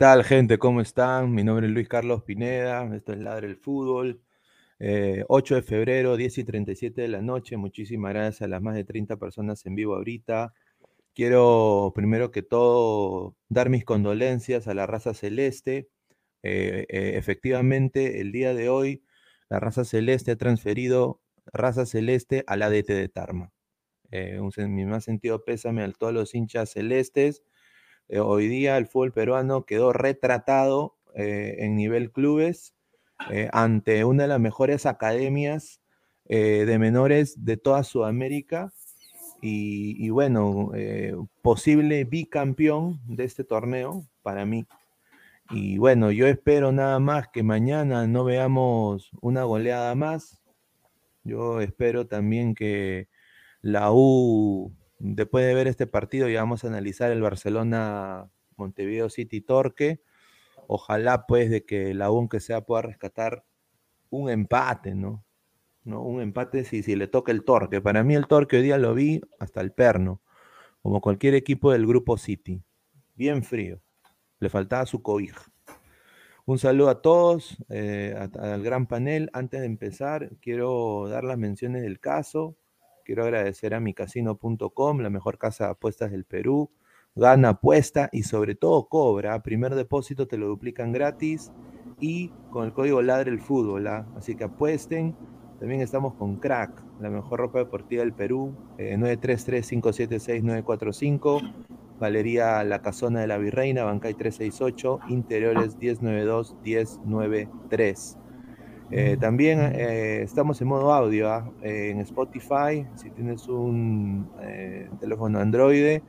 Tal, gente? ¿Cómo están? Mi nombre es Luis Carlos Pineda, esto es Ladre el Fútbol. Eh, 8 de febrero, 10 y 37 de la noche. Muchísimas gracias a las más de 30 personas en vivo ahorita. Quiero, primero que todo, dar mis condolencias a la raza celeste. Eh, eh, efectivamente, el día de hoy, la raza celeste ha transferido raza celeste al ADT de Tarma. Eh, un, mi más sentido pésame a todos los hinchas celestes. Eh, hoy día el fútbol peruano quedó retratado eh, en nivel clubes eh, ante una de las mejores academias de menores de toda Sudamérica y, y bueno, posible bicampeón de este torneo para mí. Y bueno, yo espero nada más que mañana no veamos una goleada más. Yo espero también que la U, después de ver este partido, ya vamos a analizar el Barcelona Montevideo City Torque. Ojalá pues de que la U, aunque sea, pueda rescatar un empate, ¿no? ¿No? Un empate si, si le toca el Torque. Para mí el Torque hoy día lo vi hasta el perno. como cualquier equipo del grupo City. Bien frío. Le faltaba su cobija. Un saludo a todos, eh, al gran panel. Antes de empezar, quiero dar las menciones del caso. Quiero agradecer a micasino.com, la mejor casa de apuestas del Perú. Gana, apuesta y sobre todo cobra. Primer depósito te lo duplican gratis y con el código LADRE el fútbol. ¿ah? Así que apuesten. También estamos con Crack, la mejor ropa deportiva del Perú. Eh, 933-576-945. Galería La Casona de la Virreina, Bancay 368, Interiores 1092-1093. Eh, también eh, estamos en modo audio ¿ah? en Spotify, si tienes un eh, teléfono Android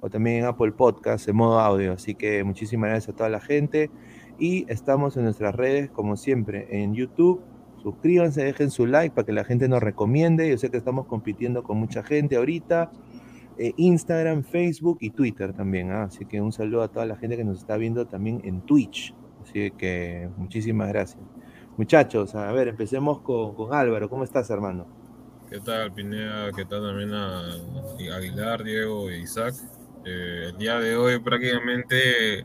o también en Apple Podcast en modo audio. Así que muchísimas gracias a toda la gente. Y estamos en nuestras redes, como siempre, en YouTube. Suscríbanse, dejen su like para que la gente nos recomiende. Yo sé que estamos compitiendo con mucha gente ahorita. Eh, Instagram, Facebook y Twitter también. ¿ah? Así que un saludo a toda la gente que nos está viendo también en Twitch. Así que muchísimas gracias. Muchachos, a ver, empecemos con, con Álvaro. ¿Cómo estás, hermano? ¿Qué tal, Pineda? ¿Qué tal también a Aguilar, Diego e Isaac? Eh, el día de hoy prácticamente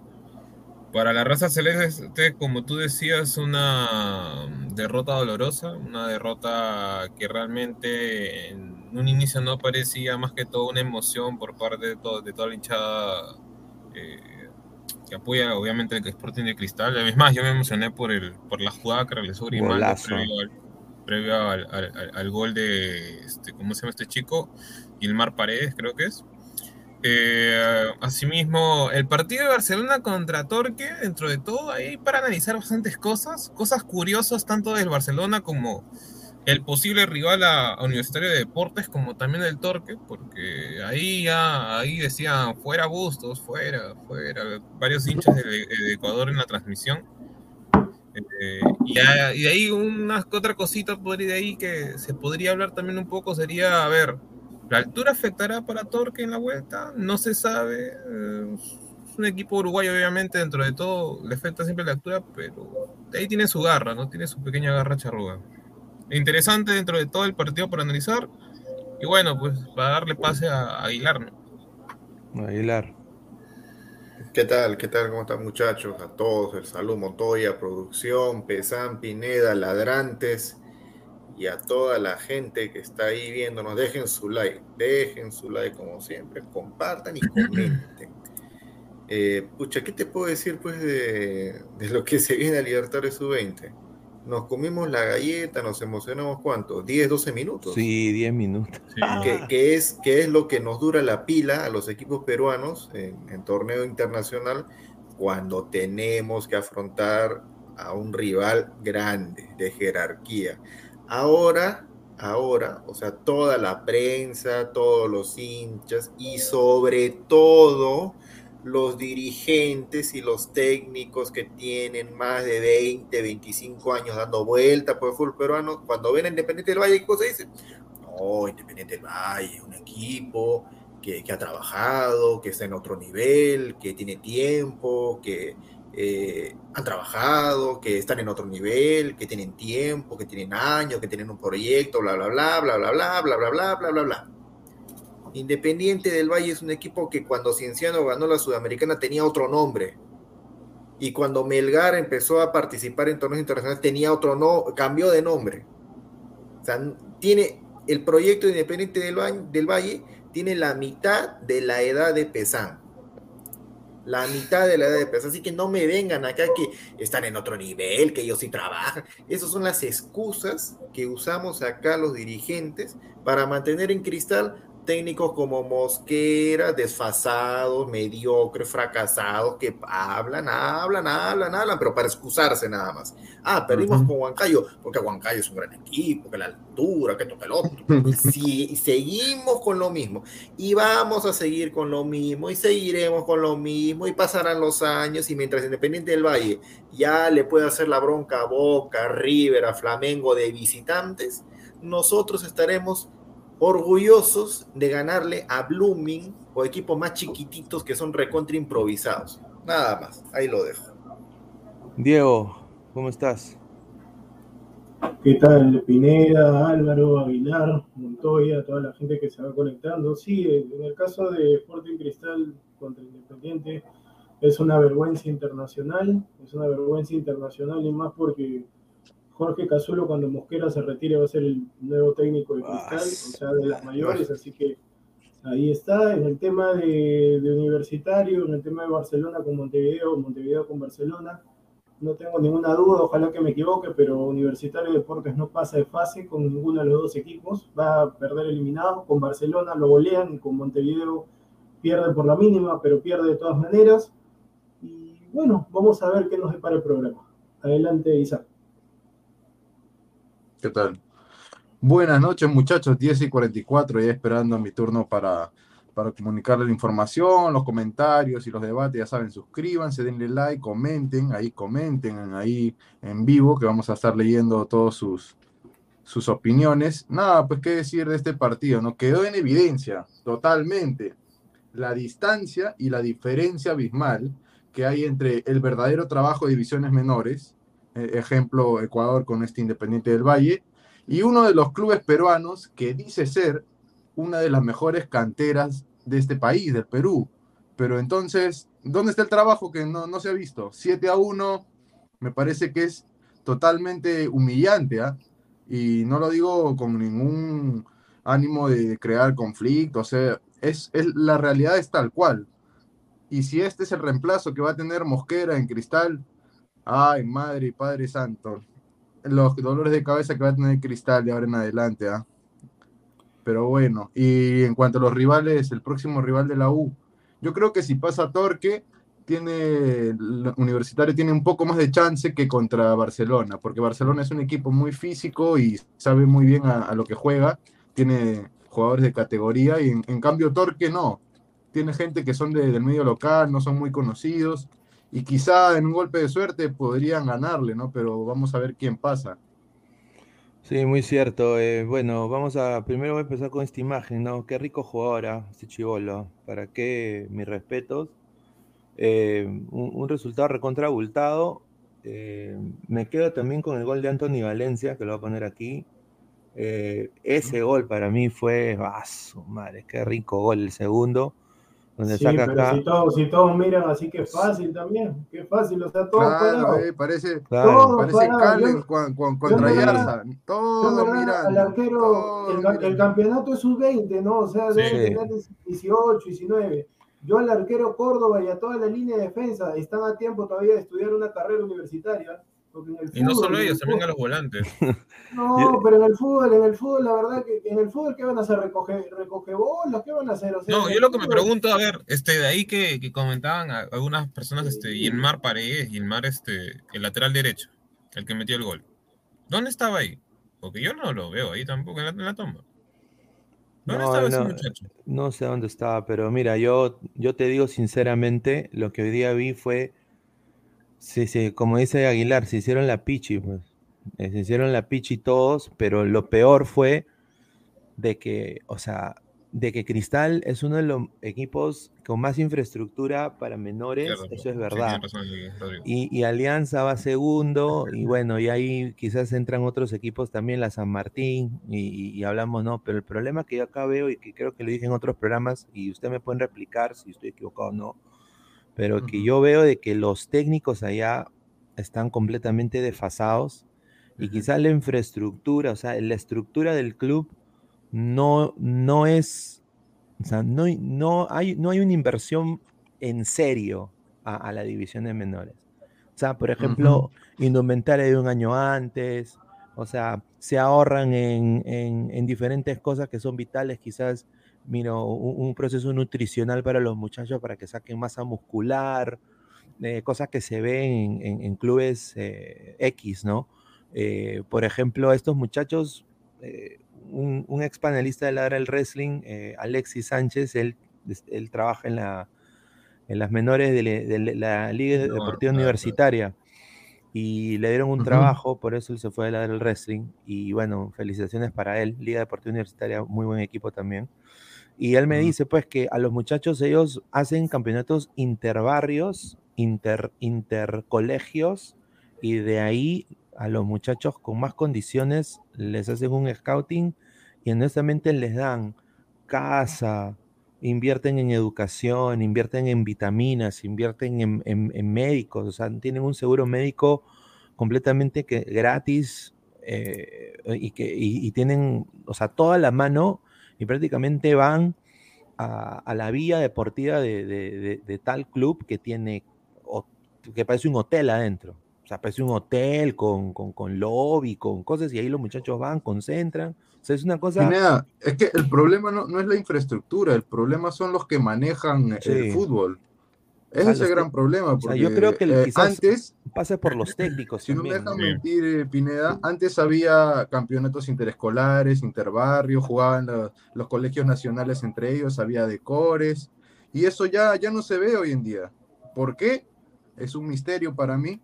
para la raza celeste, como tú decías, una derrota dolorosa, una derrota que realmente en un inicio no parecía más que todo una emoción por parte de, todo, de toda la hinchada eh, que apoya obviamente el Sporting de Cristal. Es más, yo me emocioné por, el, por la jugada que realizó Grimaldo previo, al, previo al, al- al- al gol de, este, ¿cómo se llama este chico? Gilmar Paredes, creo que es. Eh, asimismo, el partido de Barcelona contra Torque, dentro de todo, hay para analizar bastantes cosas, cosas curiosas tanto del Barcelona como el posible rival a, a Universitario de Deportes, como también el Torque, porque ahí ya, ahí decían fuera Bustos, fuera, fuera, varios hinchas de, de Ecuador en la transmisión. Eh, y, a- y de ahí una que otra cosita podría, de ahí que se podría hablar también un poco sería, a ver, ¿la altura afectará para Torque en la vuelta? No se sabe. eh, es un equipo uruguayo, obviamente, dentro de todo le afecta siempre la altura, pero de ahí tiene su garra, ¿no? Tiene su pequeña garra charruga. Interesante dentro de todo el partido por analizar. Y bueno, pues para darle pase a Aguilar, ¿no? Aguilar. ¿Qué tal? ¿Qué tal? ¿Cómo están muchachos? A todos, el Salud Montoya, producción, Pesán, Pineda, Ladrantes y a toda la gente que está ahí viéndonos. Dejen su like, dejen su like como siempre, compartan y comenten. Eh, pucha, ¿qué te puedo decir pues de, de lo que se viene a Libertadores Sub-20? Nos comimos la galleta, nos emocionamos cuánto, 10, 12 minutos Sí, 10 minutos. Sí. que, que es, que es lo que nos dura la pila a los equipos peruanos en, en torneo internacional cuando tenemos que afrontar a un rival grande de jerarquía. Ahora, ahora, o sea, toda la prensa, todos los hinchas y sobre todo los dirigentes y los técnicos que tienen más de 20, 25 años dando vuelta por el fútbol peruano, cuando ven a Independiente del Valle, ¿qué cosa dicen? No, Independiente del Valle, un equipo que, ha trabajado, que está en otro nivel, que tiene tiempo, que eh, han trabajado, que están en otro nivel, que tienen tiempo, que tienen años, que tienen un proyecto, bla, bla, bla, bla, bla, bla, bla, bla, bla, bla, bla, bla. Independiente del Valle es un equipo que cuando Cienciano ganó la Sudamericana tenía otro nombre. Y cuando Melgar empezó a participar en torneos internacionales tenía otro no, cambió de nombre. O sea, tiene el proyecto Independiente del del Valle tiene la mitad de la edad de Pesán. La mitad de la edad de Pesán. Así que no me vengan acá que están en otro nivel, que ellos sí trabajan. Esas son las excusas que usamos acá los dirigentes para mantener en cristal técnicos como Mosquera, desfasados, mediocres, fracasados, que hablan, hablan, hablan, hablan, pero para excusarse nada más. Ah, perdimos Ujú. con Huancayo, porque Huancayo es un gran equipo, que la altura, que toca el otro. Y si seguimos con lo mismo, y vamos a seguir con lo mismo, y seguiremos con lo mismo, y pasarán los años, y mientras Independiente del Valle ya le puede hacer la bronca a Boca, River, a Flamengo de visitantes, nosotros estaremos orgullosos de ganarle a Blooming o equipos más chiquititos que son recontra improvisados. Nada más, ahí lo dejo. Diego, ¿cómo estás? ¿Qué tal? Pineda, Álvaro, Aguilar, Montoya, toda la gente que se va conectando. Sí, en el caso de Sporting Cristal contra Independiente es una vergüenza internacional, es una vergüenza internacional y más porque Jorge Cazulo cuando Mosquera se retire va a ser el nuevo técnico de Cristal, o sea, de las mayores, así que ahí está. En el tema de, universitario, en el tema de Barcelona con Montevideo, Montevideo con Barcelona, no tengo ninguna duda, ojalá que me equivoque, pero Universitario de Deportes no pasa de fase con ninguno de los dos equipos, va a perder eliminado, con Barcelona lo golean y con Montevideo pierde por la mínima, pero pierde de todas maneras. Y bueno, vamos a ver qué nos depara el programa. Adelante, Isaac. ¿Qué tal? Buenas noches, muchachos. 10 y 44, ya esperando mi turno para, para comunicarles la información, los comentarios y los debates. Ya saben, suscríbanse, denle like, comenten, ahí comenten, ahí en vivo, que vamos a estar leyendo todos sus, sus opiniones. Nada, pues qué decir de este partido, ¿no? Quedó en evidencia totalmente la distancia y la diferencia abismal que hay entre el verdadero trabajo de divisiones menores ejemplo Ecuador con este Independiente del Valle, y uno de los clubes peruanos que dice ser una de las mejores canteras de este país, del Perú. Pero entonces, ¿dónde está el trabajo que no, no se ha visto? 7 a 1 me parece que es totalmente humillante, ¿ah? y no lo digo con ningún ánimo de crear conflicto, o sea, es, es, la realidad es tal cual. Y si este es el reemplazo que va a tener Mosquera en Cristal, Ay, madre y padre santo. Los dolores de cabeza que va a tener Cristal de ahora en adelante, ¿ah? Pero bueno, y en cuanto a los rivales, el próximo rival de la U, yo creo que si pasa Torque, tiene, el Universitario tiene un poco más de chance que contra Barcelona, porque Barcelona es un equipo muy físico y sabe muy bien a, lo que juega, tiene jugadores de categoría, y en, cambio Torque no, tiene gente que son del medio local, no son muy conocidos, y quizá en un golpe de suerte podrían ganarle, ¿no? Pero vamos a ver quién pasa. Sí, muy cierto. Eh, bueno, vamos a, primero voy a empezar con esta imagen, ¿no? Qué rico jugadora, este chivolo. ¿Para qué? Mis respetos. Eh, un, resultado recontra abultado. Eh, me quedo también con el gol de Anthony Valencia, que lo voy a poner aquí. ese gol para mí fue, ah, madre, qué rico gol el segundo sí, pero Si, todos, si todos miran así que fácil también, qué fácil, o sea, todos claro, eh, parece, claro. parece Calen contra Yarza, todos miran. Al arquero, el, campeonato es sub-20, ¿no? O sea, debe tener 18, 19. Yo al arquero Córdoba y a toda la línea de defensa están a tiempo todavía de estudiar una carrera universitaria y no solo ellos, también a los volantes. No, pero en el fútbol, en el fútbol, la verdad que en el fútbol, ¿qué van a hacer? ¿Recoge, recoge bolas? ¿Qué van a hacer? no, yo lo que me pregunto, a ver, este, de ahí que, que comentaban algunas personas, este, Mar Paredes, y el Mar, este, el lateral derecho, el que metió el gol. ¿Dónde estaba ahí? Porque yo no lo veo ahí tampoco en la, tumba. ¿Dónde estaba ese muchacho? No sé dónde estaba, pero mira, yo, yo te digo sinceramente, lo que hoy día vi fue Sí, sí, como dice Aguilar, se hicieron la pichi, pues. Eh, se hicieron la pichi todos, pero lo peor fue de que, o sea, de que Cristal es uno de los equipos con más infraestructura para menores, eso es verdad. y, Alianza va segundo, y bueno, y ahí quizás entran otros equipos también, la San Martín, y, y, hablamos, no, pero el problema que yo acá veo, y que creo que lo dije en otros programas, y ustedes me pueden replicar si estoy equivocado o no, pero que yo veo de que los técnicos allá están completamente desfasados y quizás la infraestructura, o sea, la estructura del club no, no es, o sea, no, no, hay, no hay una inversión en serio a, la división de menores. O sea, por ejemplo, indumentaria de un año antes, o sea, se ahorran en, en diferentes cosas que son vitales quizás mira, un, proceso nutricional para los muchachos para que saquen masa muscular, eh, cosas que se ven en, clubes eh, X, ¿no? Eh, por ejemplo, estos muchachos, un, un, ex panelista de la del wrestling, Alexis Sánchez, él, él trabaja en, la, en las menores de, la Liga Deportiva Universitaria y le dieron un trabajo, por eso él se fue a la del wrestling. Y bueno, felicitaciones para él. Liga Deportiva Universitaria, muy buen equipo también. Y él me dice, pues, que a los muchachos ellos hacen campeonatos interbarrios, inter, intercolegios, y de ahí a los muchachos con más condiciones, les hacen un scouting y honestamente les dan casa, invierten en educación, invierten en vitaminas, invierten en, médicos, o sea, tienen un seguro médico completamente que, gratis eh, y que tienen, o sea, toda la mano y prácticamente van a, la vía deportiva de, tal club que tiene, que parece un hotel adentro. O sea, parece un hotel con, con, lobby, con cosas, y ahí los muchachos van, concentran. O sea, es una cosa. es que el problema no, no, es la infraestructura, el problema son los que manejan el fútbol. Es ese gran problema. Porque, yo creo que eh, antes pasa por los técnicos. Si no me dejan mentir, eh, Pineda, antes había campeonatos interescolares, interbarrios, jugaban los, colegios nacionales entre ellos, había decores, y eso ya, ya no se ve hoy en día. ¿Por qué? Es un misterio para mí,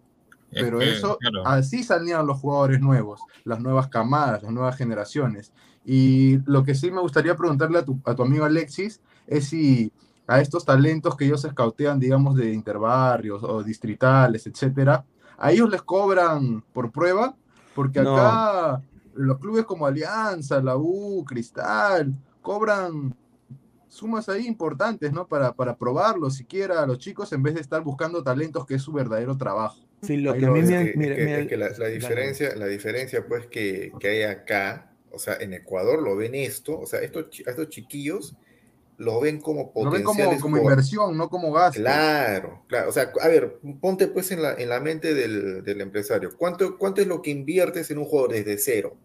pero eso, así salían los jugadores nuevos, las nuevas camadas, las nuevas generaciones. Y lo que sí me gustaría preguntarle a tu, a tu amigo Alexis es si a estos talentos que ellos escautean, digamos, de interbarrios o distritales, etcétera, a ellos les cobran por prueba, porque acá los clubes como Alianza, la U, Cristal, cobran sumas ahí importantes, ¿no? Para, para probarlo siquiera a los chicos en vez de estar buscando talentos que es su verdadero trabajo. Sí, lo que a mí me... Es que, la, diferencia, la diferencia pues que, que, hay acá, o sea, en Ecuador lo ven esto, o sea, estos, estos chiquillos lo ven como potenciales. como, inversión, no como gasto. Claro, claro. O sea, a ver, ponte pues en la, en la mente del, del empresario. ¿Cuánto, ¿Cuánto es lo que inviertes en un juego desde cero?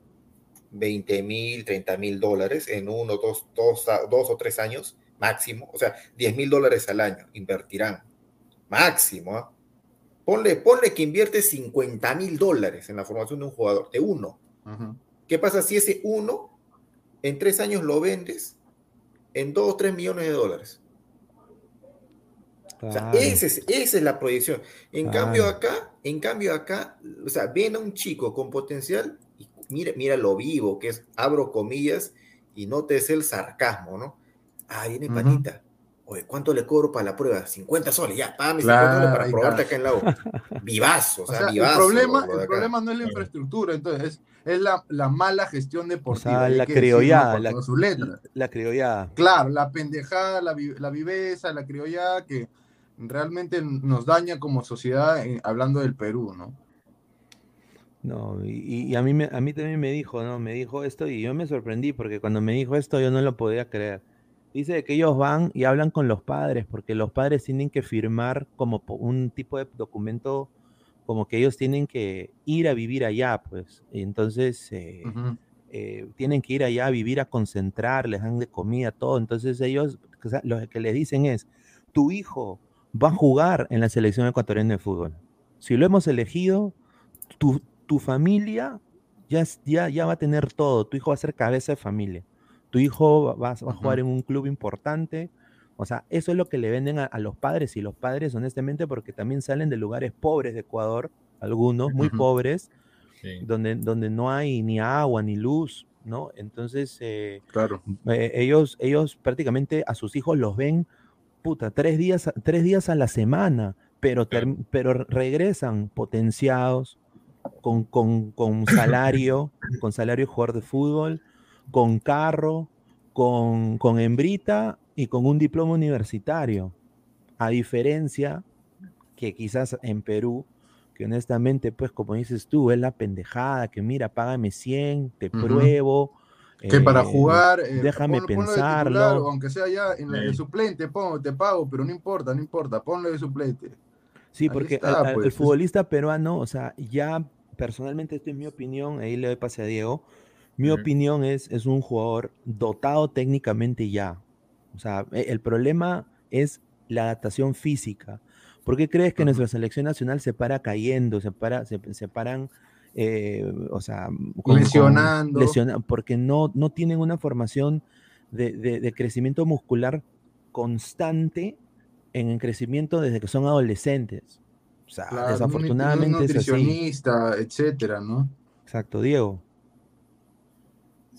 20 mil, 30 mil dólares en uno, dos, dos, dos o tres años máximo. O sea, 10 mil dólares al año invertirán. Máximo. ¿ah? Ponle, ponle que invierte 50 mil dólares en la formación de un jugador, de uno. ¿Qué pasa si ese uno en tres años lo vendes en 2 o 3 millones de dólares. O sea, esa es, la proyección. En cambio acá, en cambio acá, o sea, ven a un chico con potencial y mira, mira lo vivo que es, abro comillas y notes el sarcasmo, ¿no? Ah, viene patita. Oye, ¿cuánto le cobro para la prueba? 50 soles, ya, págame 50 soles para probarte acá en la U. Vivazo, o sea, vivazo. El problema, el problema no es la infraestructura, entonces es, la, la, mala gestión deportiva. O sea, la criollada, la, la, criollada. Claro, la pendejada, la, la viveza, la criollada que realmente nos daña como sociedad eh, hablando del Perú, ¿no? No, y, y, a, mí me, a mí también me dijo, ¿no? Me dijo esto y yo me sorprendí porque cuando me dijo esto yo no lo podía creer Dice que ellos van y hablan con los padres, porque los padres tienen que firmar como un tipo de documento, como que ellos tienen que ir a vivir allá, pues. Y entonces eh, eh, tienen que ir allá a vivir, a concentrar, les dan de comida, todo. Entonces ellos, lo que les dicen es, tu hijo va a jugar en la selección ecuatoriana de fútbol. Si lo hemos elegido, tu, tu familia ya, ya, ya va a tener todo, tu hijo va a ser cabeza de familia tu hijo va, a jugar en un club importante. O sea, eso es lo que le venden a, los padres y los padres, honestamente, porque también salen de lugares pobres de Ecuador, algunos muy pobres, donde, donde no hay ni agua ni luz, ¿no? Entonces, eh, claro. Eh, ellos, ellos prácticamente a sus hijos los ven, puta, tres días, tres días a la semana, pero, pero regresan potenciados, con, con, con salario, con salario de jugador de fútbol, con carro, con, con hembrita y con un diploma universitario. A diferencia que quizás en Perú, que honestamente, pues como dices tú, es la pendejada, que mira, págame 100, te pruebo. Que para eh, jugar, eh, déjame pensarlo. aunque sea ya en el suplente, pongo, te pago, pero no importa, no importa, ponlo de suplente. Sí, porque el pues, futbolista peruano, o sea, ya personalmente, esto es mi opinión, ahí le doy pase a Diego, mi opinión es, es un jugador dotado técnicamente ya. O sea, e, el problema es la adaptación física. ¿Por qué crees que nuestra selección nacional se para cayendo, se, para, se, paran, eh, o sea, lesionando? porque no, no tienen una formación de, crecimiento muscular constante en el crecimiento desde que son adolescentes. O sea, desafortunadamente un, nutricionista, etcétera, ¿no? Exacto, Diego.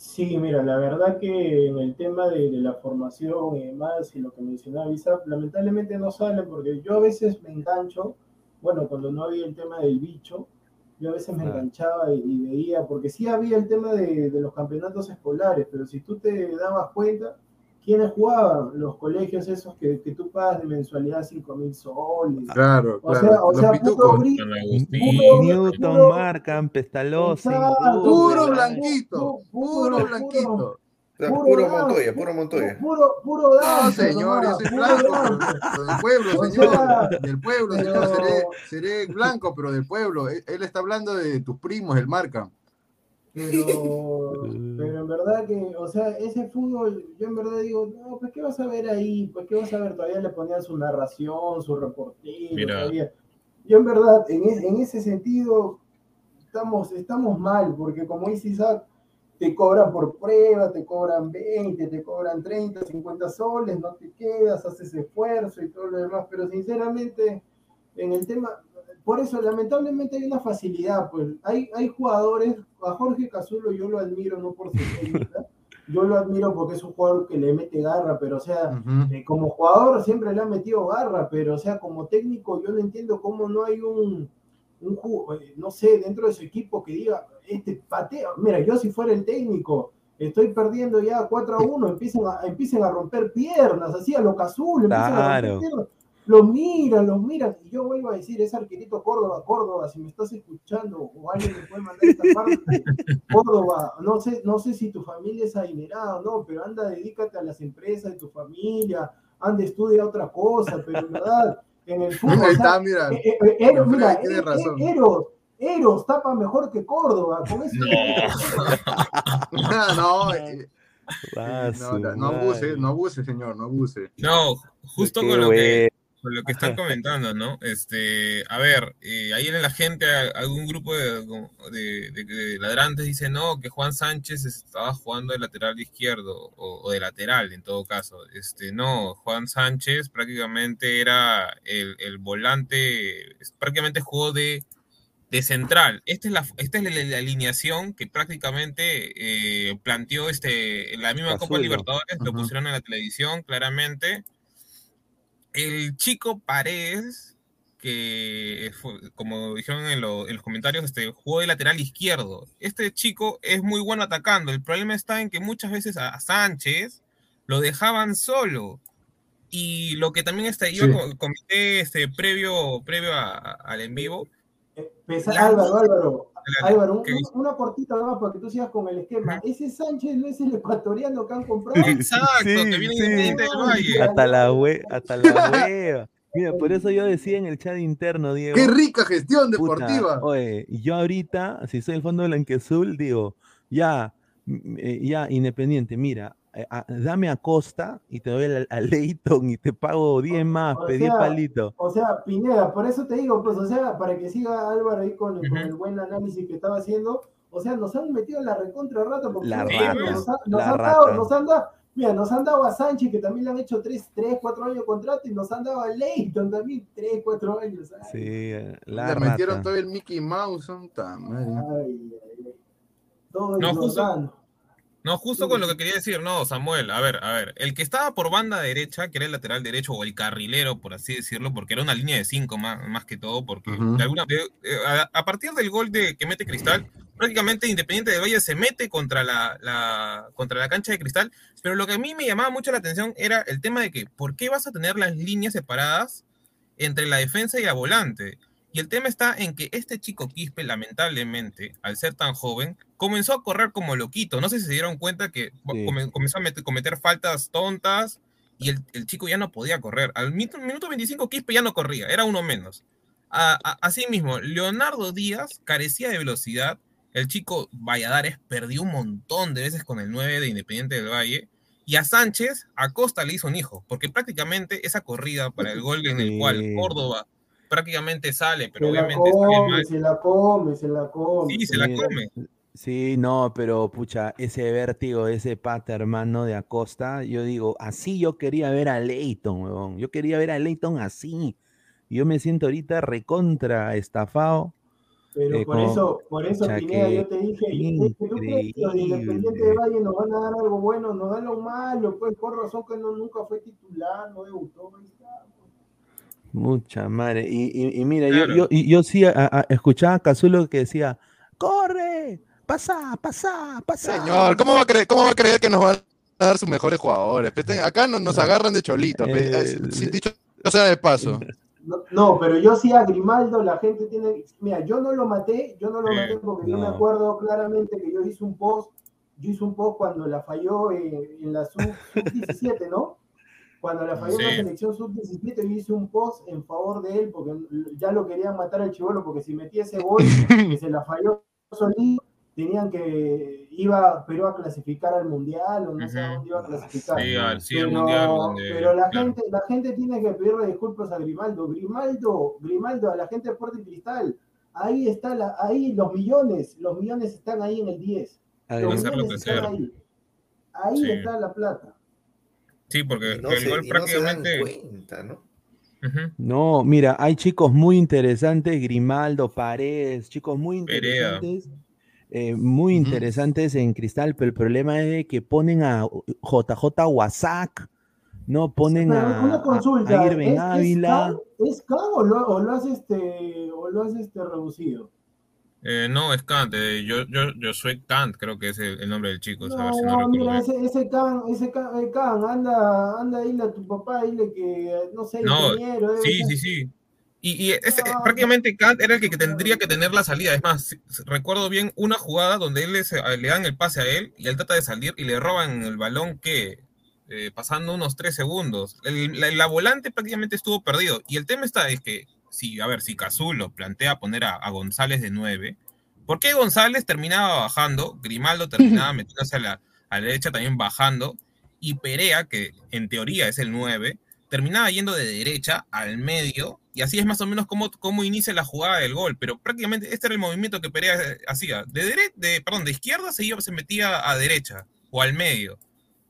Sí, mira, la verdad que en el tema de, la formación y demás, y lo que mencionaba Isa, lamentablemente no sale porque yo a veces me engancho, bueno, cuando no había el tema del bicho, yo a veces me Claro. enganchaba y, y veía, porque sí había el tema de, de los campeonatos escolares, pero si tú te dabas cuenta, ¿quiénes jugaban? Los colegios esos que, que tú pagas de mensualidad 5 mil soles. Claro, O claro. sea, o Los sea, Agustín. Puro- Newton, puro- Markham, Pestalozzi. Puro Puro- blanquito, puro- blanquito. O sea, Puro Montoya, puro Montoya. Puro, puro No, señor, yo soy blanco, pero del pueblo, señor. Del pueblo, señor. Seré, seré blanco, pero del pueblo. Él, él está hablando de tus primos, el Marca. Pero, pero en verdad que, o sea, ese fútbol, yo en verdad digo, no, pues qué vas a ver ahí, pues qué vas a ver, todavía le ponían su narración, su reportero. Yo en verdad, en, es- en ese sentido, estamos, estamos mal, porque como dice Isaac, te cobran por prueba, te cobran 20, te cobran 30, 50 soles, no te quedas, haces esfuerzo y todo lo demás, pero sinceramente, en el tema, por eso lamentablemente hay una facilidad, pues hay, hay jugadores, a Jorge Cazulo yo lo admiro no por su técnica, yo lo admiro porque es un jugador que le mete garra, pero o sea, eh, como jugador siempre le ha metido garra, pero o sea, como técnico yo no entiendo cómo no hay un, un eh, no sé, dentro de su equipo que diga, este patea, mira, yo si fuera el técnico, estoy perdiendo ya 4 a 1, empiecen a, empiecen a romper piernas, así a lo Cazulo, empiezan a Claro. romper piernas. Los miran, los miran, y yo vuelvo a decir, ese arquerito Córdoba, Córdoba, si me estás escuchando, o alguien me puede mandar esta parte, Córdoba, no sé, no sé si tu familia es adinerada o no, pero anda, dedícate a las empresas de tu familia, anda, estudia otra cosa, pero en verdad, en el fútbol, Ahí o sea, está, mira. eh, eh, eh, Eros, mira, tiene eh, razón. eh, Eros, Eros tapa mejor que Córdoba, con eso. no, no, su no, no abuse, no abuse, señor, no abuse. No, justo con lo, que, lo que están comentando, ¿no? Este, a ver, eh, ahí en la gente, algún grupo de, de- de- de ladrantes dice, no, que Juan Sánchez estaba jugando de lateral izquierdo, o, o de lateral en todo caso. Este, no, Juan Sánchez prácticamente era el, el volante, prácticamente jugó de, de central. Esta es la, esta es la, la alineación que prácticamente eh, planteó este, la misma Copa. Libertadores, lo pusieron en la televisión claramente. El chico Paredes, que fue- como dijeron en, lo- en los comentarios, este, jugó de lateral izquierdo. Este chico es muy bueno atacando. El problema está en que muchas veces a, a Sánchez lo dejaban solo. Y lo que también está, yo Sí. co- comenté este, previo, previo a- a- al en vivo, Eh, pesa- La- Álvaro, Álvaro, Álvaro, un- una cortita más para que tú sigas con el esquema. Ese Sánchez no es el ecuatoriano que han comprado. Exacto, Sí, que viene sí. Del Valle. Hasta la hue hasta la hueva. Mira, por eso yo decía en el chat interno, Diego. Qué rica gestión puta, deportiva. oye, yo ahorita, si soy el fondo blanqueazul, digo, ya, eh, ya, independiente, mira, eh, a- dame a Costa y te doy a, a Leighton y te pago 10 más, o pe, 10 sea, palitos. O sea, Pineda, por eso te digo, pues, o sea, para que siga Álvaro ahí con, el buen análisis que estaba haciendo, o sea, nos han metido en la recontra rata porque La nos, rata, nos han- nos la han dado, rata. nos han dado, mira, nos han dado a Sánchez, que también le han hecho 3, 3 4 años de contrato, y nos han dado a Leighton también 3, 4 años. Ay, Sí, eh, la Le metieron todo el Mickey Mouse. son tan madre. ay, ay, ay. Todo No, justo-. No, justo con lo que quería decir, no, Samuel, a ver, a ver, el que estaba por banda derecha, que era el lateral derecho o el carrilero, por así decirlo, porque era una línea de cinco más, más que todo, porque de alguna de- eh, a, a partir del gol de que mete Cristal, prácticamente Independiente del Valle se mete contra la, la- contra la cancha de Cristal, pero lo que a mí me llamaba mucho la atención era el tema de que, ¿por qué vas a tener las líneas separadas entre la defensa y la volante? Y el tema está en que este chico Quispe, lamentablemente, al ser tan joven, comenzó a correr como loquito. No sé si se dieron cuenta que Sí. come- comenzó a met- cometer faltas tontas y el, el chico ya no podía correr. Al minuto, minuto 25 Quispe ya no corría, era uno menos. A- a- asimismo, Leonardo Díaz carecía de velocidad. El chico Valladares perdió un montón de veces con el 9 de Independiente del Valle. Y a Sánchez, a Costa le hizo un hijo, porque prácticamente esa corrida para el gol en el cual Sí. Córdoba prácticamente sale, pero Se la obviamente sale come, mal. se la come, se la come. Sí, se la come. Sí, no, pero pucha, ese vértigo, ese pata hermano de Acosta, yo digo, así yo quería ver a Leighton, huevón. Yo quería ver a Leighton así. Y yo me siento ahorita recontra estafado. Pero Eh, por como- eso, por eso, Pucha, Pineda, que yo te dije, ¿y ¿tú crees que los de Independiente de increíble. Valle nos van a dar algo bueno? Nos dan lo malo, pues por razón que no, nunca fue titular, no debutó. ahí está, pues. Mucha madre. Y, y- y mira, Claro. yo, yo, y yo sí a- a- escuchaba a Cazulo que decía, ¡corre! ¡Pasa, pasa, pasa! Señor, ¿cómo va a creer, cómo va a creer que nos van a dar sus mejores jugadores? Acá no, nos agarran de cholito, Eh, eh, sin dicho sea de paso. No, no, pero yo sí a Grimaldo, la gente tiene. Mira, yo no lo maté, yo no lo Sí, maté porque yo me no. acuerdo claramente que yo hice un post, yo hice un post cuando la falló en, en la sub, 17, ¿no? Cuando la falló en la Sí. selección sub-17, yo hice un post en favor de él porque ya lo querían matar al chivolo porque si metía ese gol, que se la falló solito, tenían que. iba Perú a clasificar al mundial o no sé a Ujú. dónde iba a clasificar. Sí, al sí, Pero, mundial. donde- pero la, claro. gente, la gente tiene que pedirle disculpas a Grimaldo. Grimaldo, Grimaldo, a la gente de Sporting Cristal. Ahí está la, ahí los millones, los millones están ahí en el 10. Ay, Los están crecer. ahí. Ahí Sí. está la plata. Sí, porque Y no, el se, gol y no se dan prácticamente. cuenta, ¿no? No, mira, hay chicos muy interesantes, Grimaldo, Paredes, chicos muy Perea. Eh, muy interesantes en Cristal, pero el problema es de que ponen a JJ Wasak, no ponen Pero a, una consulta, a ¿es, Irving es Ávila. ¿es Can o lo, o lo has este o lo has este reducido? Eh, no, es Kant. eh, yo, yo, yo soy Kant, creo que es el, el nombre del chico. a ver si no No, mira, ese, ese Can, ese Can, eh, Can, anda, anda, dile a tu papá, dile que, eh, no sé, No, ingeniero, Sí, ser- sí, sí. Y, y ese- Ah, prácticamente Kant era el que, que tendría que tener la salida. Es más, recuerdo bien una jugada donde él le, se- le dan el pase a él y él trata de salir y le roban el balón que eh, pasando unos tres segundos. El- la, la volante prácticamente estuvo perdido. Y el tema está es que, si, a ver, si Cazulo plantea poner a, a González de 9, ¿por qué González terminaba bajando? Grimaldo terminaba metiéndose a la, a la derecha también bajando. Y Perea, que en teoría es el 9, terminaba yendo de derecha al medio, y así es más o menos como, como inicia la jugada del gol, pero prácticamente este era el movimiento que Perea eh, hacía, de, dere- de, perdón, de izquierda se, iba, se metía a derecha, o al medio,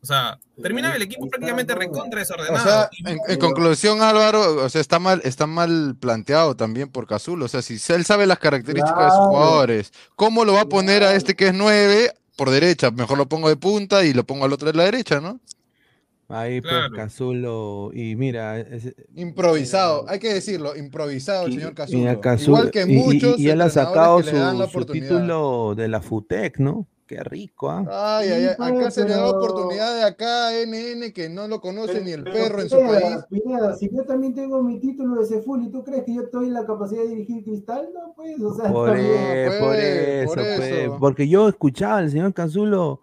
o sea, terminaba el equipo prácticamente recontra O desordenado. sea, en, en conclusión, Álvaro, o sea, está mal, está mal planteado también por Cazul. O sea, si él sabe las características de sus jugadores, ¿cómo lo va a poner a este que es 9 por derecha? Mejor lo pongo de punta y lo pongo al otro de la derecha, ¿no? Ahí Claro. pues Cazulo, y mira, es- Improvisado, hay que decirlo, improvisado el y- señor Cazulo. Igual que y- y- muchos y él ha sacado la su, título de la FUTEC, ¿no? Qué rico, ¿ah? Ay, ay, Sí, ay, acá pues, se le da oportunidad de acá a NN que no lo conoce Pero- ni el pero perro en su Pineda, país. Pineda, si yo también tengo mi título de Ceful y tú crees que yo estoy en la capacidad de dirigir Cristal, no, pues, o sea, Por, e- por pues, eso, por pues, eso. porque yo escuchaba al señor Cazulo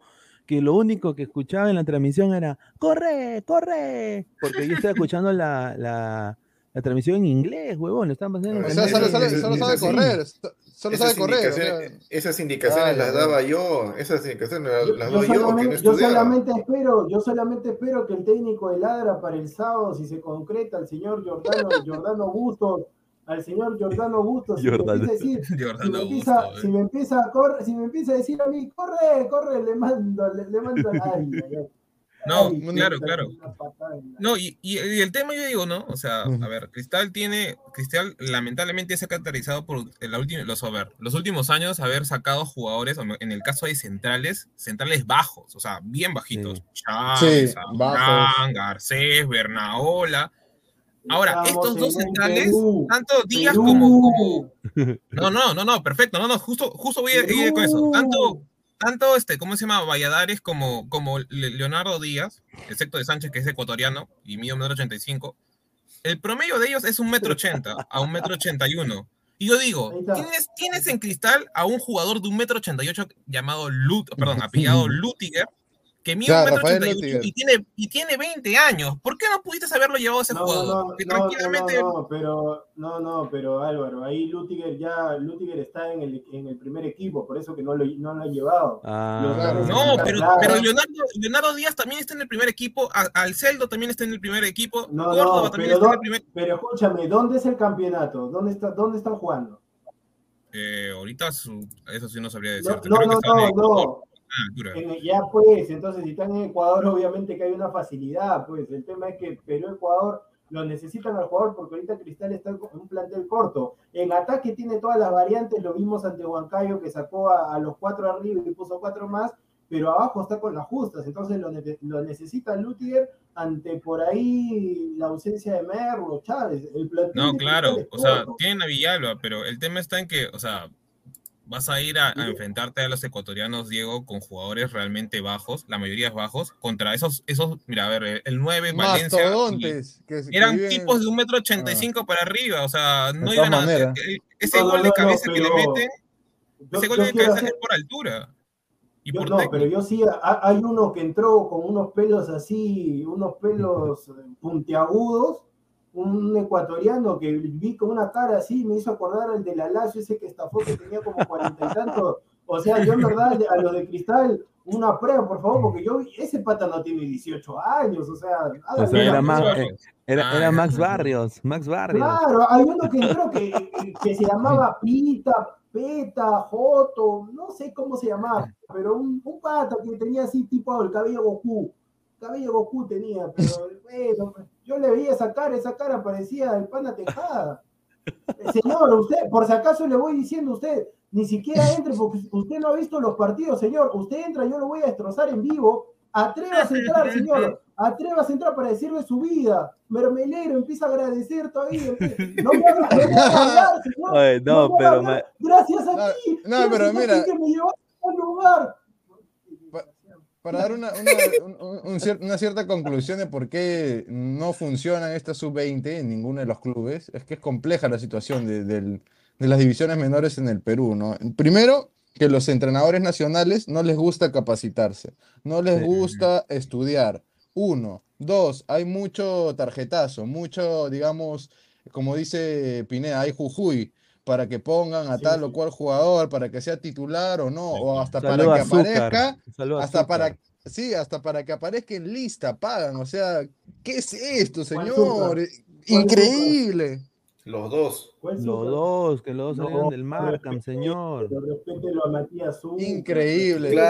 que lo único que escuchaba en la transmisión era ¡Corre, corre! Porque yo estaba escuchando la, la, la transmisión en inglés, huevón, lo estaban pasando en O sea, solo, sabe- solo sabe correr, solo sabe Esas correr. o sea. indicaciones, esas indicaciones Ay, las daba yo, esas indicaciones las, Yo, las yo doy yo porque no solamente, yo solamente espero, yo solamente espero que el técnico de Ladra para el sábado, si se concreta, al señor Jordano, Jordano Bustos, al señor Jordano Bustos, si me Jordano. empieza a decir, si me empieza, Busto, si eh. me empieza a correr, si me empieza a decir a mí, corre, corre, le mando, le, le mando ay. No, Ay, claro, claro. No, y, y- y el tema yo digo, ¿no? O sea, a ver, Cristal tiene, Cristal lamentablemente se ha caracterizado por la última, los, a ver, los últimos años haber sacado jugadores, en el caso de centrales, centrales bajos, o sea, bien bajitos. Chávez, Sí, bajos. Garcés, Bernaola. Ahora, Estamos estos dos centrales, Perú, tanto Díaz Perú. como, como, no, no, no, no, perfecto, no, no, justo, justo voy a ir con eso. Tanto, tanto este, ¿cómo se llama? Valladares como, como Le- Leonardo Díaz, excepto de Sánchez, que es ecuatoriano y mide un metro ochenta y cinco. El promedio de ellos es un metro ochenta a un metro ochenta y uno. Y yo digo. ¿tienes, tienes en cristal a un jugador de un metro ochenta y ocho llamado Lut, perdón, apellidado Lutiger, que mide Claro, un metro ochenta Lüttiger. y tiene, y tiene 20 años. ¿Por qué no pudiste haberlo llevado a ese No, jugador? no, que no, no, tranquilamente... no, no, pero no, no, pero Álvaro, ahí Lutiger ya, Lutiger está en el, en el primer equipo, por eso que no lo, no lo ha llevado. Ah. No, pero, Leonardo, Leonardo Díaz también está en el primer equipo, Alceldo también está en el primer equipo, No, Córdoba no, también pero, está en el primer pero escúchame, ¿dónde es el campeonato? ¿Dónde, está, dónde están jugando? eh, ahorita su- eso sí no sabría No, decirte. no, Creo no, no, no. Ya pues, entonces si están en Ecuador, obviamente que hay una facilidad, pues el tema es que Perú-Ecuador lo necesitan al jugador porque ahorita Cristal está en un plantel corto. En ataque tiene todas las variantes, lo vimos ante Huancayo que sacó a, a los cuatro arriba y puso cuatro más, pero abajo está con las justas, entonces lo, lo necesita Lutiger ante por ahí la ausencia de Merlo, Chávez. El no, claro, o sea, tienen a Villalba, pero el tema está en que, o sea, vas a ir a, enfrentarte a los ecuatorianos, Diego, con jugadores realmente bajos, la mayoría es bajos, contra esos, esos, mira, a ver, el 9, Valencia. eran tipos de un metro ochenta y cinco ah. para arriba, o sea, no iban a. Ese gol de cabeza que le meten, ese gol de cabeza es por altura. Y por no, pero yo sí, hay uno que entró con unos pelos así, unos pelos puntiagudos, un ecuatoriano que vi con una cara así, me hizo acordar al de la Lazio, ese que estafó que tenía como cuarenta y tantos. O sea, yo en verdad a los de cristal, una prueba, por favor, porque yo, ese pata no tiene 18 años, o sea, era, eh, era, Max Barrios, Max Barrios. Claro, hay uno que creo que, que se llamaba Pita, Peta, Joto, no sé cómo se llamaba, pero un, un pata que tenía así tipo el cabello Goku cabello Goku tenía, pero bueno, yo le veía esa cara, esa cara parecía el pana tejada. Eh, señor, usted, por si acaso le voy diciendo a usted, ni siquiera entre porque usted no ha visto los partidos, señor. Usted entra, yo lo voy a destrozar en vivo. Atrévase a entrar, señor. Atrévase a entrar para decirle su vida. Mermelero empieza a agradecer todavía. No me hablar, señor. no, pero Gracias a ti. No, pero mira. Que me llevaste al lugar para dar una, una, cierta conclusión de por qué no funcionan esta sub-20 en ninguno de los clubes, es que es compleja la situación de, las divisiones menores en el Perú. ¿no? Primero, que los entrenadores nacionales no les gusta capacitarse, no les gusta estudiar. Uno. Dos, hay mucho tarjetazo, mucho, digamos, como dice Pineda, hay jujuy para que pongan a tal o cual jugador, para que sea titular o no, o hasta para que aparezca, hasta para, sí, hasta para que aparezca en lista, pagan, o sea, ¿qué es esto, señor? Increíble. Los dos. Los dos, que los dos salieron del Markham, señor. Respételo a Matías Increíble.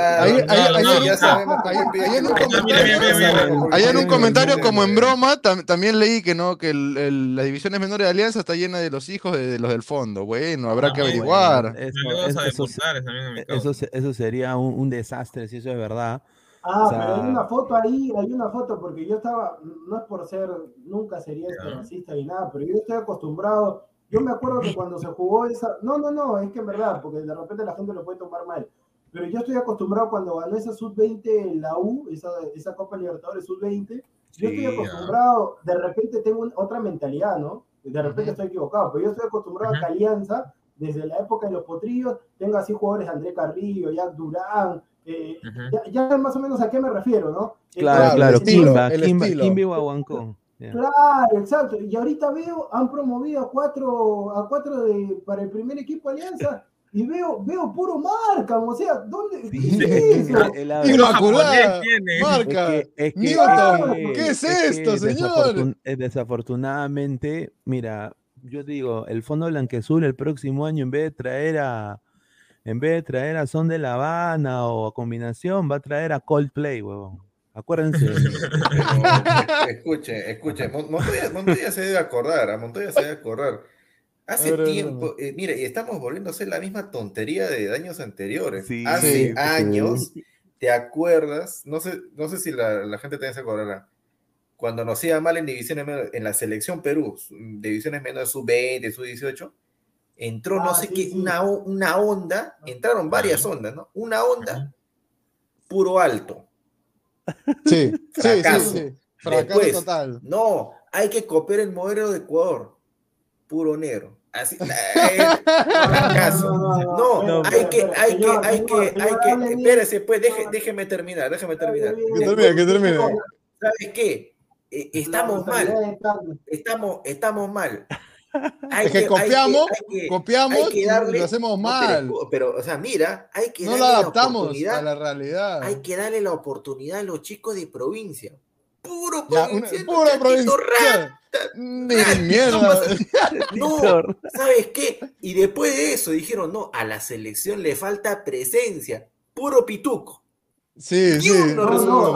Ahí en un comentario, como en broma, también leí que no, que el, las divisiones menores de Alianza está llena de los hijos de, los del fondo. Bueno, habrá ah, que averiguar. eso, eso, sería un, un desastre si eso es verdad. Ah, pero hay una foto ahí, hay una foto, porque yo estaba, no es por ser, nunca sería este racista ni nada, pero yo estoy acostumbrado, yo me acuerdo que cuando se jugó esa, no, no, no, es que en verdad, porque de repente la gente lo puede tomar mal, pero yo estoy acostumbrado cuando ganó esa sub-20 en la U, esa, esa Copa Libertadores sub-20, yo estoy acostumbrado, de repente tengo otra mentalidad, ¿no? De repente estoy equivocado, pero yo estoy acostumbrado a que Alianza, desde la época de los potrillos, tenga así jugadores André Carrillo, Jack Durán, eh, ya, más o menos a qué me refiero, ¿no? Claro, claro, Kimba, Kimba, Kimba Claro, exacto. Y ahorita veo, han promovido a cuatro, a cuatro de, para el primer equipo Alianza. Y veo, veo puro marca, o sea, ¿dónde? ¿Qué es eso? Inmaculada, marca. ¿qué es esto, señor? desafortunadamente, mira, yo digo, el Fondo Blanquezul el próximo año, en vez de traer a, en vez de traer a Son de La Habana o a combinación, va a traer a Coldplay, huevón. Acuérdense. escuche, escuche, Montoya, se debe acordar, a Montoya se debe acordar. Hace tiempo, eh, mire, y estamos volviendo a hacer la misma tontería de años anteriores. Hace años, ¿te acuerdas? No sé, no sé si la, gente también se acordará. Cuando nos iba mal en divisiones en la selección Perú, divisiones menos de sub-20, sub-18, entró no ah, sé qué, Una, una onda, entraron varias ondas, ¿no? Una onda puro alto. Sí, fracaso. Sí, sí, fracaso total. No, hay que copiar el modelo de Ecuador, puro negro. Así, eh, fracaso. No, hay que, hay que, hay que, hay que, espérese, pues, deje, déjeme terminar, déjeme terminar. Que termine, que termine. ¿Sabes qué? Eh, estamos mal, estamos, estamos mal es que, copiamos, copiamos y lo hacemos mal. Pero, o sea, mira, hay que no lo adaptamos a la realidad. Hay que darle la oportunidad a los chicos de provincia. Puro provincia. Puro provincia. mierda. No, ¿sabes qué? Y después de eso dijeron, no, a la selección le falta presencia. Puro pituco. Sí, sí. No,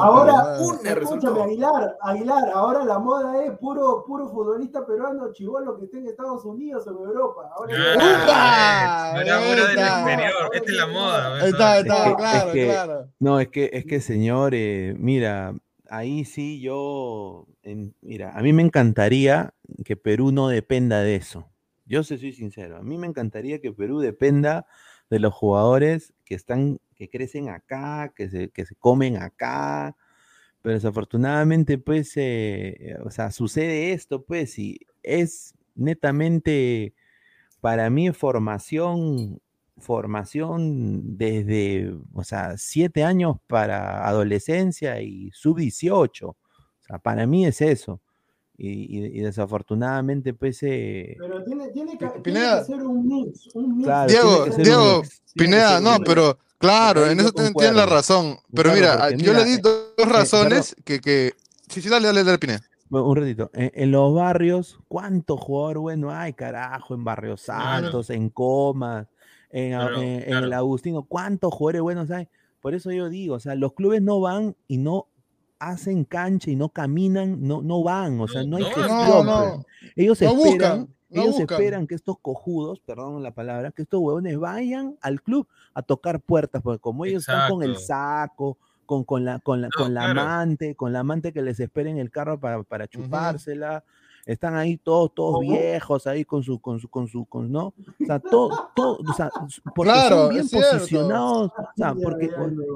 ahora, Una escúchame. Aguilar, Aguilar, ahora la moda es puro, puro futbolista peruano chivolo que esté en Estados Unidos o en Europa. Ahora Ah, está. exterior. Esta es la moda. Ahí está, ahí Es está, que- claro, es que- claro. No, es que, es que señor, eh, mira, ahí sí yo, en- mira, a mí me encantaría que Perú no dependa de eso. Yo se soy sincero, a mí me encantaría que Perú dependa de los jugadores que están, que crecen acá, que se, que se comen acá, pero desafortunadamente, pues, eh, o sea, sucede esto, pues, y es netamente, para mí, formación, formación desde, o sea, siete años para adolescencia y sub-18. O sea, para mí es eso. Y, y- y desafortunadamente, pues, eh, Pero tiene, tiene, que, tiene Pineda. que ser un mix, un mix. Claro, Diego, ser un Diego, mix, Pineda, no, mix. pero claro, en eso tien- tienes la razón. Pero mira, yo le di eh, dos eh, razones que, que... Sí, sí, dale, dale, dale, Pineda. Bueno, un ratito. En, en los barrios, ¿cuántos jugadores buenos hay, carajo? En Barrios Claro. Altos, en Comas, en, el Agustino, ¿cuántos jugadores buenos hay? Por eso yo digo, o sea, los clubes no van y no hacen cancha y no caminan, no, no van, o sea, no hay No, gestión. No, pues. no. Ellos No esperan, buscan, ellos buscan. esperan que estos cojudos, perdón la palabra, que estos huevones vayan al club a tocar puertas, porque como ellos están con el saco, con, con la, con la, No, con la claro. amante, con la amante que les espera en el carro para, para chupársela, están ahí todos, todos ¿Cómo? viejos, ahí con su, con su, con su, con, ¿no? O sea, todo, todo, o sea, porque Claro, son bien posicionados, o sea, porque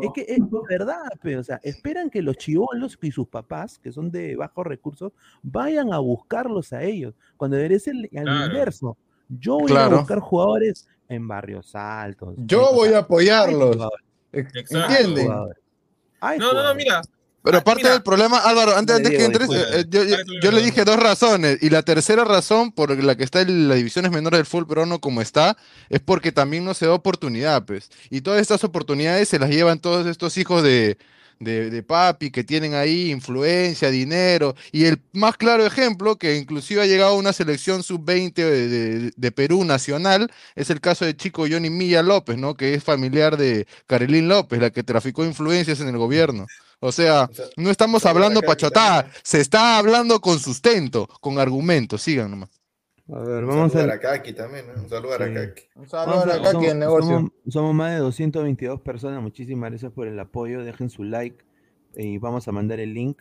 es que es verdad, pero, o sea, esperan que los chivolos y sus papás, que son de bajos recursos, vayan a buscarlos a ellos, cuando debería ser al Claro. inverso. Yo voy a buscar jugadores en barrios altos. Yo voy a apoyarlos. ¿Entienden? No, no, no, mira. Pero Ah, aparte mira. del problema, Álvaro, antes, antes que entres, eh, yo, yo- le dije dos razones. Y la tercera razón por la que está en las divisiones menores del fútbol peruano como está, es porque también no se da oportunidad, pues. Y todas estas oportunidades se las llevan todos estos hijos de, de, de papi que tienen ahí influencia, dinero. Y el más claro ejemplo, que inclusive ha llegado a una selección sub-20 de, de- de Perú nacional, es el caso de chico Johnny Milla López, ¿no? Que es familiar de Carolín López, la que traficó influencias en el gobierno. O sea, O sea, no estamos hablando pachotada, se está hablando con sustento, con argumentos. Sigan nomás. A ver, Un vamos saludo a... a Kaki también, ¿no? Un saludo a Sí. Kaki. Un Vamos a- somos, somos- somos más de 222 personas. Muchísimas gracias por el apoyo. Dejen su like y vamos a mandar el link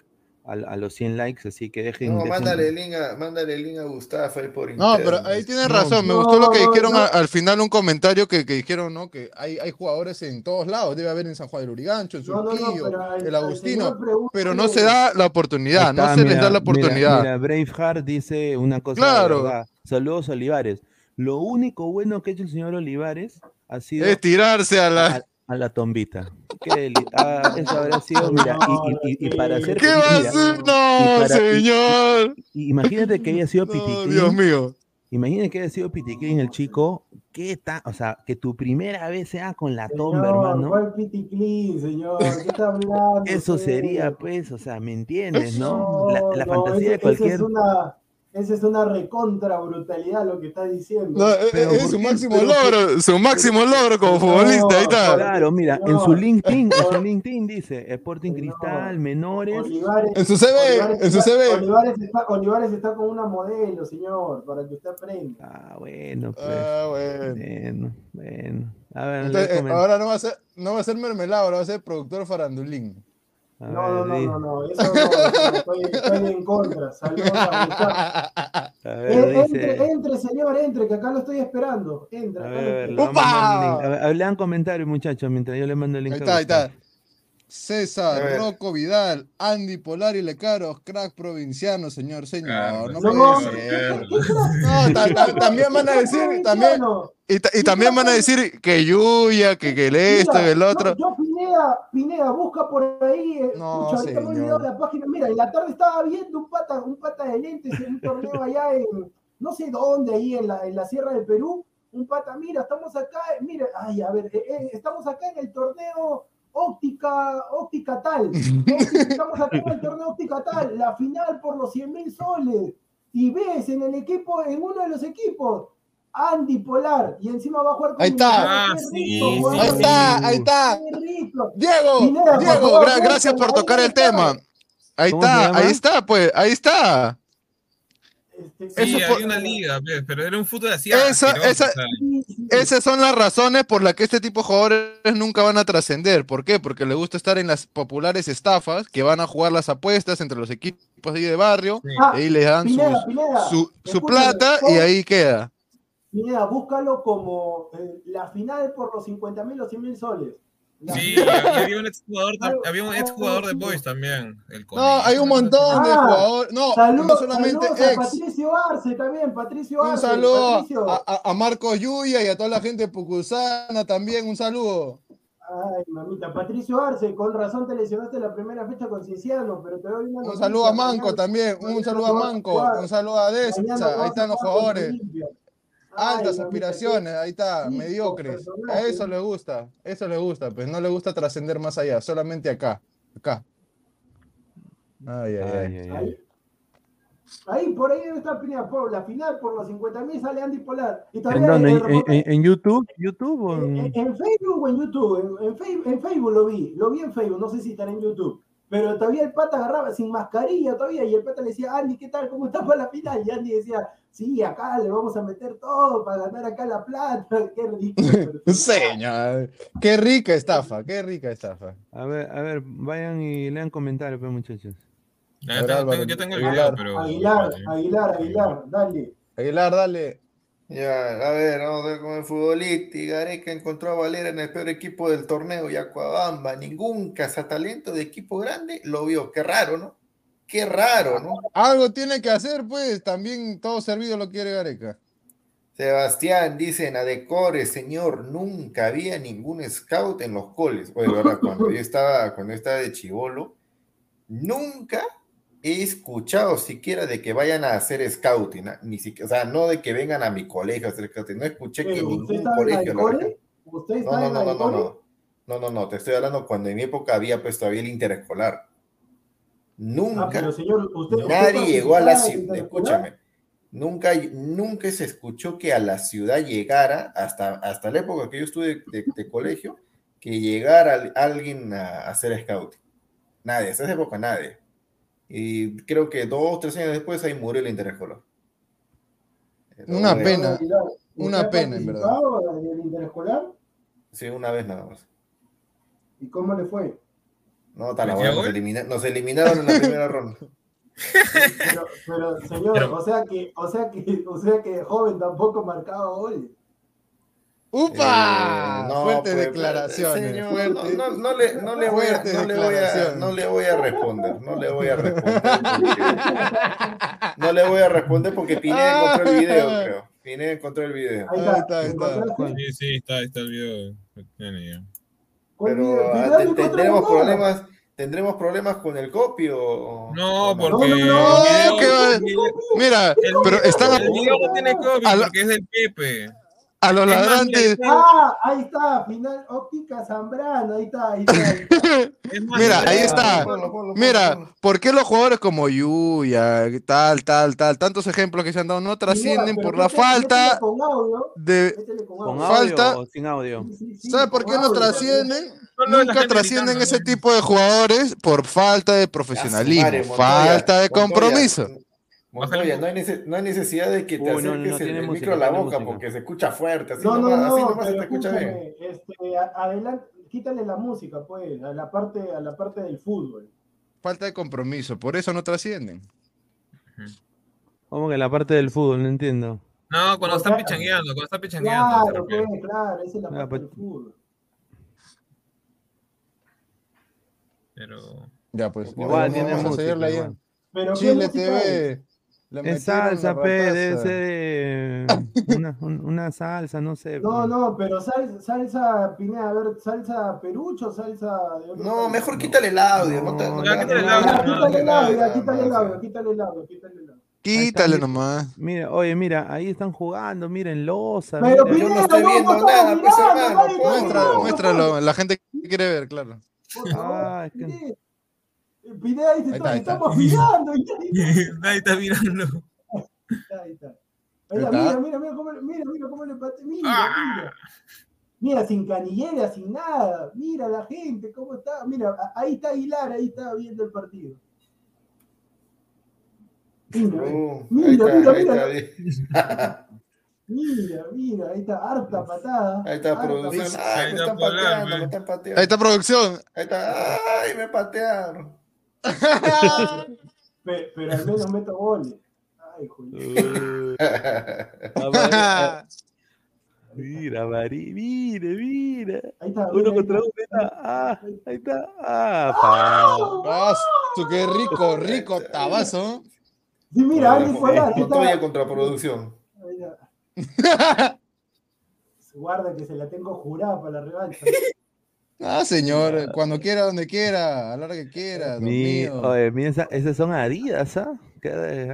a, a los 100 likes. Así que dejen. No, dejen- mándale el link a, mándale el link a Gustavo ahí por No, interno. pero ahí tienen No, razón. Me no, gustó lo que no, dijeron no. a- al final, un comentario que, que dijeron, ¿no? Que hay, hay jugadores en todos lados. Debe haber en San Juan del Urigancho, en No, no, no, Surquillo, el al Agustino. Pero no se da la oportunidad, no se les mira, da la mira, oportunidad. Mira, Braveheart dice una cosa Claro. de. Saludos, Olivares. Lo único bueno que ha hecho el señor Olivares ha sido Es tirarse a la. a, a la tombita. Qué ah, eso habrá sido, mira, y, y- y- y para hacer. ¿Qué va a y No, para- y- señor. y imagínate que haya sido No. Dios mío. Imagínate que haya sido Piticlin el chico. ¿Qué tal? O sea, que tu primera vez sea con la tomba, Señor, hermano. ¿cuál piti clean, señor? ¿Qué está hablando? Eso usted? sería, pues, o sea, ¿me entiendes, no? La, la no, fantasía ese- de esa cualquier. es una, esa es una recontra brutalidad lo que está diciendo. No, es- Pero es ¿por su máximo Pero ¿por- logro, su máximo logro como No, futbolista. Ahí está. Claro, mira, en su LinkedIn, en su LinkedIn dice Sporting No. Cristal, menores. Olivares, En su CV, Olivares en su está- CV. Olivares está, Olivares está con una modelo, señor, para que usted aprenda. Ah, bueno, pues. Ah, bueno. Bueno, bueno. A ver, Entonces, eh, ahora no va a ser, no va a ser mermelada, ahora va a ser productor farandulín. A No, no, ver, no, no, no, eso no, eso no, estoy, estoy en contra. Saludos a Gustavo. a ver, Eh, dice- entre, entre, señor, entre, que acá lo estoy esperando. Entra, A acá ver, lo comentarios, muchachos, mientras yo le mando el link. Ahí está, ahí está. César. Rocco Vidal, Andy Polari Lecaros, crack provinciano, señor, señor. No, No, puede no, ser. ¿qué- qué crack? No, ta- ta- también van a decir, también, y, ta- y también van a decir que Yuya, que, que el esto, que el otro. Yo, yo, Pineda, Pineda, busca por ahí. eh, No, pucha, ahorita me he olvidado la página. Mira, en la tarde estaba viendo un pata, un pata de lentes en un torneo allá en no sé dónde, ahí en la, en la Sierra del Perú. Un pata, mira, estamos acá, eh, mira, ay, a ver, eh, eh, estamos acá en el torneo óptica, óptica tal. Estamos acá en el torneo óptica tal, la final por los 100 mil soles. Y ves en el equipo, en uno de los equipos, Andy Polar. Y encima va a jugar con Ahí está. Ah, Qué sí, rico, sí, weón. Ahí está, ahí está. Diego, por Diego, favor, gra- gracias por tocar el tema. Ahí ¿Cómo se está, ahí está, pues, ahí está. Este, Sí, Eso una liga, pe, pero era un fútbol así. Esa-. Esas son las razones por las que este tipo de jugadores nunca van a trascender. ¿Por qué? Porque les gusta estar en las populares estafas que van a jugar las apuestas entre los equipos ahí de barrio. sí. Ah, Y ahí les dan Pineda, sus- Pineda, su, plata y ahí queda. Pineda, búscalo como eh, la final por los 50 mil o 100 mil soles. La Sí, había un exjugador, había un exjugador de Boys también. El No, hay un montón de Ah, jugadores. No, Saludos, no solamente saludos a ex. Patricio Arce también, Patricio Un Arce. saludo Patricio. a, a, Yuya y a toda la gente de Pucusana también. Un saludo. Ay, mamita, Patricio Arce, con razón te lesionaste la primera fecha con Cienciano, pero te doy una Un saludo a Manco también. Un saludo a Manco. Un saludo a Deza. Ahí están los jugadores. Ay, Altas aspiraciones, ahí está, Sí, mediocres. A eso le gusta, eso le gusta, pues no le gusta trascender más allá, solamente acá, acá. Ay, ay, Ay, ay. Ahí, ahí, por ahí debe estar Pineda, por la final por los 50 mil sale Andy Polar. Y ¿En dónde? ¿En, en- en YouTube? ¿YouTube o En, en- en- Facebook o en YouTube, en, en Fei- en Facebook lo vi, lo vi en Facebook, no sé si estará en YouTube, pero todavía el pata agarraba sin mascarilla todavía y el pata le decía, Andy, ¿qué tal? ¿Cómo está para la final? Y Andy decía, sí, acá le vamos a meter todo para ganar acá la plata, qué pero- Señor, qué rica estafa, qué rica estafa. A ver, a ver, vayan y lean comentarios, pues, muchachos. Ya A ver, tengo- Álvaro, tengo- yo tengo el Aguilar. video, pero. Aguilar, Aguilar, Aguilar, dale. Aguilar, dale. Ya, a ver, vamos a ver con el futbolista. Y Gareca encontró a Valera en el peor equipo del torneo, Yacuabamba. Ningún cazatalento de equipo grande lo vio. Qué raro, ¿no? Qué raro, ¿no? Algo tiene que hacer, pues, también todo servido lo quiere Gareca. Sebastián dice, a decore, señor, nunca había ningún scout en los coles. Oye, ¿verdad? Cuando yo estaba, cuando yo estaba de chivolo, nunca escuchado siquiera de que vayan a hacer scouting, ¿ah? ni siquiera, o sea, no de que vengan a mi colegio a hacer scouting, no escuché que ¿Usted ningún colegio? ¿Usted No, no, no, no, no, no. No, no, no, te estoy hablando cuando en mi época había pues todavía el interescolar. Ah, Nunca, pero señor, usted, usted nadie llegó a la ciudad, escúchame, nunca, nunca se escuchó que a la ciudad llegara, hasta, hasta la época que yo estuve de, de colegio, que llegara al- alguien a, a hacer scouting. Nadie, hasta esa época nadie. Y creo que dos, tres años después ahí murió el interescolar. Una pena. Aguilar, ¿usted una pena, en verdad. participado en el interescolar? Sí, una vez nada más. ¿Y cómo le fue? No, tan ¿Metió bueno, nos, elimina- nos eliminaron en la primera ronda. Pero, pero señor, Pero- o sea que, o sea que, o sea que joven tampoco marcaba hoy. ¡Upa! Eh, no, Fuertes pues, declaraciones. señor, fuertes. no, no, no le, no, le voy a, no, le voy a, no le voy a responder, no le voy a responder. porque- no le voy a responder porque Pineda encontró el video, creo. Pineda encontró el video. Ahí está, ahí está. Sí, sí, está, está el video. Tiene ya. ¿Cuál Pero ah, no tendremos problemas, tendremos problemas con el copio. No, porque. No, no, no, que Mira, el pero están El video no tiene A la- porque es del Pepe. A los ladrantes. Ah, ahí está, final óptica Zambrano, ahí está, ahí está. Ahí Mira, ahí está. Ponlo, ponlo, ponlo, Mira, ponlo. ¿por qué los jugadores como Yuya, tal, tal, tal, tantos ejemplos que se han dado no trascienden por la falta con audio, de... métele con ¿Con audio. audio Falta- o sin audio? Sí, sí, sí, ¿Sabe por qué no trascienden? Nunca trascienden ese tipo de jugadores por falta de profesionalismo, madre, falta de compromiso. Montoya, no hay, nece- no hay necesidad de que te Uy, no, no, acerques no, el, micro a la boca música. porque se escucha fuerte. Así No, no, nomás, así no, nomás se te escucha bien. este, a- adelante, quítale la música, pues, a la parte, a la parte del fútbol. Falta de compromiso, por eso no trascienden. ¿Cómo que la parte del fútbol? No entiendo. No, cuando están pichangueando, cuando están pichangueando. Claro, pues, claro, esa es la Ah, parte pues- del fútbol. Pero. Ya, pues. Igual ya, tiene vamos a música, seguirla igual. Pero ¿qué Chile? TV. Le Es metieron salsa, ser eh, una, un- una salsa, no sé. No, no, pero sal- salsa, Pineda, a ver, salsa perucho, salsa de otro No, país? mejor quítale el audio. No, No, ya, quítale el audio, quítale el audio, quítale el audio, quítale el audio, quítale el audio. Quítale mira. nomás. Mira, oye, mira, ahí están jugando, miren, losa. Pero mira. Yo no Pineda, estoy viendo nada, pues, mirando, hermano, está Muestra, mirando, muéstralo, la gente quiere ver, claro. Ah, es que- Pineda. Dice, Ahí está, ahí está. estamos mirando. Nadie está mirando. está, ahí está. Ahí está, Ahí está. mira, mira, mira cómo, le- mira, mira cómo le patea. Mira, Ah. mira. Mira, sin canillera, sin nada. Mira la gente, cómo está. Mira, ahí está Aguilar, ahí está viendo el partido. Mira, Uh, Mira, ahí mira, está, mira. ahí está. mira, mira, ahí está, harta patada. Ahí está producción. Ay, me está están pateando, me están pateando. Ahí está producción. Ahí está. Ay, me patearon. Pe- Pero al menos meto goles. Ay. Uh, Amari- Mira, Mari, mire, mira. Ahí está. Uno ahí contra está. uno. ahí está. Ah, ahí está. Ah, qué rico, rico tabazo. Sí, mira, alguien fue allá. Ahí Montoya está. contra producción. Ahí está. Guarda que se la tengo jurada para la revancha. Ah, señor, cuando quiera, donde quiera, a la hora que quiera, Dios Mi, mío. oye, mira, esa- esas son Adidas, ¿ah?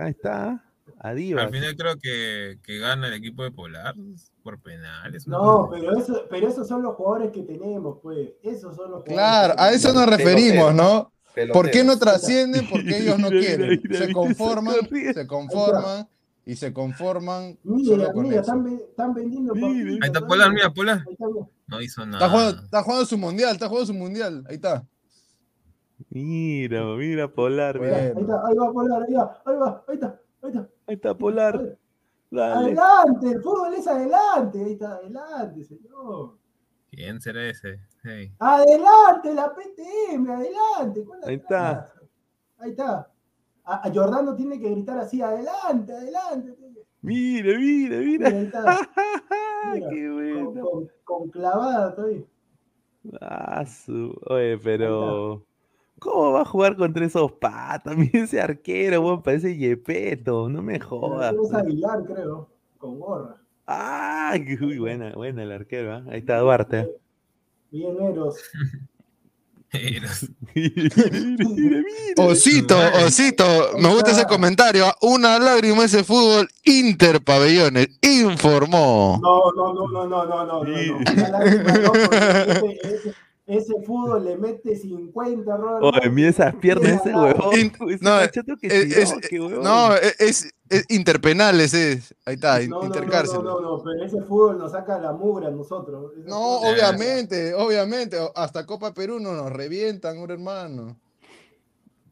Ahí está. Adidas. Al final creo que, que gana el equipo de Polar por penales. No, pero eso, pero esos son los jugadores que tenemos, pues. Esos son los jugadores. Claro, a eso nos referimos, ¿no? ¿Por qué no trascienden? Porque ellos no quieren. Se conforman, se conforman y se conforman Mira, solo con mira, eso. están, ve- están vendiendo Ahí está. Polar, mira, Polar. Ahí está, mira. No hizo Está nada. jugando, está jugando su mundial, está jugando su mundial. Ahí está. Mira, mira, Polar. Mira. Ahí está, ahí va Polar, ahí va, ahí va, ahí está, ahí está. Ahí está Polar. Dale. Adelante, el fútbol es adelante, ahí está, adelante, señor. ¿Quién será ese? Hey. Adelante, la PTM, adelante. ¿cuál Ahí atrás? Ahí está. A, a Jordano tiene que gritar así, adelante, adelante. Mira, mira, Mira, mira. Qué con, bueno. con- con clavada todavía. Ah, su- Oye, pero. ¿Cómo va a jugar contra esos patas? Mira ese arquero, weón, parece Yepeto. No me jodas. Es. Aguilar, creo, con gorra. Qué uy, buena, buena el arquero, ¿ah? Ahí está Duarte. Bien, Eros. Eros. mira, mira, mira, mira. Osito, Osito, me gusta ese comentario. Una lágrima ese fútbol Interpabellones informó. No, no, no, no, no, no, no, no, no. Una lágrima no, ese, ese- ese fútbol le mete 50, Robert. Oye, mira esas piernas ese huevón. Ese no, Es- es- no, es, es- es interpenales, es. Ahí está, No, no, no, intercárcel. no, no, no, pero ese fútbol nos saca la mugre a nosotros. Ese No, fútbol- obviamente, obviamente. Hasta Copa Perú no nos revientan, un hermano.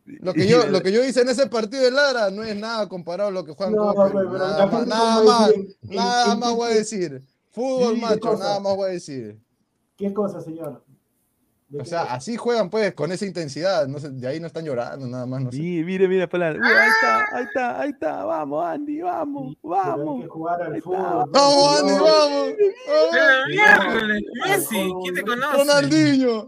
Lo que, yo, lo que yo hice en ese partido de Lara no es nada comparado a lo que juegan No, Copa pero- Perú. pero Nada más, nada más, decir, en- nada en más qué- voy a decir. Fútbol Sí, ¿qué macho, nada más voy a decir. ¿Qué cosa, señor? ¿De O sea, así juegan pues, con esa intensidad. No sé, de ahí no están llorando, nada más, no sé. Sí, mira, Polar. Uy, ahí está, ahí está, ahí está. Vamos, Andy, vamos, hay vamos. que jugar al fútbol. ¡Vamos, Andy, vamos! Messi, ¿quién te conoce? ¡Ronaldinho!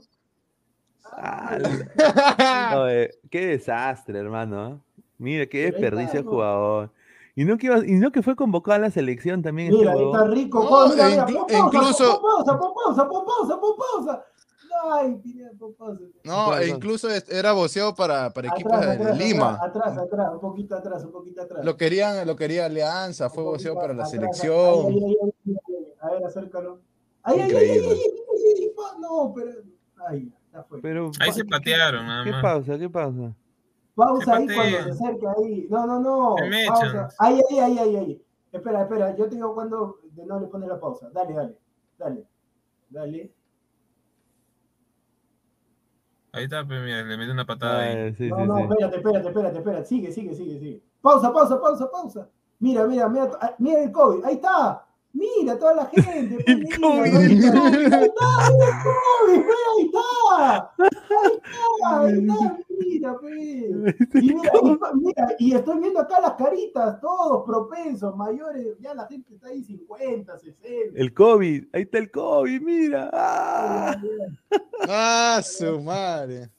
Ah, Oye, qué desastre, hermano. ¿eh? Mira, qué desperdicio de jugador. Y no, que iba- y no que fue convocado a la selección también. Mira, este ahí está rico. No, mira, e pausa, incluso- pausa, pon pausa, pon pausa, pon pausa. Ay, pon pausa. No, ¿Cuál, e incluso era voceado para, para equipos Atrás, de, Lima. Atrás, atrás, atrás, un poquito atrás, un poquito atrás. Lo querían, lo quería Alianza, fue voceado para la atrás, selección. ahí, ahí, ahí, ahí, ahí. A ver, acércalo. Ay, ay, ay, ay, Increíble. ay, ay, ay, pa- No, pero. Ay, ya fue. Pero, Ahí se ¿qué- patearon, nada ¿Qué más. pausa? ¿Qué pausa? Pausa ahí cuando se acerca ahí. No, no, no. Pausa. Ahí, ahí, ahí, ahí, ahí. Espera, espera. Yo te digo cuando de no le pone la pausa. Dale, dale. Dale. Dale. Ahí está, pues, mira, le mete una patada ahí. Ah, sí, no, sí, no, sí. espérate, espérate, espérate, espérate. Sigue, sigue, sigue, sigue. Pausa, pausa, pausa, pausa. Mira, mira, mira, mira el COVID. Ahí está. Mira toda la gente. pues, El mira, COVID, ahí está. Ahí está, mira el COVID, ahí está. Ahí está, ahí está. Mira, pues. Y mira, y, mira, y estoy viendo acá las caritas, todos propensos, mayores, ya la gente está ahí 50, 60. El COVID, ahí está el COVID, mira. Ah. ¡Ah, su madre!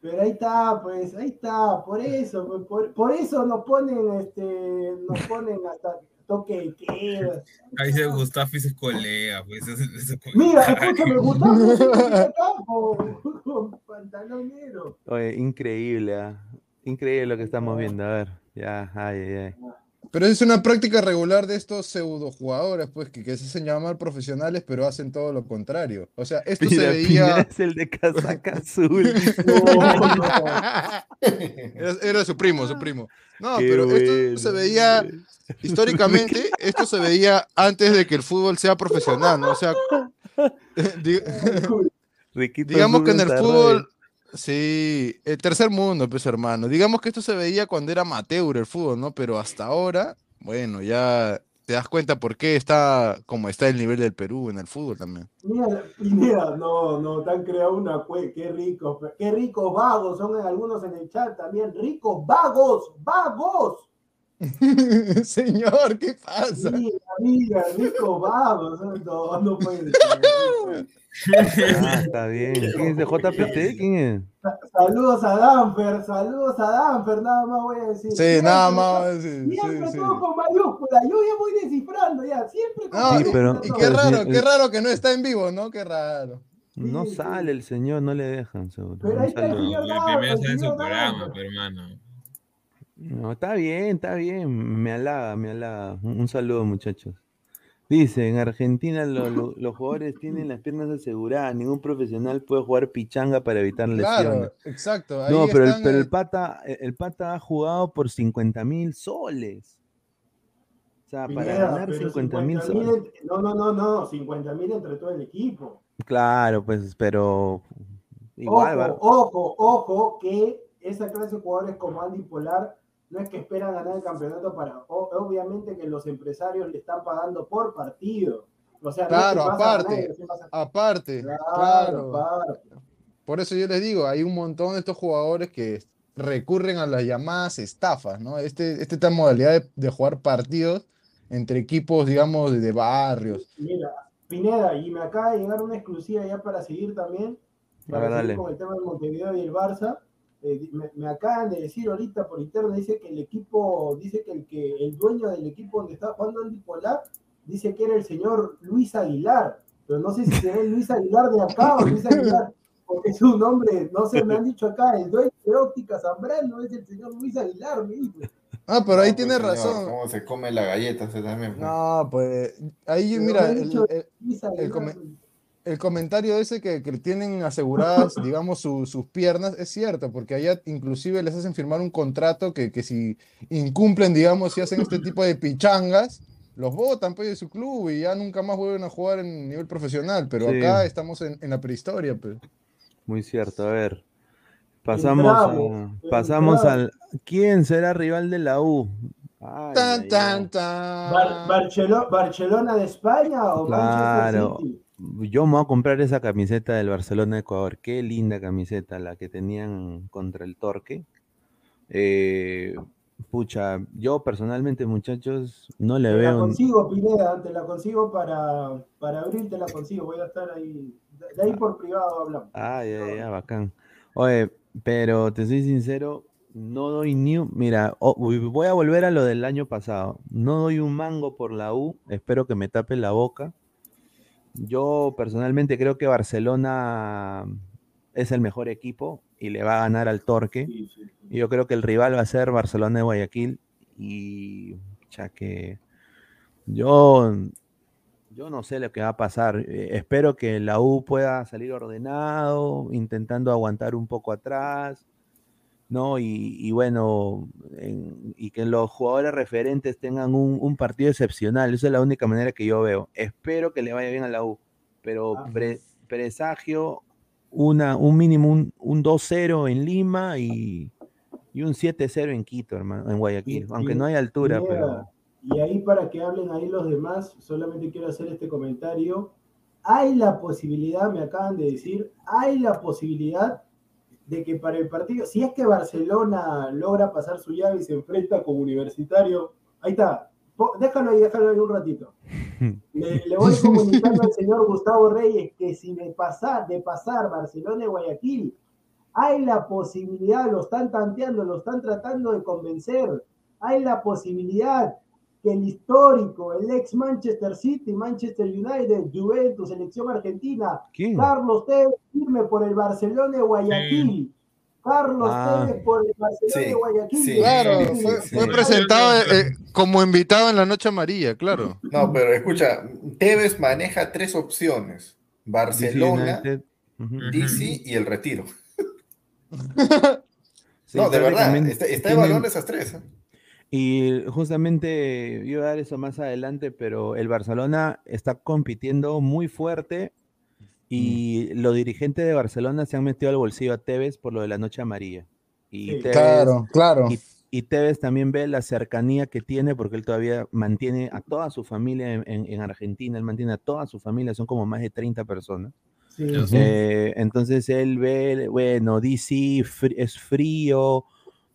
Pero ahí está, pues, ahí está, por eso, pues, por, por eso nos ponen, este, nos ponen hasta toque de queda. Ahí se Gustavo y sus colegas, pues. Eso, eso- Mira, escúchame, Gustavo, acá con, con pantalón negro. Oye, increíble, ah. increíble lo que estamos viendo. A ver, ya, ay, ay, ay. Pero es una práctica regular de estos pseudo jugadores, pues, que, que se hacen llamar profesionales, pero hacen todo lo contrario. O sea, esto se veía. Es el de casaca azul. Era, era su primo, su primo. No, Qué pero esto se veía, históricamente, esto se veía antes de que el fútbol sea profesional, ¿no? O sea, Riquito digamos que en el fútbol, sí, el tercer mundo, pues hermano. Digamos que esto se veía cuando era amateur el fútbol, ¿no? Pero hasta ahora, bueno, ya te das cuenta por qué está como está el nivel del Perú en el fútbol también. Mira, Pineda, no, no, te han creado una cue, qué ricos, qué ricos vagos son algunos en el chat también, ricos vagos, vagos. Señor, ¿qué pasa? Mira, mira, ricos vagos, no, no puede ser. Ah, está bien. ¿Quién es de JPT? ¿Quién es? Saludos a Danfer, saludos a Danfer, nada más voy a decir. Sí, Siempre nada más. sí, sí, Siempre sí. todo con mayúscula, yo ya voy descifrando ya, siempre con No, Sí, pero- y, qué raro, qué raro que no está en vivo, ¿no? Qué raro. No sale el señor, no le dejan, seguro. Pero ahí está el señor El primero sale en su programa, hermano. No, está bien, está bien. Me halaga, me halaga. Un, un saludo, muchachos. Dice, en Argentina lo- lo- los jugadores tienen las piernas aseguradas. Ningún profesional puede jugar pichanga para evitar lesiones. Claro, exacto. Ahí No, pero, el, pero eh, el pata, el el pata ha jugado por 50 mil soles. O sea, para ganar pero 50 mil 50.000 soles. No, no, no, no, 50 mil entre todo el equipo. Claro, pues, pero igual va. Ojo, ojo, ojo, que esa clase de jugadores como Andy Polar no es que esperan ganar el campeonato para. o- obviamente que los empresarios le están pagando por partido. O sea, no es que Claro, aparte, aparte, Claro, claro. aparte. Por eso yo les digo, hay un montón de estos jugadores que recurren a las llamadas estafas, ¿no? Este, esta modalidad de, de jugar partidos entre equipos, digamos, de, de barrios. Mira, Pineda, y me acaba de llegar una exclusiva ya para seguir también, para ver, seguir dale. con el tema del Montevideo y el Barça. Eh, me, me acaban de decir ahorita por interno, dice que el equipo, dice que el, que el dueño del equipo donde está jugando Andy Polar, dice que era el señor Luis Aguilar, pero no sé si será el Luis Aguilar de acá o Luis Aguilar, porque es un nombre, no sé, me han dicho acá, el dueño de óptica Zambrano es el señor Luis Aguilar, me dijo. Ah, pero ahí No, pues, tiene señor, razón. ¿Cómo se come la galleta usted también? pues? No, pues ahí Pero mira, el, el- el comentario ese que, que tienen aseguradas, digamos, su- sus piernas, es cierto, porque allá inclusive les hacen firmar un contrato que, que si incumplen, digamos, si hacen este tipo de pichangas, los votan pues, de su club y ya nunca más vuelven a jugar en nivel profesional. Pero Sí. acá estamos en, en la prehistoria, pues. Muy cierto, a ver. Pasamos, a- pasamos al. ¿Quién será rival de la U? Ay, Tan, ay, tan, tan. Bar- Barcelo- ¿Barcelona de España o Claro. Manchester City? Yo me voy a comprar esa camiseta del Barcelona de Ecuador. Qué linda camiseta la que tenían contra el Torque. Eh, pucha, yo personalmente, muchachos, no le Te la veo. un- consigo, Pineda, te la consigo para, para abril, te la consigo. Voy a estar ahí. De ahí por privado hablamos. Ay, ay, ay, bacán. Oye, pero te soy sincero, no doy ni un... Mira, voy a volver a lo del año pasado. No doy un mango por la U, espero que me tape la boca. Yo personalmente creo que Barcelona es el mejor equipo y le va a ganar al Torque. Sí, sí, sí. Y Yo creo que el rival va a ser Barcelona de Guayaquil y ya que yo, yo no sé lo que va a pasar. Eh, espero que la U pueda salir ordenado, intentando aguantar un poco atrás, ¿no? Y, y bueno, en- y que los jugadores referentes tengan un, un partido excepcional. Esa es la única manera que yo veo. Espero que le vaya bien a la U, pero Ah. pre- presagio una, un mínimo, un, un 2-0 en Lima y, y un 7-0 en Quito, hermano, en Guayaquil. Y- Aunque no hay altura, pero... Y ahí para que hablen ahí los demás, solamente quiero hacer este comentario. Hay la posibilidad, me acaban de decir, hay la posibilidad de que para el partido, si es que Barcelona logra pasar su llave y se enfrenta con Universitario, ahí está, déjalo ahí, déjalo ahí un ratito. Le, le voy comunicando al señor Gustavo Reyes que si de pasar, de pasar Barcelona y Guayaquil, hay la posibilidad, lo están tanteando, lo están tratando de convencer, hay la posibilidad que el histórico, el ex Manchester City, Manchester United, Juventus, selección argentina, ¿Quién? Carlos Tevez firme por el Barcelona de Guayaquil. Carlos Ah. Tevez por el Barcelona Sí, de Guayaquil. sí. Claro, Sí, fue, sí. fue Sí. presentado eh, como invitado en la Noche Amarilla, claro. No, pero escucha, Tevez maneja tres opciones: Barcelona, DC y el retiro. Sí, no, de verdad, está, está evaluando esas tres. ¿eh? Y justamente iba a dar eso más adelante, pero el Barcelona está compitiendo muy fuerte y Mm. los dirigentes de Barcelona se han metido al bolsillo a Tevez por lo de la noche amarilla. Y Sí. Tevez, Claro, claro. y, y Tevez también ve la cercanía que tiene porque él todavía mantiene a toda su familia en, en- en Argentina, él mantiene a toda su familia, son como más de 30 personas. Sí. Eh, entonces él ve, bueno, DC fr- es frío,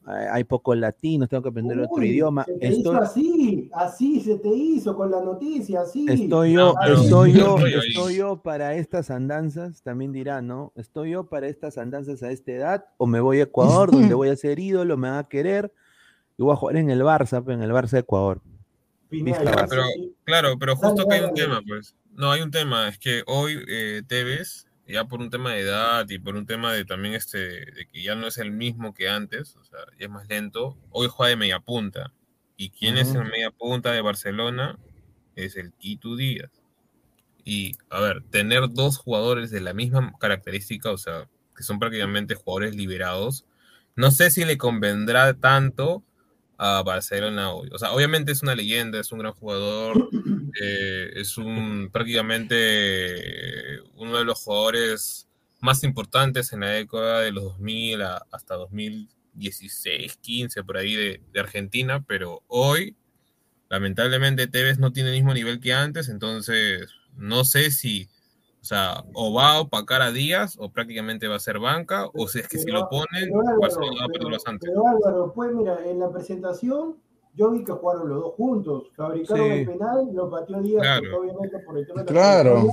hay pocos latinos, tengo que aprender otro idioma. Se te Estoy, hizo así, así se te hizo con la noticia, así. Estoy yo, estoy yo, estoy yo para estas andanzas, también dirá, ¿no? Estoy yo para estas andanzas a esta edad, o me voy a Ecuador, donde voy a ser ídolo, me van a querer, y voy a jugar en el Barça, pues, en el Barça de Ecuador. Barça. Pero, claro, pero Dale, justo que hay un dale. tema, pues. No, hay un tema, es que hoy eh, Tevez, ya por un tema de edad y por un tema de también este, de que ya no es el mismo que antes, o sea, ya es más lento, hoy juega de media punta. ¿Y quién es el media punta de Barcelona? Es el Quito Díaz. Y, a ver, tener dos jugadores de la misma característica, o sea, que son prácticamente jugadores liberados, no sé si le convendrá tanto a Barcelona hoy. O sea, obviamente es una leyenda, es un gran jugador, eh, es un prácticamente uno de los jugadores más importantes en la década de los 2000 a- hasta 2016, 15, por ahí de, de Argentina, pero hoy, lamentablemente, Tevez no tiene el mismo nivel que antes, entonces no sé si, o sea, o va a opacar a Díaz o prácticamente va a ser banca, o si es que si lo ponen, pero Álvaro, Barcelona va a perder bastante. pero Álvaro, pues mira, en la presentación yo vi que jugaron los dos juntos. Fabricaron Sí. el penal, lo pateó Díaz, Claro. obviamente por el tema de la Claro.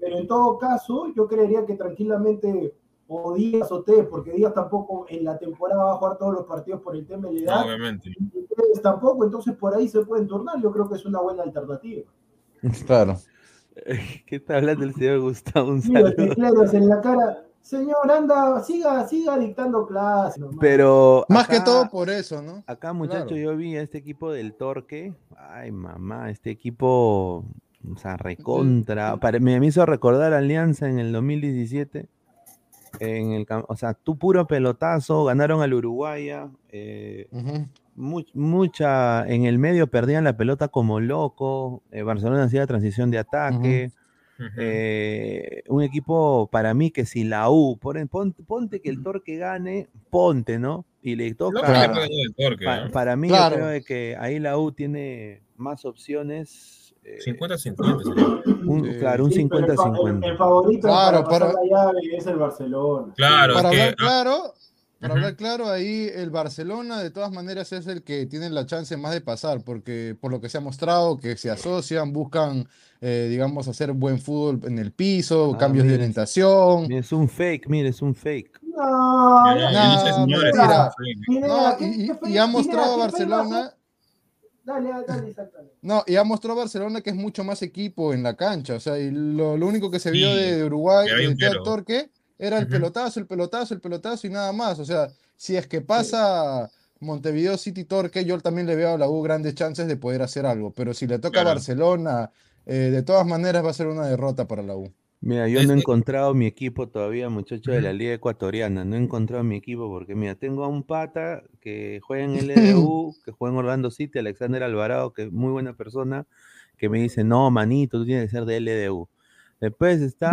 Pero en todo caso, yo creería que tranquilamente o Díaz o Tevez, porque Díaz tampoco en la temporada va a jugar todos los partidos por el tema de la No, edad, obviamente. y Tevez tampoco, entonces por ahí se pueden turnar. Yo creo que es una buena alternativa. Claro. ¿Qué está hablando el señor Gustavo? Un Mira, saludo. en la cara. Señor, anda, siga, siga dictando clases. Pero Más que todo por eso, ¿no? Acá, muchachos, Claro. yo vi a este equipo del Torque. Ay, mamá, este equipo, o sea, recontra. pare- me, me hizo recordar Alianza en el 2017. En el, o sea, tú puro pelotazo, ganaron al Uruguaya. eh. Mu- mucha, en el medio perdían la pelota como loco. eh, Barcelona hacía transición de ataque. Ujú. Eh, un equipo para mí que si la U, pon- ponte, ponte que el Torque gane, ponte, ¿no? Y le toca. Claro. puede ganar el Torque, Pa- ¿no? para mí, Claro. yo creo de que ahí la U tiene más opciones. eh, 50-50 sería. un- Sí. Claro, un Sí, pero el 50-50. El, favorito Claro, para pasar para- la llave es el Barcelona. Claro, Para es que, hablar ah, claro, para hablar claro, ahí el Barcelona de todas maneras es el que tiene la chance más de pasar, porque por lo que se ha mostrado, que se asocian, buscan, eh, digamos, hacer buen fútbol en el piso, Ah, cambios de mire. orientación. Es un fake, mire, es un fake. No, ¿qué- y, ha mostrado ¿qué fe Barcelona, a- Dale, dale, exactamente. no, y ha mostrado Barcelona que es mucho más equipo en la cancha, o sea, y lo, lo único que se vio Sí, de, de Uruguay, de. Torque, era el pelotazo, el pelotazo, el pelotazo y nada más, o sea, si es que pasa Montevideo City Torque, yo también le veo a la U grandes chances de poder hacer algo, pero si le toca a Claro. Barcelona, eh, de todas maneras va a ser una derrota para la U. Mira, yo no he encontrado mi equipo todavía, muchachos de la. Liga Ecuatoriana. No he encontrado mi equipo porque, mira, tengo a un pata que juega en LDU, que juega en Orlando City, Alexander Alvarado, que es muy buena persona, que me dice, no, manito, tú tienes que ser de LDU. Después está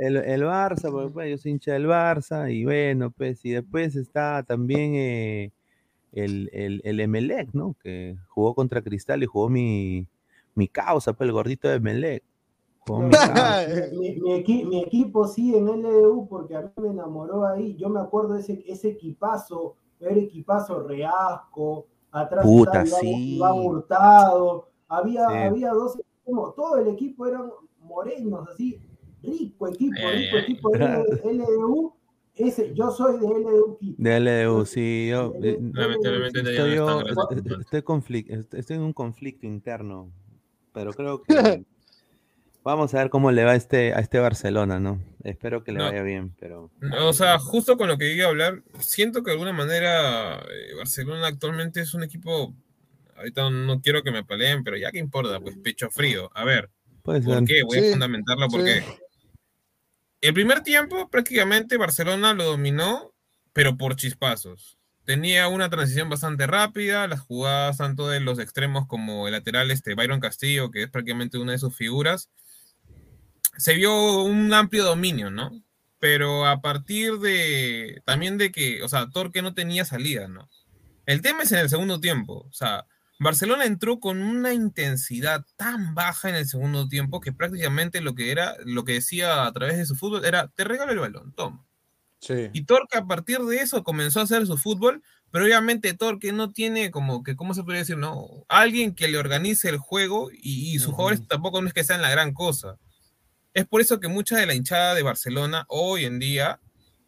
el, el- el Barça, porque pues, yo soy hincha del Barça, y bueno, pues, y después está también eh, el, el, el Emelec, ¿no? Que jugó contra Cristal y jugó mi, mi causa, pues, el gordito de Emelec. Mi causa. Mi, mi equi- mi equipo sí en LDU porque a mí me enamoró ahí. Yo me acuerdo de ese, ese equipazo, ver equipazo Reasco, atrás Puta, estaba Iván, sí. Iván Hurtado, había, Sí. había dos, como todo el equipo eran morenos, así, rico equipo, Ay, rico ay. equipo de LDU. Ese, yo soy de LDU. De LDU, sí, yo estoy, en un conflicto interno, pero creo que Vamos a ver cómo le va a este, a este Barcelona, ¿no? Espero que le No. vaya bien, pero. O sea, justo con lo que iba a hablar, siento que de alguna manera eh, Barcelona actualmente es un equipo. Ahorita no quiero que me peleen, pero ya que importa, pues pecho frío. A ver, Puede ¿por qué? Voy Sí, a fundamentarlo sí. porque. El primer tiempo, prácticamente Barcelona lo dominó, pero por chispazos. Tenía una transición bastante rápida, las jugadas tanto de los extremos como el lateral este Byron Castillo, que es prácticamente una de sus figuras, se vio un amplio dominio, ¿no? Pero a partir de también de que, o sea, Torque no tenía salida, ¿no? El tema es en el segundo tiempo, o sea, Barcelona entró con una intensidad tan baja en el segundo tiempo que prácticamente lo que era, lo que decía a través de su fútbol era, te regalo el balón, toma. Sí. Y Torque a partir de eso comenzó a hacer su fútbol, pero obviamente Torque no tiene como que, ¿cómo se podría decir? No, alguien que le organice el juego y, y sus Ujú. jugadores tampoco no es que sean la gran cosa. Es por eso que mucha de la hinchada de Barcelona hoy en día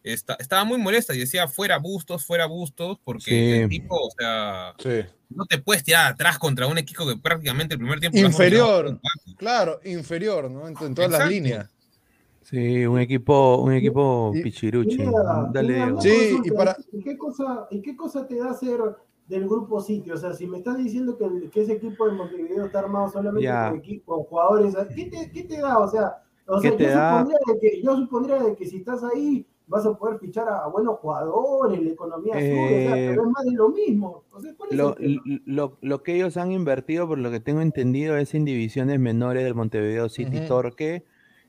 está, estaba muy molesta y decía fuera Bustos, fuera Bustos, porque Sí. el tipo, o sea, Sí. no te puedes tirar atrás contra un equipo que prácticamente el primer tiempo... Inferior. por Claro, inferior, ¿no? En, en todas las Exacto. líneas. Sí, un equipo, un equipo Y-. Pineda, Dale, Sí, consulta, y para- ¿y qué cosa, y qué cosa te da ser del grupo City? O sea, si me estás diciendo que, el- que ese equipo de Montevideo está armado solamente Ya. con, equipo, jugadores, ¿qué te, qué te da? O sea, o ¿Qué sea yo, da? supondría de que, yo supondría de que si estás ahí vas a poder fichar a, a buenos jugadores, la economía sube, o sea, Eh, pero es más de lo mismo. O sea, ¿cuál es Lo, tema? lo, lo que ellos han invertido, por lo que tengo entendido, es en divisiones menores del Montevideo City Ujú. Torque.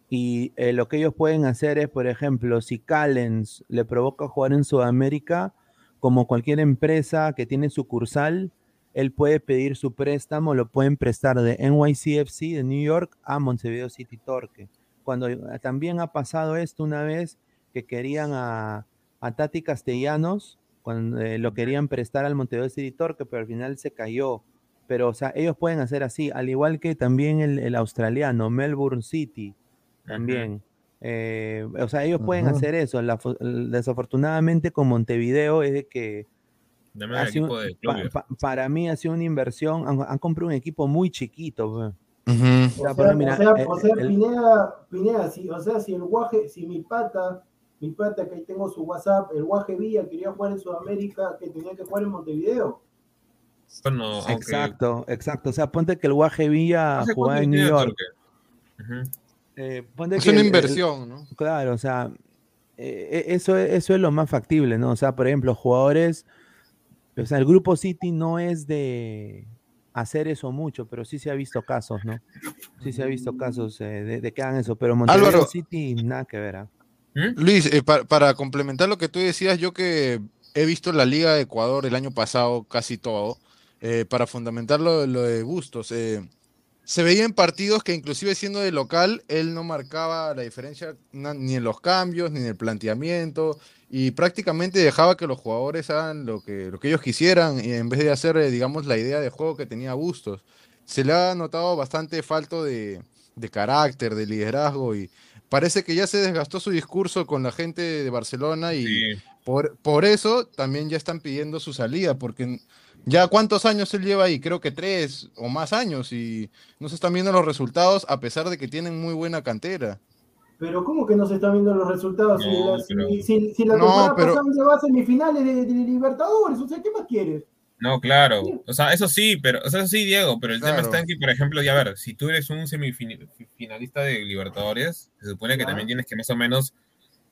Y eh, lo que ellos pueden hacer es, por ejemplo, si Callens le provoca jugar en Sudamérica, como cualquier empresa que tiene sucursal, él puede pedir su préstamo, lo pueden prestar de NYCFC de New York a Montevideo City Torque. Cuando eh, también ha pasado esto una vez que querían a, a Tati Castellanos, cuando eh, lo querían prestar al Montevideo City Torque, pero al final se cayó. Pero, o sea, ellos pueden hacer así, al igual que también el, el australiano, Melbourne City, también. Eh, o sea, ellos pueden hacer eso. La desafortunadamente con Montevideo es de que Dame ha el sido- equipo de pa- clubes. pa- para mí ha sido una inversión. Han, han comprado un equipo muy chiquito. pues. O sea, O por sea, ejemplo, mira, o sea, el- o sea, el- Pineda, Pineda, si, o sea, si el guaje, si mi pata, mi pata que ahí tengo su WhatsApp, el guaje Villa quería jugar en Sudamérica, que tenía que jugar en Montevideo. Bueno, aunque- Exacto, exacto. O sea, ponte que el Guaje Villa ¿Hace jugaba en New York. Eh, ponte Es que una el- inversión, ¿no? Claro, o sea, eh, eh, eso, es- eso es lo más factible, ¿no? O sea, por ejemplo, jugadores, o sea, el grupo City no es de hacer eso mucho, pero sí se ha visto casos, ¿no? Sí se ha visto casos eh, de, de que hagan eso, pero Montevideo Álvaro. City nada que ver. ¿Mm? Luis, eh, pa- para complementar lo que tú decías, yo que he visto la Liga de Ecuador el año pasado casi todo, eh, para fundamentar lo, de Bustos, eh, se veía en partidos que inclusive siendo de local, él no marcaba la diferencia ni en los cambios, ni en el planteamiento, y prácticamente dejaba que los jugadores hagan lo que, lo que ellos quisieran, y en vez de hacer, digamos, la idea de juego que tenía Bustos. Se le ha notado bastante falto de, de carácter, de liderazgo, y parece que ya se desgastó su discurso con la gente de Barcelona y Sí. por, por eso también ya están pidiendo su salida, porque ya cuántos años él lleva ahí, creo que tres o más años y no se están viendo los resultados a pesar de que tienen muy buena cantera. Pero ¿cómo que no se están viendo los resultados? Si la, si- pero- si, si la No, temporada pero- pasada llegó a semifinales de, de Libertadores, o sea, ¿qué más quieres? No, claro. O sea, eso sí, pero, o sea, eso sí, Diego, pero el tema está en que, por ejemplo, ya a ver, si tú eres un semifinalista de Libertadores, se supone que también tienes que más o menos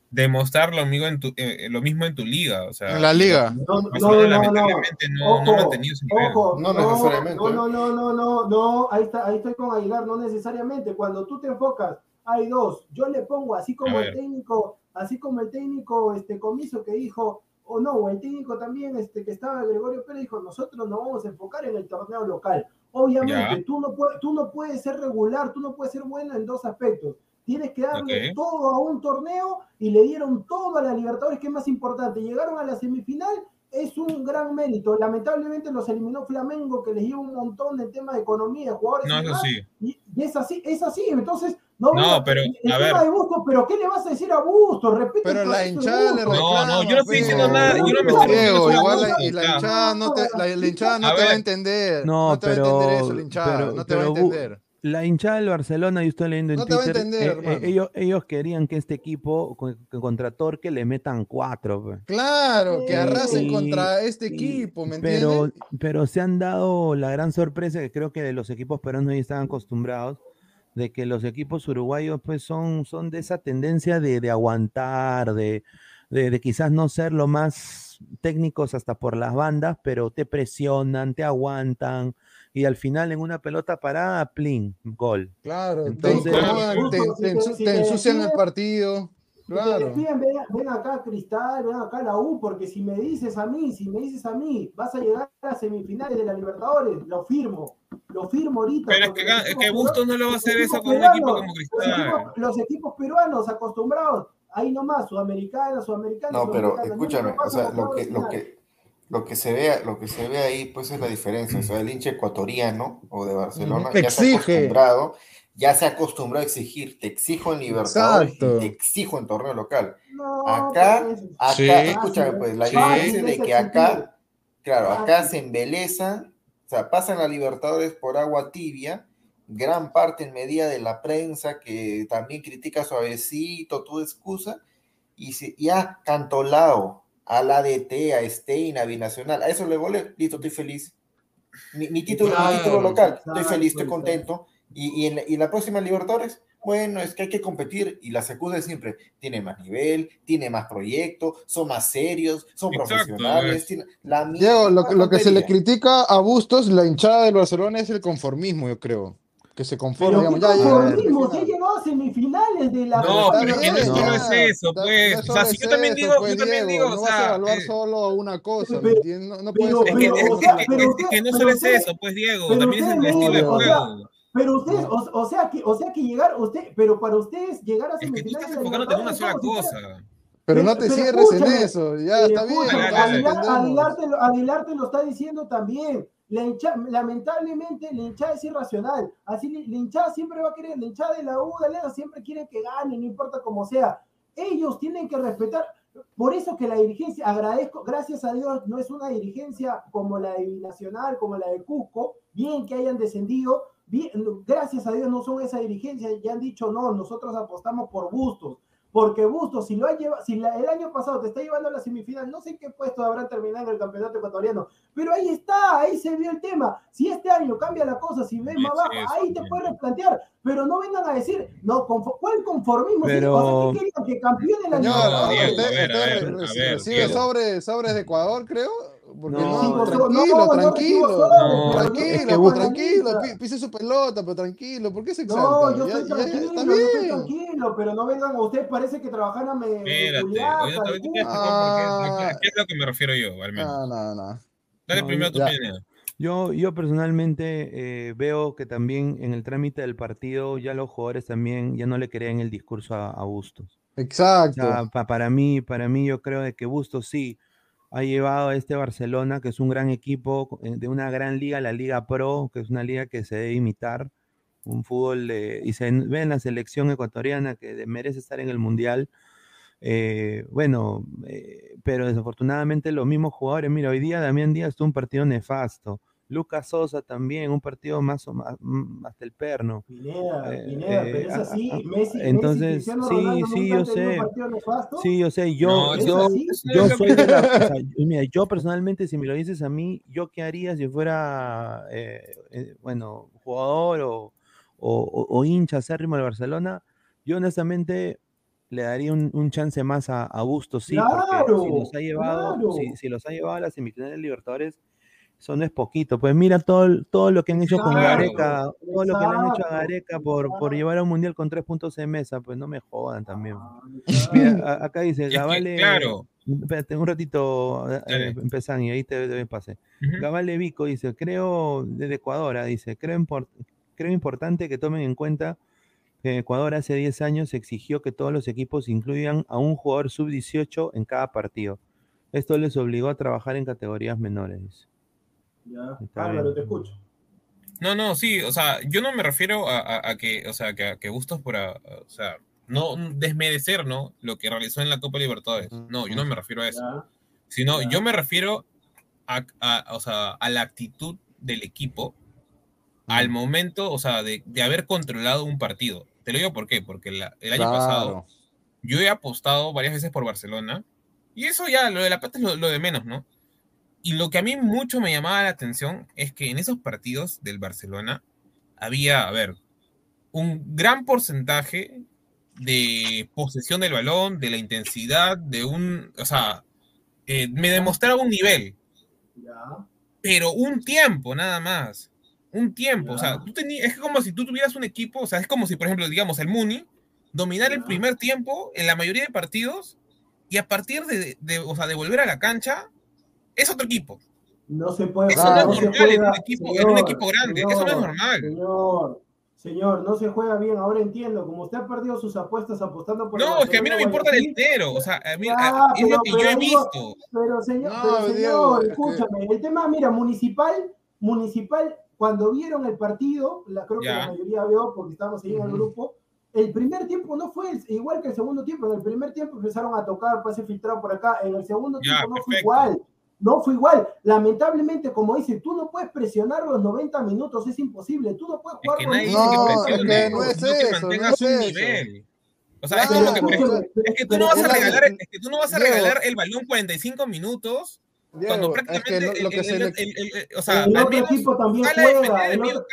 demostrar lo mismo en tu, eh, lo mismo en tu liga. O sea, En la liga. No, no, no, no. lamentablemente no, no ha Ojo, mantenido ese nivel. Ojo, No necesariamente, No, ¿eh? no, no, no, no, no, ahí está, ahí estoy con Aguilar, no necesariamente. Cuando tú te enfocas, hay dos. Yo le pongo así como el técnico, así como el técnico este comiso que dijo, o no, o el técnico también este que estaba Gregorio Pérez dijo, nosotros nos vamos a enfocar en el torneo local. Obviamente, tú no puedes, tú no puedes ser regular, tú no puedes ser bueno en dos aspectos. Tienes que darle todo a un torneo y le dieron todo a la Libertadores, que es más importante. Llegaron a la semifinal, es un gran mérito. Lamentablemente los eliminó Flamengo, que les dio un montón de temas de economía, de jugadores. No, y eso demás, sí. y, y es así, es así. Entonces, no, pero, el a ver. de Bustos, pero ¿qué le vas a decir a Bustos? Repite Pero la hinchada le Bustos. No, no, yo no estoy diciendo nada, yo no me estoy Diego, igual la, y hinchada no te, la, la hinchada no A te va a entender. No, No, te va a pero- entender eso, la hinchada. pero- no te va a pero entender. La hinchada del Barcelona, yo estoy leyendo en No te va a Twitter, entender, eh, eh, ellos, ellos querían que este equipo con- que contra Torque le metan cuatro. pues. Claro, que arrasen Y- contra este y- equipo, ¿me pero, entiendes? pero se han dado la gran sorpresa que creo que de los equipos peruanos ya están acostumbrados de que los equipos uruguayos pues son, son de esa tendencia de, de aguantar, de, de, de quizás no ser lo más técnicos hasta por las bandas, pero te presionan, te aguantan y al final en una pelota parada, plin, gol. Claro, Entonces- te incomodan, te, Justo, si te te- ensu- si te te ensucian el partido. Si Claro. ven acá Cristal, ven acá la U, porque si me dices a mí, si me dices a mí, vas a llegar a semifinales de la Libertadores, lo firmo, lo firmo ahorita. Pero es que, es que Bustos no lo va a hacer eso con un equipo como los Cristal. equipos, los equipos peruanos acostumbrados, ahí nomás, sudamericana, sudamericana. No, pero escúchame, o sea, lo que, lo que, lo que se ve, lo que se ve ahí, pues es la diferencia. O sea, el hincha ecuatoriano o de Barcelona Te ya exige. acostumbrado, ya se ha acostumbrado a exigir, te exijo en Libertadores te exijo en torneo local. No, Acá, acá, Sí. escúchame, pues, la Sí. diferencia de que acá, claro, acá Fácil. se embelezan, o sea, pasan a Libertadores por agua tibia, gran parte en medida de la prensa que también critica suavecito, tu excusa, y si, ya Cantolao, a la DT, a Stein, a Binacional, a eso le volé, listo, estoy feliz. Mi, mi título, mi Claro, título local, estoy feliz, estoy contento. Y, y, en, la- y la próxima Libertadores, bueno, es que hay que competir. Y las excusas siempre, tiene más nivel, tiene más proyecto, son más serios, son Exacto, profesionales. es. tiene- la Diego, lo, lo que se le critica a Bustos, la hinchada del Barcelona, es el conformismo, yo creo. Que se conforma, Pero digamos, la conformismo, he semifinal. llegado a semifinales de la No, pero es que no bien, solo es eso, pues. no O sea, si es yo también eso, digo, pues, yo también Diego, digo, no o vas a sea, evaluar eh, solo una cosa, ¿me entiendes? No, no puedes Es que, es, que- sea, es- es no solo es eso, pues Diego, también es el estilo de sea, juego. Pero ustedes, No. o, o sea que, o sea que llegar, usted, pero para ustedes llegar a Es que tú estás en una sola cosa. Pero no Pero- te pero cierres en eso, ya Eh, está bien. Aguilar, te lo, Aguilar te lo está diciendo también. La hincha- lamentablemente la hinchada es irracional. Así la hinchada siempre va a querer, la hinchada de la U, de siempre quiere que gane, no importa cómo sea. Ellos tienen que respetar. Por eso que la dirigencia, agradezco, gracias a Dios, no es una dirigencia como la de Binacional, como la de Cusco, bien que hayan descendido, bien, gracias a Dios no son esa dirigencia, ya han dicho no, nosotros apostamos por Bustos, porque Bustos, si lo ha llevado, si la- el año pasado te está llevando a la semifinal, no sé en qué puesto habrán terminado el campeonato ecuatoriano, pero ahí está, ahí se vio el tema. Si este año cambia la cosa, si ves más sí, bajo, eso ahí te puedes replantear, pero no vengan a decir, no, ¿cuál conformismo? Pero- o sea, ¿qué querían? que campeone la No, Libertadores? Diego, usted, a ver, a usted ver, re- a ver, recibe Diego. sobres, sobres de Ecuador, creo. Porque No, tranquilo, tranquilo. tranquilo, tranquilo, pise su pelota, pero tranquilo, ¿por qué se exalta? No, yo estoy ya- tranquilo, está yo estoy tranquilo, pero no vengan a usted, parece que trabajaran en Espérate, Juliaca, ahorita ahorita en te explico Cuba. por qué, Ah. a qué es lo que me refiero yo, al menos. No, no, no. Dale No, primero tu opinión. Yo, yo personalmente eh, veo que también en el trámite del partido ya los jugadores también ya no le creían el discurso a, a Bustos. O Exacto. sea, pa- para mí, para mí yo creo de que Bustos sí ha llevado a este Barcelona, que es un gran equipo eh, de una gran liga, la Liga Pro, que es una liga que se debe imitar, un fútbol y se ve en la selección ecuatoriana que merece estar en el Mundial. Eh, bueno, eh, pero desafortunadamente los mismos jugadores, mira, hoy día Damián Díaz tuvo un partido nefasto. Lucas Sosa también, un partido más o más, mm, hasta el perno. Pineda, Eh, Pineda, pero eh, es a- así. a- Messi, Messi, entonces, Cristiano sí, Ronaldo sí, yo sé. Sí, yo sé, yo, No, ¿Es yo, yo es soy de la, o sea, y mira, yo personalmente, si me lo dices a mí, yo qué haría si fuera, eh, eh, bueno, jugador o, o, o- o hincha acérrimo del Barcelona, yo honestamente le daría un, un chance más a, a Bustos, sí, porque Claro, si los ha llevado, claro. si, si los ha llevado a las semifinales de Libertadores, eso no es poquito. Pues mira todo, todo lo que han hecho con Claro, Gareca, todo lo que le han hecho a Gareca por, por llevar a un mundial con tres puntos en mesa, pues no me jodan también. Ah, Mira, acá dice, Gavale, claro. espérate un ratito, eh, Dale. empezan y ahí te doy pase. Ujú. Gavale Vico dice, creo, desde Ecuador, ah, dice, creo, import- creo importante que tomen en cuenta que Ecuador hace 10 años exigió que todos los equipos incluyan a un jugador sub-18 en cada partido. Esto les obligó a trabajar en categorías menores. Ya. Álvaro, bien. te escucho. No, no, sí, o sea, yo no me refiero a, a- a que, o sea, que, a- que Bustos por, o sea, no desmerecer, ¿no? Lo que realizó en la Copa Libertadores. No, yo no me refiero a eso. Ya. Sino, Ya. yo me refiero a, a- o sea, a la actitud del equipo al momento, o sea, de, de haber controlado un partido. Te lo digo por qué, porque la- el año pasado Claro. yo he apostado varias veces por Barcelona y eso ya, lo de la plata es lo, lo de menos, ¿no? Y lo que a mí mucho me llamaba la atención es que en esos partidos del Barcelona había, a ver, un gran porcentaje de posesión del balón, de la intensidad, de un, o sea, eh, me demostraba un nivel, pero un tiempo nada más. Un tiempo, o sea, tú tenías, es como si tú tuvieras un equipo, o sea, es como si, por ejemplo, digamos, el Muni, dominar el primer tiempo en la mayoría de partidos y a partir de, de, o sea, de volver a la cancha, es otro equipo. No se puede Eso no es no normal en un equipo- en un equipo grande, eso no es normal. Señor, señor, no se juega bien. Ahora entiendo, como usted ha perdido sus apuestas apostando por el No, es que a mí no me importa el entero, o sea, a mí, a- es pero- lo que yo he visto. Pero señor, No, pero, señor es que- escúchame, el tema, mira, municipal, municipal, cuando vieron el partido, la, creo que Ya. la mayoría vio porque estábamos ahí en el grupo, el primer tiempo no fue el- igual que el segundo tiempo, en el primer tiempo empezaron a tocar, pase filtrado por acá, en el segundo Ya, tiempo no fue igual. No fue igual. Lamentablemente, como dice, tú no puedes presionar los 90 minutos, es imposible. Tú no puedes Es jugar que con nadie dice que No, presione, es que no es sino que eso, no mantengas es un eso. nivel. O sea, es Claro, como que, es que tú no vas a regalar, es que tú no vas a regalar el balón 45 minutos Diego, es prácticamente que lo, lo que el, se el- o sea, el otro equipo también juega. el otro,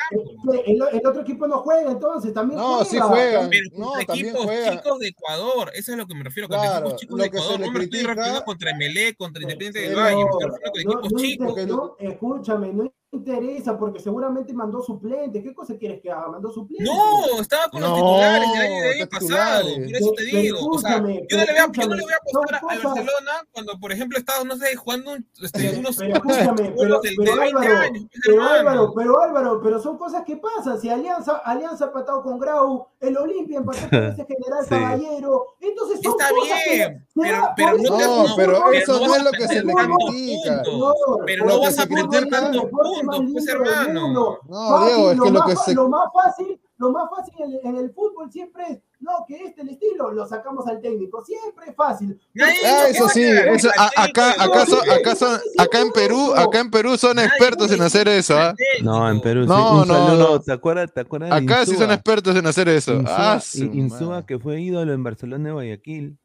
el- otro equipo no juega, entonces también No, juega. sí juegan. Pero No, contra equipos juega. chicos de Ecuador, eso es a lo que me refiero, contra Claro, equipos chicos de Ecuador, no me estoy critica- refiriendo contra Melé, contra Independiente del Valle, me estoy refiriendo con no, equipos no chicos. no, escúchame, no interesa porque seguramente mandó suplente. ¿Qué cosa quieres que haga? Mandó suplente. No, estaba con los titulares del año, del año pasado, por eso te Pero digo. O sea, escúchame, yo no le voy a, yo no le voy a apostar a cosas- Barcelona cuando, por ejemplo, Estados no sé, jugando un- este, Pero, unos pero escúchame, pero, juegos del- pero de 20 Álvaro, años, pues, pero. Álvaro, pero Álvaro, pero son cosas que pasan. Si Alianza, Alianza ha empatado con Grau, el Olimpia empató con ese general Sí. Caballero. Entonces son Está cosas bien, pero, pero no te No, pero eso no vas es lo a que se le tantos critica. puntos, pero no vas a perder tantos deporte más pues del hermano. mundo. No, Fácil, Diego, es que lo más, que se lo más fácil, lo más fácil en, en el fútbol siempre es, no, que este el estilo, lo sacamos al técnico, siempre es fácil. Ah, eso sí, eso, a- acá, acá, son, acá, son, acá en Perú, acá en Perú son expertos en hacer eso, ¿ah? No, en Perú sí. No, Un no, saludo, no. ¿te acuerdas? ¿Te acuerdas Acá sí son Insúa? expertos en hacer eso. Insúa, Ah, su Insúa, que fue ídolo en Barcelona de Guayaquil.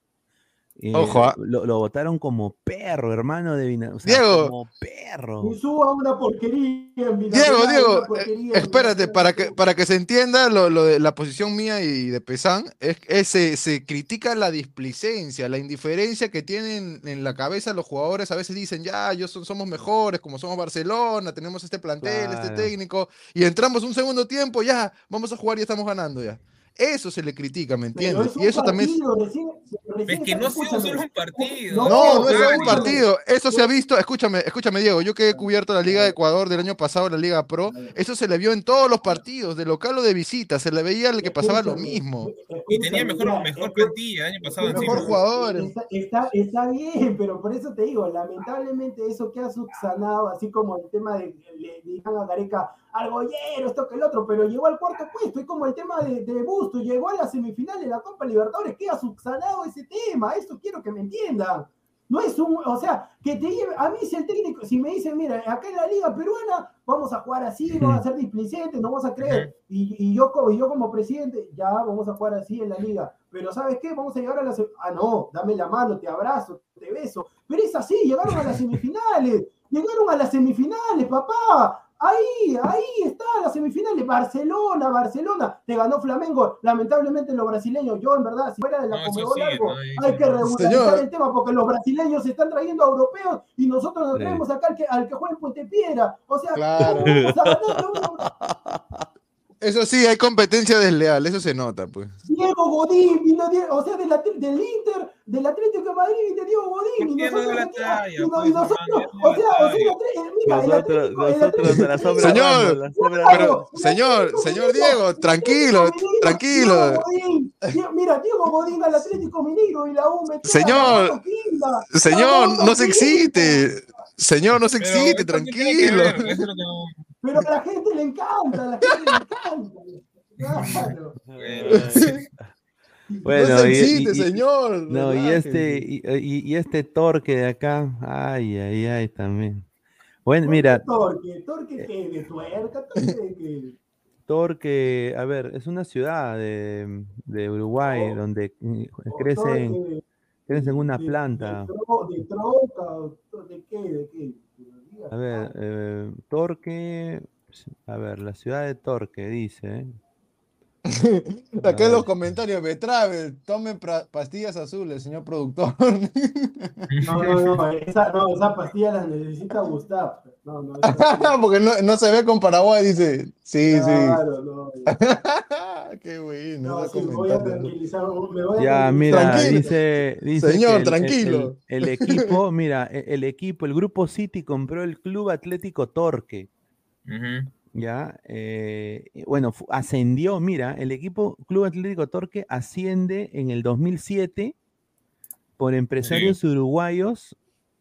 Eh, Ojo, ah. lo, lo votaron como perro, hermano de Vina. O sea, Diego. como perro. Y suba una porquería en Diego, Diego, porquería eh, espérate, para que, para que se entienda lo, lo de la posición mía y de Pesán, es, es- se, se critica la displicencia, la indiferencia que tienen en la cabeza los jugadores. A veces dicen, ya, yo son- somos mejores, como somos Barcelona, tenemos este plantel, este técnico, y entramos un segundo tiempo, ya, vamos a jugar y estamos ganando ya. Eso se le critica, ¿me entiendes? es Y eso también... partido, recién- recién Es que no ha sido solo un partido. No, no es solo un partido. Eso se ha visto. Escúchame, escúchame, Diego. Yo que he cubierto la Liga de Ecuador del año pasado, la Liga Pro, eso se le vio en todos los partidos, de local o de visita. Se le veía el que pasaba lo mismo. Y tenía mejor, mejor plantilla el año pasado Mejor encima. jugadores. Está, está, está bien, pero por eso te digo, lamentablemente eso que ha subsanado, así como el tema de, le dijeron a Gareca, argollero, esto que el otro, pero llegó al cuarto puesto, es como el tema de, de Busto, llegó a la semifinal de la Copa Libertadores, que ha subsanado ese tema, eso quiero que me entiendan. No es un, o sea, que te lleve, a mí si el técnico, si me dicen, mira, acá en la liga peruana vamos a jugar así, vamos a ser displicentes, no vamos a creer, y, y yo, y yo como presidente, ya vamos a jugar así en la liga, pero ¿sabes qué? Vamos a llegar a la ah no, dame la mano, te abrazo, te beso, pero es así, llegaron a las semifinales, llegaron a las semifinales, papá, Ahí, ahí está, las semifinales. Barcelona, Barcelona. Te ganó Flamengo. Lamentablemente los brasileños, yo en verdad, si fuera de la No, eso Conmebol sí, algo, no, ahí hay que regularizar Señor. el tema porque los brasileños se están trayendo a europeos y nosotros nos Sí. traemos acá al que, al que juega en Puente Piedra. O sea, Claro. ¿cómo vamos a ganar uno? Eso sí, hay competencia desleal, eso se nota, pues. Diego Godín vino, o sea, del, del Inter, del Atlético de Madrid vino Diego Godín. Y ¿Por qué no nosotros, dio la talla, y pues, y nosotros, o sea, o mira, el Nosotros, Atlético, el nosotros la sobra Señor, la Pero, señor, señor Diego, tranquilo, tranquilo. Diego Godín, mira, Diego Godín al Atlético Mineiro y la U Señor, Señor, no se excite. Señor, no se excite, ¿esto qué tiene que tranquilo. Eso es lo que no- Pero a la gente le encanta, a la gente le encanta. Claro. Bueno, no y- excite, y- y- señor. No, y este, y, y- y este torque de acá, ay, ay, ay, también. Bueno, mira, Torque, torque que de tuerca, torque de que. Torque, a ver, es una ciudad de, de Uruguay Oh, donde mm, O crecen, Torque, crecen una de- planta. De, tro- de troca, ¿de qué? ¿De qué? A ver, eh, Torque, a ver, la ciudad de Torque dice. Acá en los comentarios, Betravel, tome pra- pastillas azules, señor productor. No, no, no, esa, no, esa pastilla la necesita Gustavo. No, no, esa- Porque no, no se ve con Paraguay, dice. Sí, Claro, no, sí. Qué bueno. no, sí, voy a tranquilizar, me voy a Ya, mira, dice, dice Señor, el- tranquilo. El, el equipo, mira, e- el equipo, el grupo City compró el Club Atlético Torque. Ya, eh, bueno, ascendió, mira, el equipo Club Atlético Torque asciende en el 2007 por empresarios uruguayos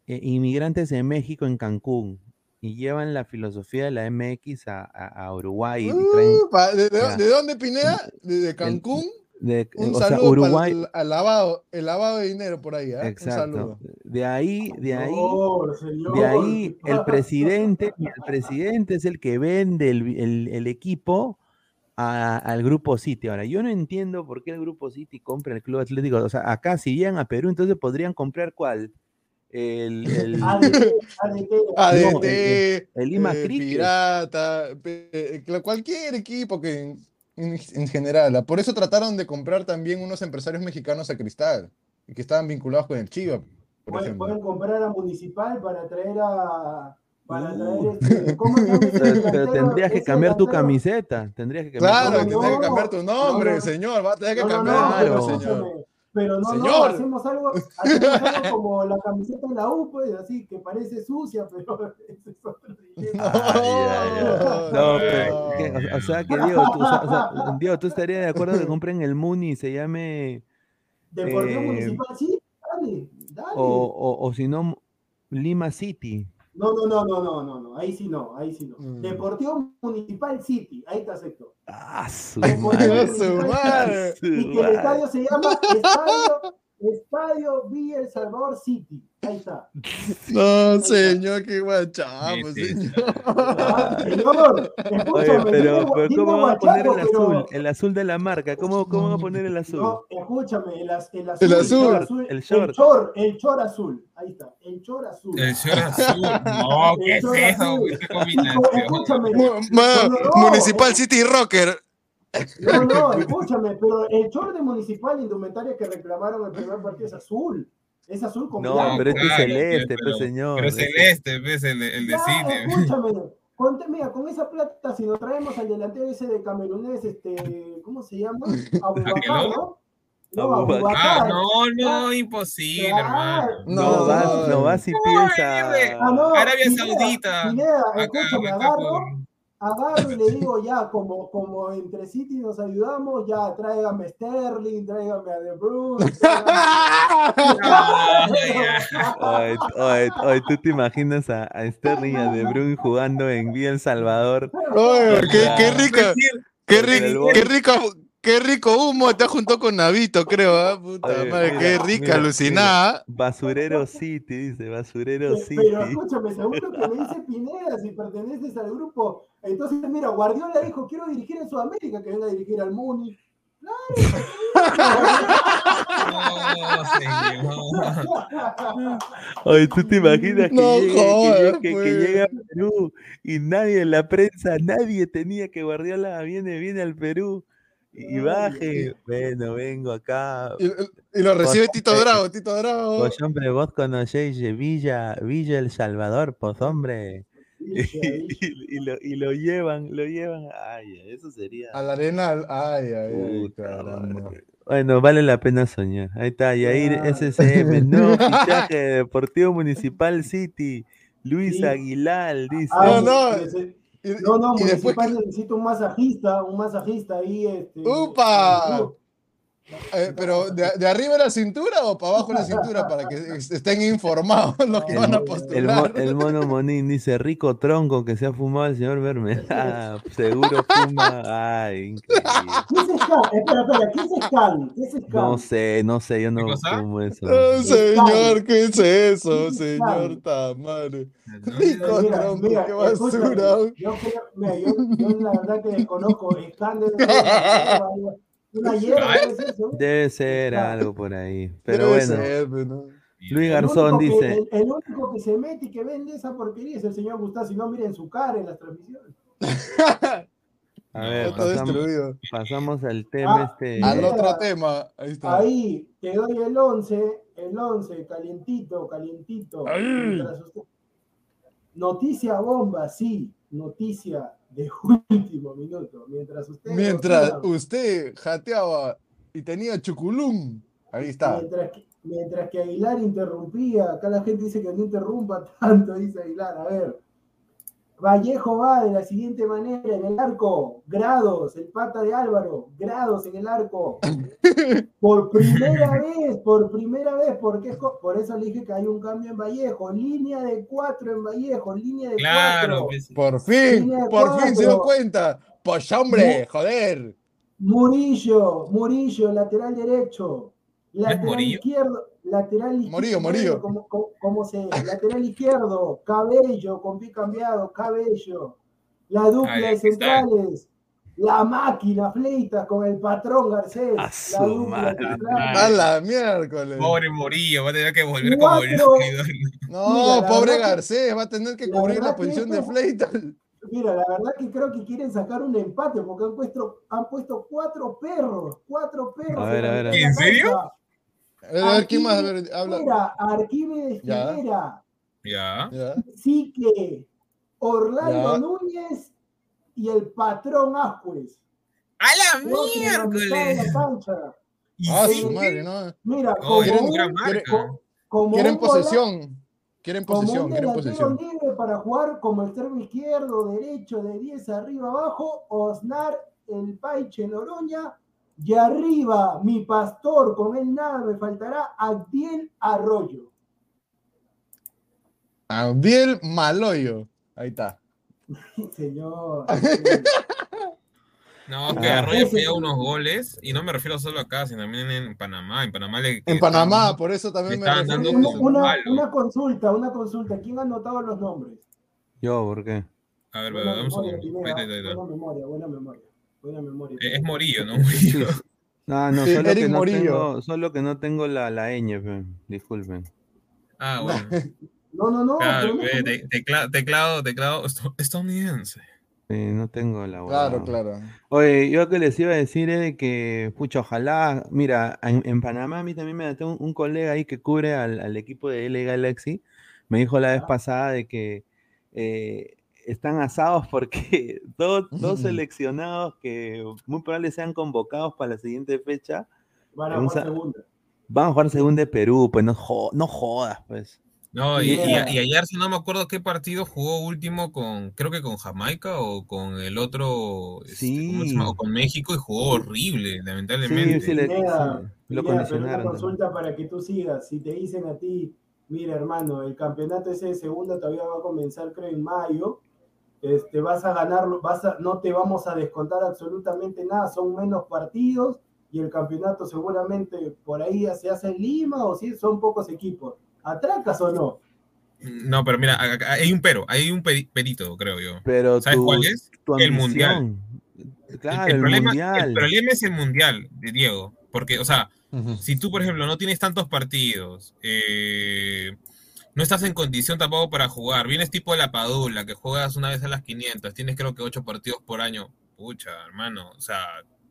e inmigrantes de México en Cancún y llevan la filosofía de la MX a, a- a Uruguay. y traen Uh, pa- ¿de, de- Ya. de dónde, Pineda? De, de Cancún. de- Un o sea, saludo Uruguay, para el, al lavado, el lavado de dinero por ahí, ¿ah? Un exacto. saludo. De ahí, de ahí, señor, de ahí ¿qué el presidente, el presidente es el que vende el, el- el equipo a- al grupo City. Ahora, yo no entiendo por qué el grupo City compra el Club Atlético. O sea, acá si llegan a Perú, entonces podrían comprar cuál? El, el- ADT, ADT, ADT, No, el- el Lima eh, Cricket. Pirata, eh, cualquier equipo que en, en- en general. ah, Por eso trataron de comprar también unos empresarios mexicanos a Cristal, y que estaban vinculados con el Chiva, por Pueden, ejemplo. pueden comprar a Municipal para traer a. Para Uh. traer este. ¿Cómo pero, tendrías que cambiar tu camiseta. Tendrías que cambiar Claro, tu no, tendría que cambiar tu nombre, no, no. señor. Va a tener que cambiar no, el Claro. pero nombre, señor. Pero no, no, hacemos algo, hacemos algo como la camiseta de la U, pues, así, que parece sucia, pero ese es otro. No, pero. O, o sea que Diego, tú, o sea, o sea, Diego, ¿tú estarías de acuerdo que compren el Muni y se llame Deportivo Eh, Municipal, sí, dale, dale. o, o, o si no Lima City? No, no, no, no, no, no, no, ahí sí no, ahí sí no. Mm. Deportivo Municipal City, ahí te acepto. Ah, su madre. ¡A su madre! Y que el estadio se llama Estadio, Estadio Villa El Salvador City. Ahí está. No, señor, qué guachamo, Sí, sí. señor. Ah, señor, Oye, escúchame, pero, pero ¿cómo van a poner el pero- azul? El azul de la marca. ¿Cómo, cómo van a poner el azul? No, escúchame, el, az- el azul. El azul. El El short. chor, el chor azul. Ahí está, el chor azul. El short azul. No, ¿qué es short eso? azul. ¿Qué Hijo, combinación? escúchame. Municipal City Rocker. No, no, escúchame, pero el short de Municipal Indumentaria que reclamaron el primer partido es azul. Es azul con No, blanco. pero este es Claro, celeste, pero- pues, señor. Pero Este- celeste, ves, el, de- el de Ya, cine. escúchame. Ponte, mira, con esa plata, si nos traemos al delantero ese de camerunés, este, ¿cómo se llama? Abubakar, ¿no? No, Abubakar. Ah, no, no, imposible, Claro. hermano. No, No, vas, no, vas y piensa. Ah, no, Arabia Pineda, Saudita. Pineda, Acá, escúchame, agarro, por. Agarro y le digo ya, como, como entre City nos ayudamos, ya tráigame Sterling, tráigame a De Bruyne. Tráigame- ay, ay, tú te imaginas a, a Sterling y a De Bruyne jugando en Villa El Salvador. Oye, qué, qué rica, qué, rico, qué rico, qué rico humo está junto con Navito, creo, ¿ah? Puta Oye, madre, mira, qué rica, mira, alucinada. Basurero City, dice, Basurero City. Pero escúchame, según lo que me dice Pineda, si perteneces al grupo, entonces mira, Guardiola dijo, quiero dirigir en Sudamérica, que venga a dirigir al Muni. No, señor. Oye, tú te imaginas que, No llegue, que jodas, llegue- que- que pues. llega a Perú y nadie en la prensa, nadie tenía que Guardiola viene, viene al Perú y, baje. Bueno, vengo acá. Y, y lo recibe Tito Drago, Tito Drago. Pues hombre, vos conocéis Villa, Villa El Salvador, pues hombre. Y, y- y lo, y lo llevan, lo llevan. Ay, eso sería. Al Arenal, ay, ay, ay, Puta caramba. madre. Bueno, vale la pena soñar. Ahí está, Yair Claro. SCM, nuevo fichaje de Deportivo Municipal City. Luis Sí. Aguilar, dice. Ah, No, no. Y, no, no, y después, necesita un masajista, un masajista ahí. Este, ¡Upa! Eh, pero ¿de, de arriba de la cintura o para abajo de la cintura? Para que es- estén informados los que van a postular. el mono Monín dice, rico tronco que se ha fumado el señor Mermelada. Seguro fuma. Ay, increíble. ¿Qué es Scan? Espera, espera, ¿qué es Scan? ¿Qué es Scan? No sé, no sé, yo no cosa? fumo eso. Oh, señor, ¿qué es eso, señor? No, Rico Mira, tronco, mira, qué basura. escúchame, Yo, creo- mira, yo, yo la verdad que desconozco Scan de una hierba, ¿qué es eso? Debe ser algo por ahí. Pero Debe bueno, ser, pues, ¿no? Luis El Garzón que- dice, el, el único que se mete y que vende esa porquería es el señor Gustavo. Si no, miren su cara en las transmisiones. a ver, Está pasamos, destruido. pasamos al tema Ah, este. Al otro tema, ahí está. Ahí te doy el 11, el 11, calientito, calientito. Noticia bomba, sí, noticia de último minuto. Mientras usted. Mientras usted jateaba y tenía chuculum, ahí está. Mientras que, mientras que Aguilar interrumpía, acá la gente dice que no interrumpa tanto, dice Aguilar. A ver, Vallejo va de la siguiente manera en el arco, grados, el pata de Álvaro, grados en el arco. Por primera vez, por primera vez, porque es por eso le dije que hay un cambio en Vallejo, línea de cuatro en Vallejo, línea de Claro, cuatro. pues, Por fin, por fin se dio cuenta. Pues hombre, joder. Murillo, Murillo, lateral derecho. Lateral izquierdo, lateral izquierdo. Morillo, Morillo. Como, como, como se lateral izquierdo, cabello, con pie cambiado, cabello. La dupla de está. centrales. La máquina, Fleitas con el patrón Garcés. A La su dupla de madre. centrales. A la miércoles. pobre Morillo, va a tener que volver como el Cuatro. seguidor. No, Mira, la pobre que- Garcés, va a tener que la cubrir la que posición de esto- Fleitas. Mira, la verdad que creo que quieren sacar un empate porque han puesto, han puesto cuatro perros, cuatro perros. A ver, la a ver, de la ¿En serio? A ver, a ver, ¿quién más? A ver, habla. Mira, Arquímedes. Figuera, Ya. Ya. Sique, Orlando Ya. Núñez y el patrón Ascuez. ¡A la miércoles! cancha. ¿Y Ah, su madre, ¿no? Mira, Oh, como, era quieren- un gran un, marca. co- como Quieren un posesión. Quieren como posesión, un quieren delantero posesión. libre para jugar como extremo izquierdo, derecho, de 10 arriba abajo, Osnar, el Paiche Noroña, y arriba mi pastor, con él nada me faltará, Abdiel Arroyo. Abdiel Maloyo. Ahí está. Señor. No, que Ah. Arroyo Ese- falla unos goles, y no me refiero solo acá, sino también en Panamá. En Panamá, le, En Panamá, por eso también me dando a una, una- una consulta, una consulta. ¿Quién ha anotado los nombres? Yo, ¿por qué? A ver, Buena memoria, está, ahí está. buena memoria, buena memoria. Buena memoria. Eh, Es Morillo, ¿no? Morillo. No, no, Sí, solo Eric que no, Morillo. tengo, solo que no tengo la, la ñ, pe, disculpen. Ah, bueno. No, no, no. Claro, no- te- tecla- teclado, teclado estadounidense. Sí, no tengo la Claro, huevada. claro. Oye, yo que les iba a decir es de que, pucha, ojalá, mira, en, en Panamá a mí también me tengo un, un colega ahí que cubre al, al equipo de L Galaxy, me dijo la vez Ah. pasada de que eh, están asados porque dos, seleccionados que muy probablemente sean convocados para la siguiente fecha Van a jugar segunda. van a jugar según de Perú, pues no, jo- no jodas, pues. No, y, y- Yeah. y ayer, si no me acuerdo qué partido jugó último con, creo que con Jamaica o con el otro, este, ¿cómo se llama? Sí. O con México y jugó horrible, lamentablemente. sí, le- sí, lo Pineda, pero una consulta para que tú sigas. Si te dicen a ti, mira hermano, el campeonato ese de segunda todavía va a comenzar creo en mayo, este, vas a ganarlo, vas a, no te vamos a descontar absolutamente nada, son menos partidos y el campeonato seguramente por ahí se hace en Lima o si son pocos equipos. ¿Atracas o no? No, pero mira, acá hay un pero, hay un peri- perito, creo yo. Pero ¿Sabes tu, cuál es? tu El mundial. Claro, el, el, problema, mundial. el problema es el mundial, de Diego. Porque, o sea, si tú, por ejemplo, no tienes tantos partidos, eh, no estás en condición tampoco para jugar, vienes tipo de la Padula, que juegas una vez a las 500, tienes creo que 8 partidos por año, pucha, hermano, o sea,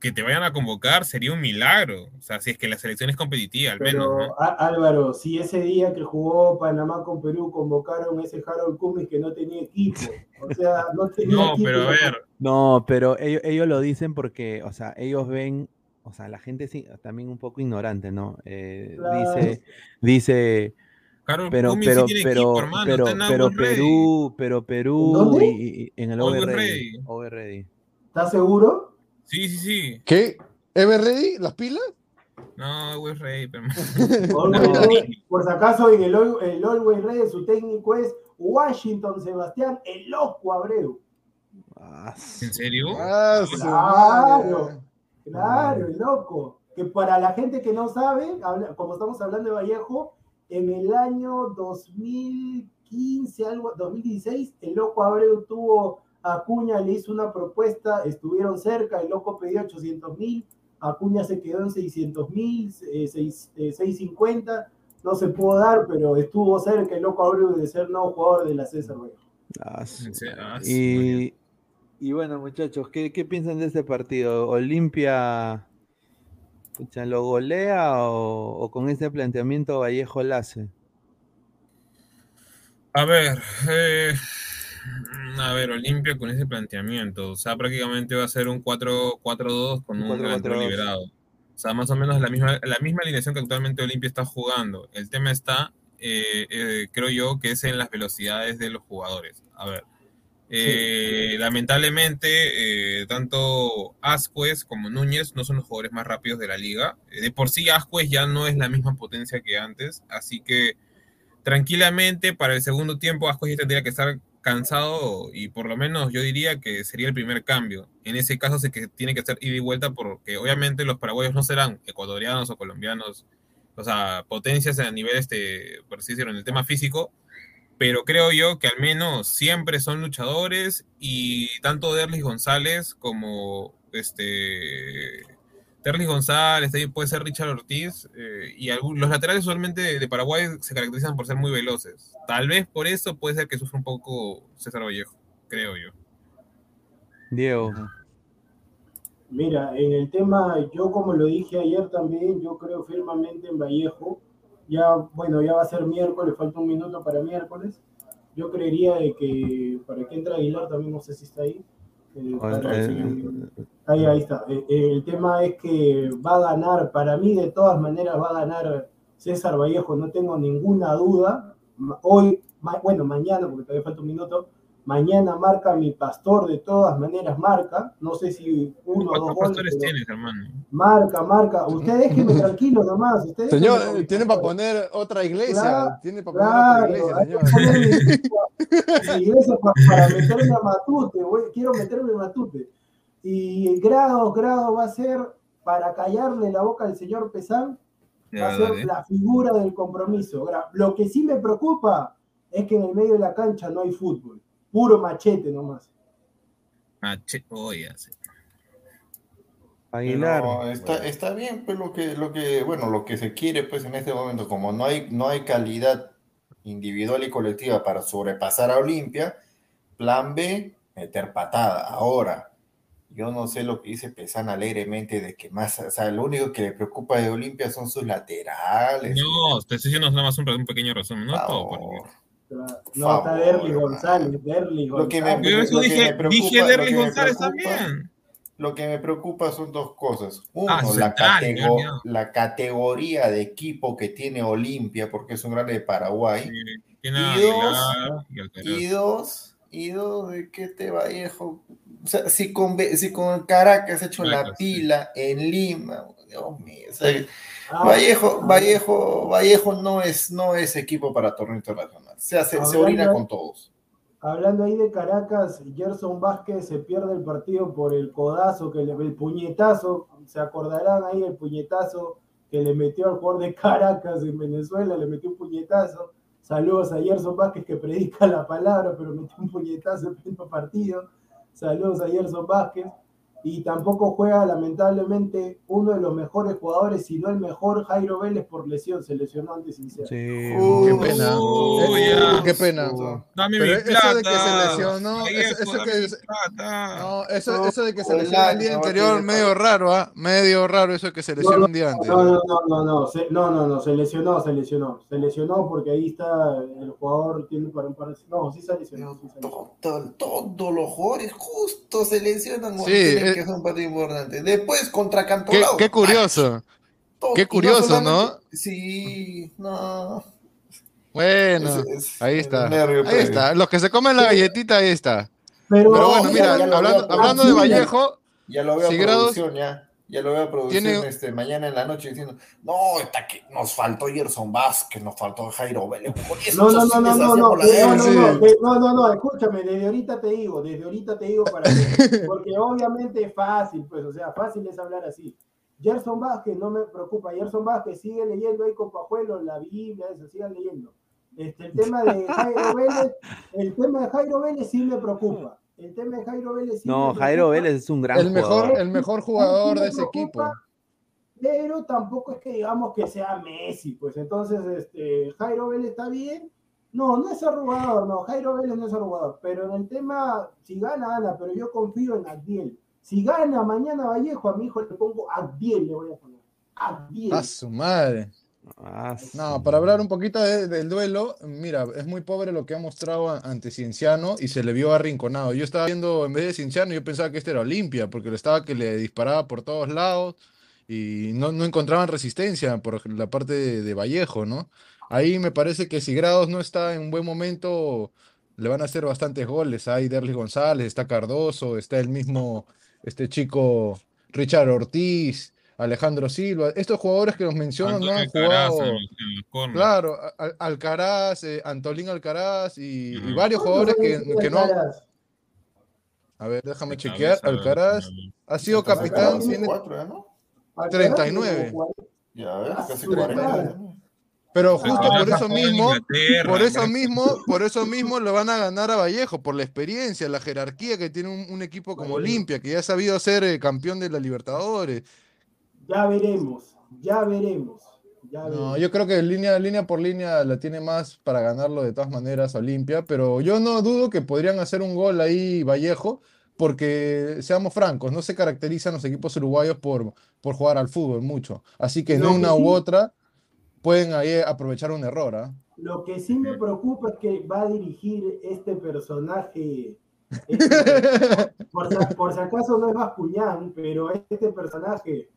que te vayan a convocar sería un milagro, o sea, si es que la selección es competitiva, al menos, Álvaro, si ese día que jugó Panamá con Perú convocaron a ese Harold Cummings que no tenía equipo, o sea, no tenía No, equipo pero a ver, No, pero ellos, ellos lo dicen porque, o sea, ellos ven, o sea, la gente sí, también un poco ignorante, ¿no? Eh, Claro. Dice, dice, Pero, Cummings sí pero, tiene pero, equipo, hermano, pero, está en pero. Perú, pero Perú, dónde? y, y- en el Always Over Ready, Ready. Over Ready. ¿Estás seguro? Sí, sí, sí. ¿Qué? ¿Ever Ready? ¿Las pilas? No, Always Ready, pero... Por si acaso, en el, el Always Ready su técnico es Washington Sebastián El Loco Abreu. ¿En serio? Ah, Claro. Claro, el loco. Que para la gente que no sabe, como estamos hablando de Vallejo, en el año 2015, algo, 2016, el loco Abreu tuvo a Acuña, le hizo una propuesta, estuvieron cerca, el loco pidió 800 mil, Acuña se quedó en 600 mil, 650, no se pudo dar, pero estuvo cerca el loco Abreu de ser nuevo jugador de la César Vallejo. ah, Y, y bueno, muchachos, ¿qué, qué piensan de este partido? ¿Olimpia pucha, lo golea o, o con este planteamiento Vallejo la hace? A ver, eh, a ver, Olimpia con ese planteamiento, o sea, prácticamente va a ser un 4-4-2 con Un delantero 4-4-2. liberado. O sea, más o menos la misma, la misma alineación que actualmente Olimpia está jugando. El tema está, eh, eh, creo yo, que es en las velocidades de los jugadores. A ver, eh, lamentablemente, eh, tanto Ascuez como Núñez no son los jugadores más rápidos de la liga. Eh, De por sí, Ascuez ya no es la misma potencia que antes, así que tranquilamente para el segundo tiempo Ascuez ya tendría que estar cansado y por lo menos yo diría que sería el primer cambio. En ese caso sí que tiene que ser ida y vuelta porque obviamente los paraguayos no serán ecuatorianos o colombianos, o sea, potencias a nivel, este, por así decirlo, en el tema físico, pero creo yo que al menos siempre son luchadores y tanto Derlis González como este Derlis González, también puede ser Richard Ortiz, eh, y algún- los laterales usualmente de, de Paraguay se caracterizan por ser muy veloces. Tal vez por eso puede ser que sufra un poco César Vallejo, creo yo. Diego. Mira, en el tema, yo como lo dije ayer también, yo creo firmemente en Vallejo. Ya, bueno, ya va a ser miércoles, falta un minuto para miércoles. Yo creería de que para que entre Aguilar también, no sé si está ahí. eh, para Eh, que- ahí, ahí está. Eh, eh, el tema es que va a ganar, para mí de todas maneras va a ganar César Vallejo, no tengo ninguna duda. Hoy, ma- bueno, mañana, porque todavía falta un minuto, mañana marca mi pastor, de todas maneras marca, no sé si uno o dos ¿Cuántos goles, pastores tienes, hermano? marca, marca. Usted déjeme tranquilo nomás. Usted Señor, déjeme tiene para poner otra iglesia. Claro, tiene para poner Claro, otra iglesia, señor. iglesia- mi iglesia pa- para meterme a Matute, quiero meterme a Matute. Y grado, grado va a ser para callarle la boca al señor Pesán, va a ser dale. la figura del compromiso. Lo que sí me preocupa es que en el medio de la cancha no hay fútbol, puro machete nomás. Che, oh, ya sé. Aguilar. Pero está, está bien, pues lo que, lo que, bueno, lo que se quiere, pues en este momento, como no hay, no hay calidad individual y colectiva para sobrepasar a Olimpia, plan B, meter patada. Ahora, yo no sé lo que dice Pesan alegremente de que más, o sea, lo único que le preocupa de Olimpia son sus laterales. No, te estoy diciendo nada más un, un pequeño resumen, no Por todo. No Favor, está Derly. González, Derly Lo que me- González. Pero eso lo que dije, me preocupa- dije que me González preocupa- también. Lo que me preocupa son dos cosas. Uno, Ah, la, catego- la categoría de equipo que tiene Olimpia, porque es un grande de Paraguay. Sí, Y dos, y dos, y dos, de que este Vallejo, o sea, si con, si con Caracas ha hecho la Caracas, sí. pila en Lima, Dios mío, o sea, Ah, Vallejo, ah, Vallejo, Vallejo no es, no es equipo para torneo internacional. Se, hace, se orina con todos. Hablando ahí de Caracas, Gerson Vázquez se pierde el partido por el codazo, que le, el puñetazo, se acordarán ahí el puñetazo que le metió al jugador de Caracas en Venezuela, le metió un puñetazo. Saludos a Gerson Vázquez que predica la palabra, pero metió un puñetazo en pleno partido. Saludos a Gerson Vázquez. Y tampoco juega, lamentablemente, uno de los mejores jugadores, si no el mejor, Jairo Vélez por lesión. Se lesionó antes sin ser. Sí, Uh, Qué pena. Qué pena. Dame Pero mi eso plata. de que se lesionó, eso- eso dame que mi es- plata. No, eso, eso de que se Hola, lesionó el día no, anterior, medio raro, ¿ah? Medio raro eso de que se lesionó un día antes. No, no, no, no, no, se, no, no, no, se lesionó, se lesionó, se lesionó porque ahí está el jugador tiene para un par de... No, sí se lesionó, sí se lesionó. Todo- Todos los jugadores justo se lesionan Sí, eh. que hacer un partido importante. Después contra Qué, Cantolao. qué curioso. todo- qué curioso, solamente- Sí, no. Bueno, Es- es- ahí es está. nervio Ahí está. Los que se comen la galletita, ahí está. Pero, Pero bueno, ya- mira, ya lo hablando, hablando de Vallejo, Ya lo veo Si en grados- producción, ya. Ya lo voy a producir Tiene- este, mañana en la noche diciendo, no, está que nos faltó Gerson Vázquez, nos faltó Jairo Vélez. No, no, no, no, no, no, de- no, guerra". no, no, de- no, no, no, escúchame, desde ahorita te digo, desde ahorita te digo para que, porque obviamente es fácil, pues, o sea, fácil es hablar así. Gerson Vázquez, no me preocupa, Gerson Vázquez sigue leyendo ahí con Pajuelo la Biblia, eso, sigan leyendo. Este, el tema de Jairo Vélez, el tema de Jairo Vélez sí me preocupa. El tema de Jairo Vélez No, Jairo. Vélez es un gran El mejor, jugador. el mejor jugador de ese equipo. pero tampoco es que digamos que sea Messi, pues entonces este, Jairo Vélez está bien. No, no es arrugador, no, Jairo Vélez no es arrugador, pero en el tema, si gana, gana, pero yo confío en Abdiel. Si gana mañana Vallejo, a mi hijo le pongo Abdiel, le voy a poner. A su madre. Ah, No, para hablar un poquito de- del duelo, mira, es muy pobre lo que ha mostrado ante Cienciano y se le vio arrinconado. Yo estaba viendo, en vez de Cienciano, yo pensaba que este era Olimpia, porque lo estaba que le disparaba por todos lados y no, no encontraban resistencia por la parte de, de Vallejo, ¿no? Ahí me parece que si Grados no está en un buen momento, le van a hacer bastantes goles. Hay Derlis González, está Cardoso, está el mismo, este chico Richard Ortiz. Alejandro Silva, estos jugadores que los menciono no Antonio han Alcaraz jugado. Claro, a- a- Alcaraz, eh, Antolín Alcaraz y, varios ¿Cuántos jugadores que, que no. Alcaraz? A ver, déjame De chequear. cabeza, Alcaraz no. ha sido Entonces, capitán, Alcaraz tiene, 24, ¿ya no? Alcaraz 39. tiene como Ya ves, Ah, casi su 40. madre. ya, ¿no? pero Alcaraz justo por eso mismo, por eso ¿no? mismo, por eso mismo lo van a ganar a Vallejo, por la experiencia, la jerarquía que tiene un, un equipo como. Olimpia, que ya ha sabido ser eh, campeón de la Libertadores. Ya veremos, ya veremos. Ya No, yo creo que línea, línea por línea la tiene más para ganarlo de todas maneras Olimpia, pero yo no dudo que podrían hacer un gol ahí Vallejo, porque seamos francos, no se caracterizan los equipos uruguayos por, por jugar al fútbol mucho. Así que de que una sí- u otra pueden ahí aprovechar un error, ¿ah? Lo que sí me preocupa es que va a dirigir este personaje. este- por, por si acaso no es Bascuñán, pero este personaje,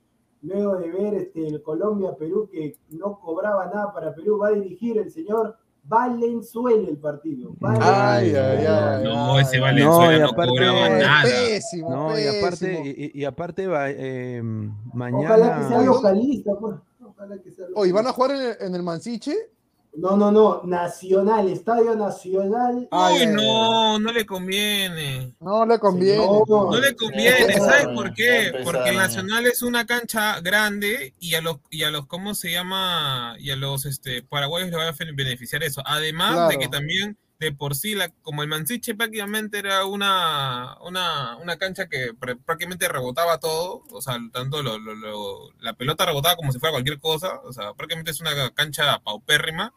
luego de ver este, el Colombia-Perú, que no cobraba nada para Perú, va a dirigir el señor Valenzuela el partido. Ay, ay, ay. No, ese Valenzuela y no, aparte- cobraba no, es nada. pésimo, No, y aparte, y, y- aparte va, eh, Ojalá que sea mañana. localista. pues. Ojalá que sea Oh, ¿y van a localista. jugar en el, en el Mansiche? No, no, no. Nacional, Estadio Nacional. Ay, Uy, no, no le conviene. No le conviene. No. No le conviene, ¿sabes por qué? Porque el Nacional es una cancha grande y a los, y a los ¿cómo se llama? Y a los este, paraguayos le va a beneficiar eso. Además de que también de por sí, la, como el Mansiche prácticamente era una, una, una cancha que pr- prácticamente rebotaba todo, o sea, tanto lo- lo- lo- la pelota rebotaba como si fuera cualquier cosa, o sea, prácticamente es una cancha paupérrima.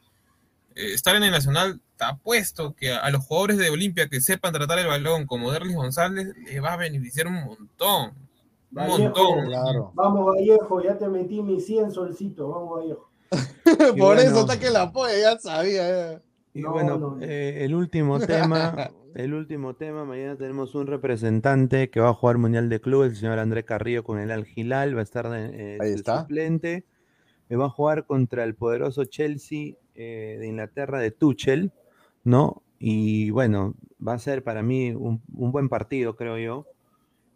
Eh, estar en el Nacional, te apuesto que a, a los jugadores de Olimpia que sepan tratar el balón como Derlis González, les va a beneficiar un montón. Un Vallejo, montón. Claro. Vamos, Vallejo, ya te metí mi 100 solcito. Vamos, Vallejo. Por eso está que la apoya, ya sabía. Y No, bueno, no, no. eh, el último tema, el último tema, mañana tenemos un representante que va a jugar Mundial de Clubes, el señor André Carrillo con el Al Hilal, va a estar de, eh, Ahí está. suplente, eh, va a jugar contra el poderoso Chelsea eh, de Inglaterra de Tuchel, ¿no? Y bueno, va a ser para mí un, un buen partido, creo yo.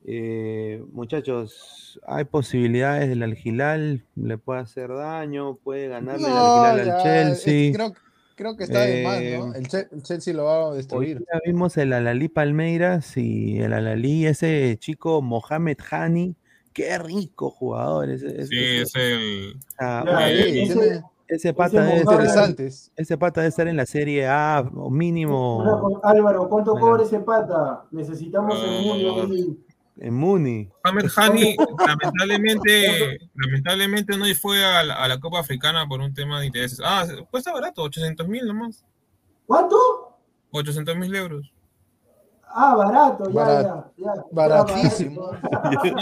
Eh, muchachos, hay posibilidades del Al Hilal, le puede hacer daño, puede ganarle el No, Al Hilal ya, al es- Chelsea. creo, creo que está de más, ¿no? Eh, El, Che- el Chelsea lo va a Hoy destruir. día vimos el Alalí Palmeiras y el Alalí, ese chico Mohamed Hani, qué rico jugador. Ese, ese- Sí, ese- es el. ah, Ya, ese- ese pata debe interesantes. ese pata debe estar en la Serie A o mínimo Álvaro, ¿cuánto Bueno. cobra ese pata? Necesitamos el Ah. mundo ahí. en Muni. Mohamed Hani, lamentablemente, lamentablemente no fue a la, a la Copa Africana por un tema de intereses. Ah, cuesta barato, 800 mil nomás. ¿Cuánto? 800 mil euros. Ah, barato, ya, Barat- ya, ya. baratísimo.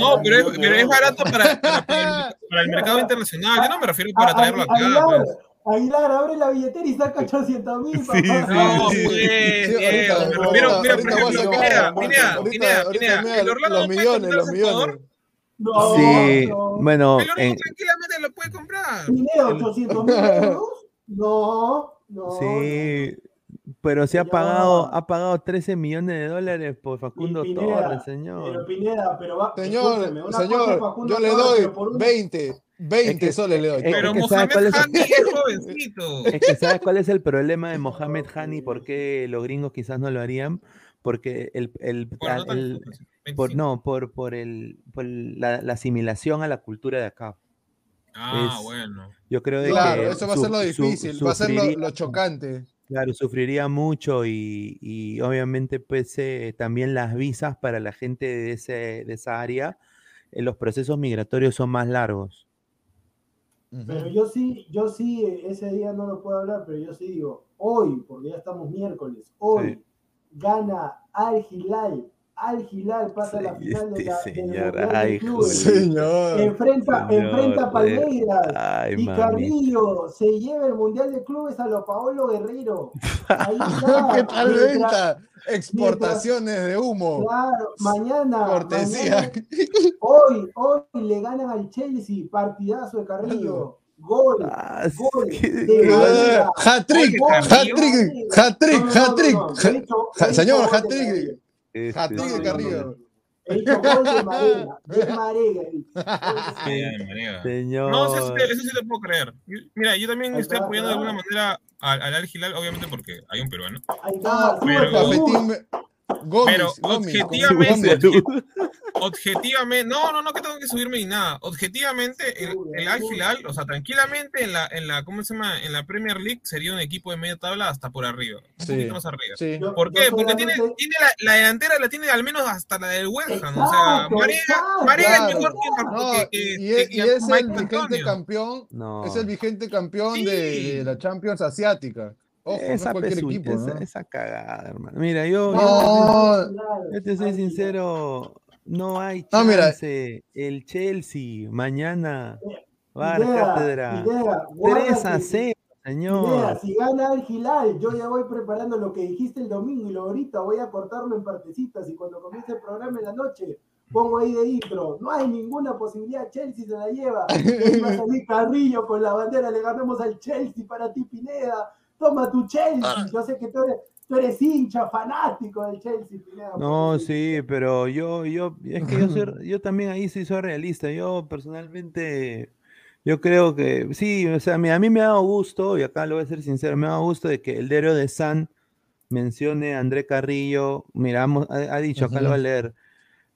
No, pero es, pero es barato para, para- para el, para el mercado internacional. Yo no me refiero para traerlo acá. Aguilar, pues. Aguilar, abre la billetera y saca 800 mil. Sí, No, sí, pues, Sí, ahorita, mira, por ejemplo, sacar, mira, mira, ahorita, mira, ahorita, mira, mira, los millones, los millones. No, Sí, no. bueno, El en- tranquilamente lo puede comprar. ¿Tiene 800 mil euros? No, no. sí, Pero se ha pagado, ha pagado 13 millones de dólares por Facundo Pineda, Torres, Pero señor. Pineda, pero va. Señor, una es señor, Facundo yo le Torres, doy pero por un- 20, 20 que- soles le doy. es- es Pero que ¿sabes cuál Mohamed es- Hani es jovencito. Es que ¿sabes cuál es el problema de Mohamed Hani? ¿Por qué los gringos quizás no lo harían? Porque el, el- por, 25. no, por, por, el, por la, la asimilación a la cultura de acá. Ah, es- bueno. Yo creo de Claro, que eso va a ser lo su- difícil, va a ser lo chocante. Claro, sufriría mucho y, y obviamente pues eh, también las visas para la gente de, ese, de esa área, eh, los procesos migratorios son más largos. Pero yo sí, yo sí, eh, ese día no lo puedo hablar, pero yo sí digo, hoy, porque ya estamos miércoles, hoy Sí. gana Al Hilal. Al Hilal pasa la final de este la, del señor, Mundial de ay. Señor. Enfrenta, Señor, enfrenta a joder. Palmeiras. Ay, Y mami. Carrillo se lleva el Mundial de Clubes a los Paolo Guerrero. Ahí está. ¿Qué tal Mientras- venta? Exportaciones de humo. Claro, mañana, Cortesía. mañana, hoy, hoy le ganan al Chelsea, partidazo de Carrillo, gol, Ah, gol qué- de qué-. Hat-trick, hat-trick, hat-trick, hat-trick. señor, hat-trick. Este señor. Carrillo. He dicho gol de Marega, de Marega. Sí, María. Señor. No, eso, sí- eso sí lo puedo creer. Yo- Mira, yo también Ahí estoy está, apoyando de alguna manera al, al Al Hilal, obviamente porque hay un peruano. Ahí está, Pero- Cafetín Gómez, Pero Gómez, objetivamente- Gómez. Objetivamente, no, no, no que tengo que subirme ni nada. Objetivamente, el, el Al Hilal, o sea, tranquilamente en la, en la, ¿cómo se llama? En la Premier League sería un equipo de media tabla hasta por arriba. Un Sí. poquito más arriba. Sí. ¿Por yo qué? Porque tiene, tiene la, la delantera la tiene al menos hasta la del West Ham. O sea, Marega, es mejor que, No, que- y, que- y es, que- y es el vigente campeón, No. es el vigente campeón Sí. de, de la Champions asiática. Ojo, no es esa, cualquier pesu- equipo, esa, ¿no? esa cagada, hermano. Mira, yo, yo- No, yo te soy sincero, no hay No, mira. chance. El Chelsea mañana va a cátedra. idea, 3 a guárdate. 0, Idea, señor. si gana el Gilal, yo ya voy preparando lo que dijiste el domingo y lo ahorita voy a cortarlo en partecitas y cuando comience el programa en la noche pongo ahí de intro. No hay ninguna posibilidad, Chelsea se la lleva. Va a salir Carrillo con la bandera, le ganamos al Chelsea para ti, Pineda. Toma tu Chelsea. Yo sé que tú eres, tú eres hincha, fanático del Chelsea, Pineda. No, sí, pero yo, yo, es que yo, soy- yo también ahí sí soy realista. Yo personalmente, yo creo que sí, o sea, a mí me ha dado gusto, y acá lo voy a ser sincero, me ha dado gusto de que el diario de San mencione a André Carrillo. Miramos, ha, ha dicho, acá lo voy a leer.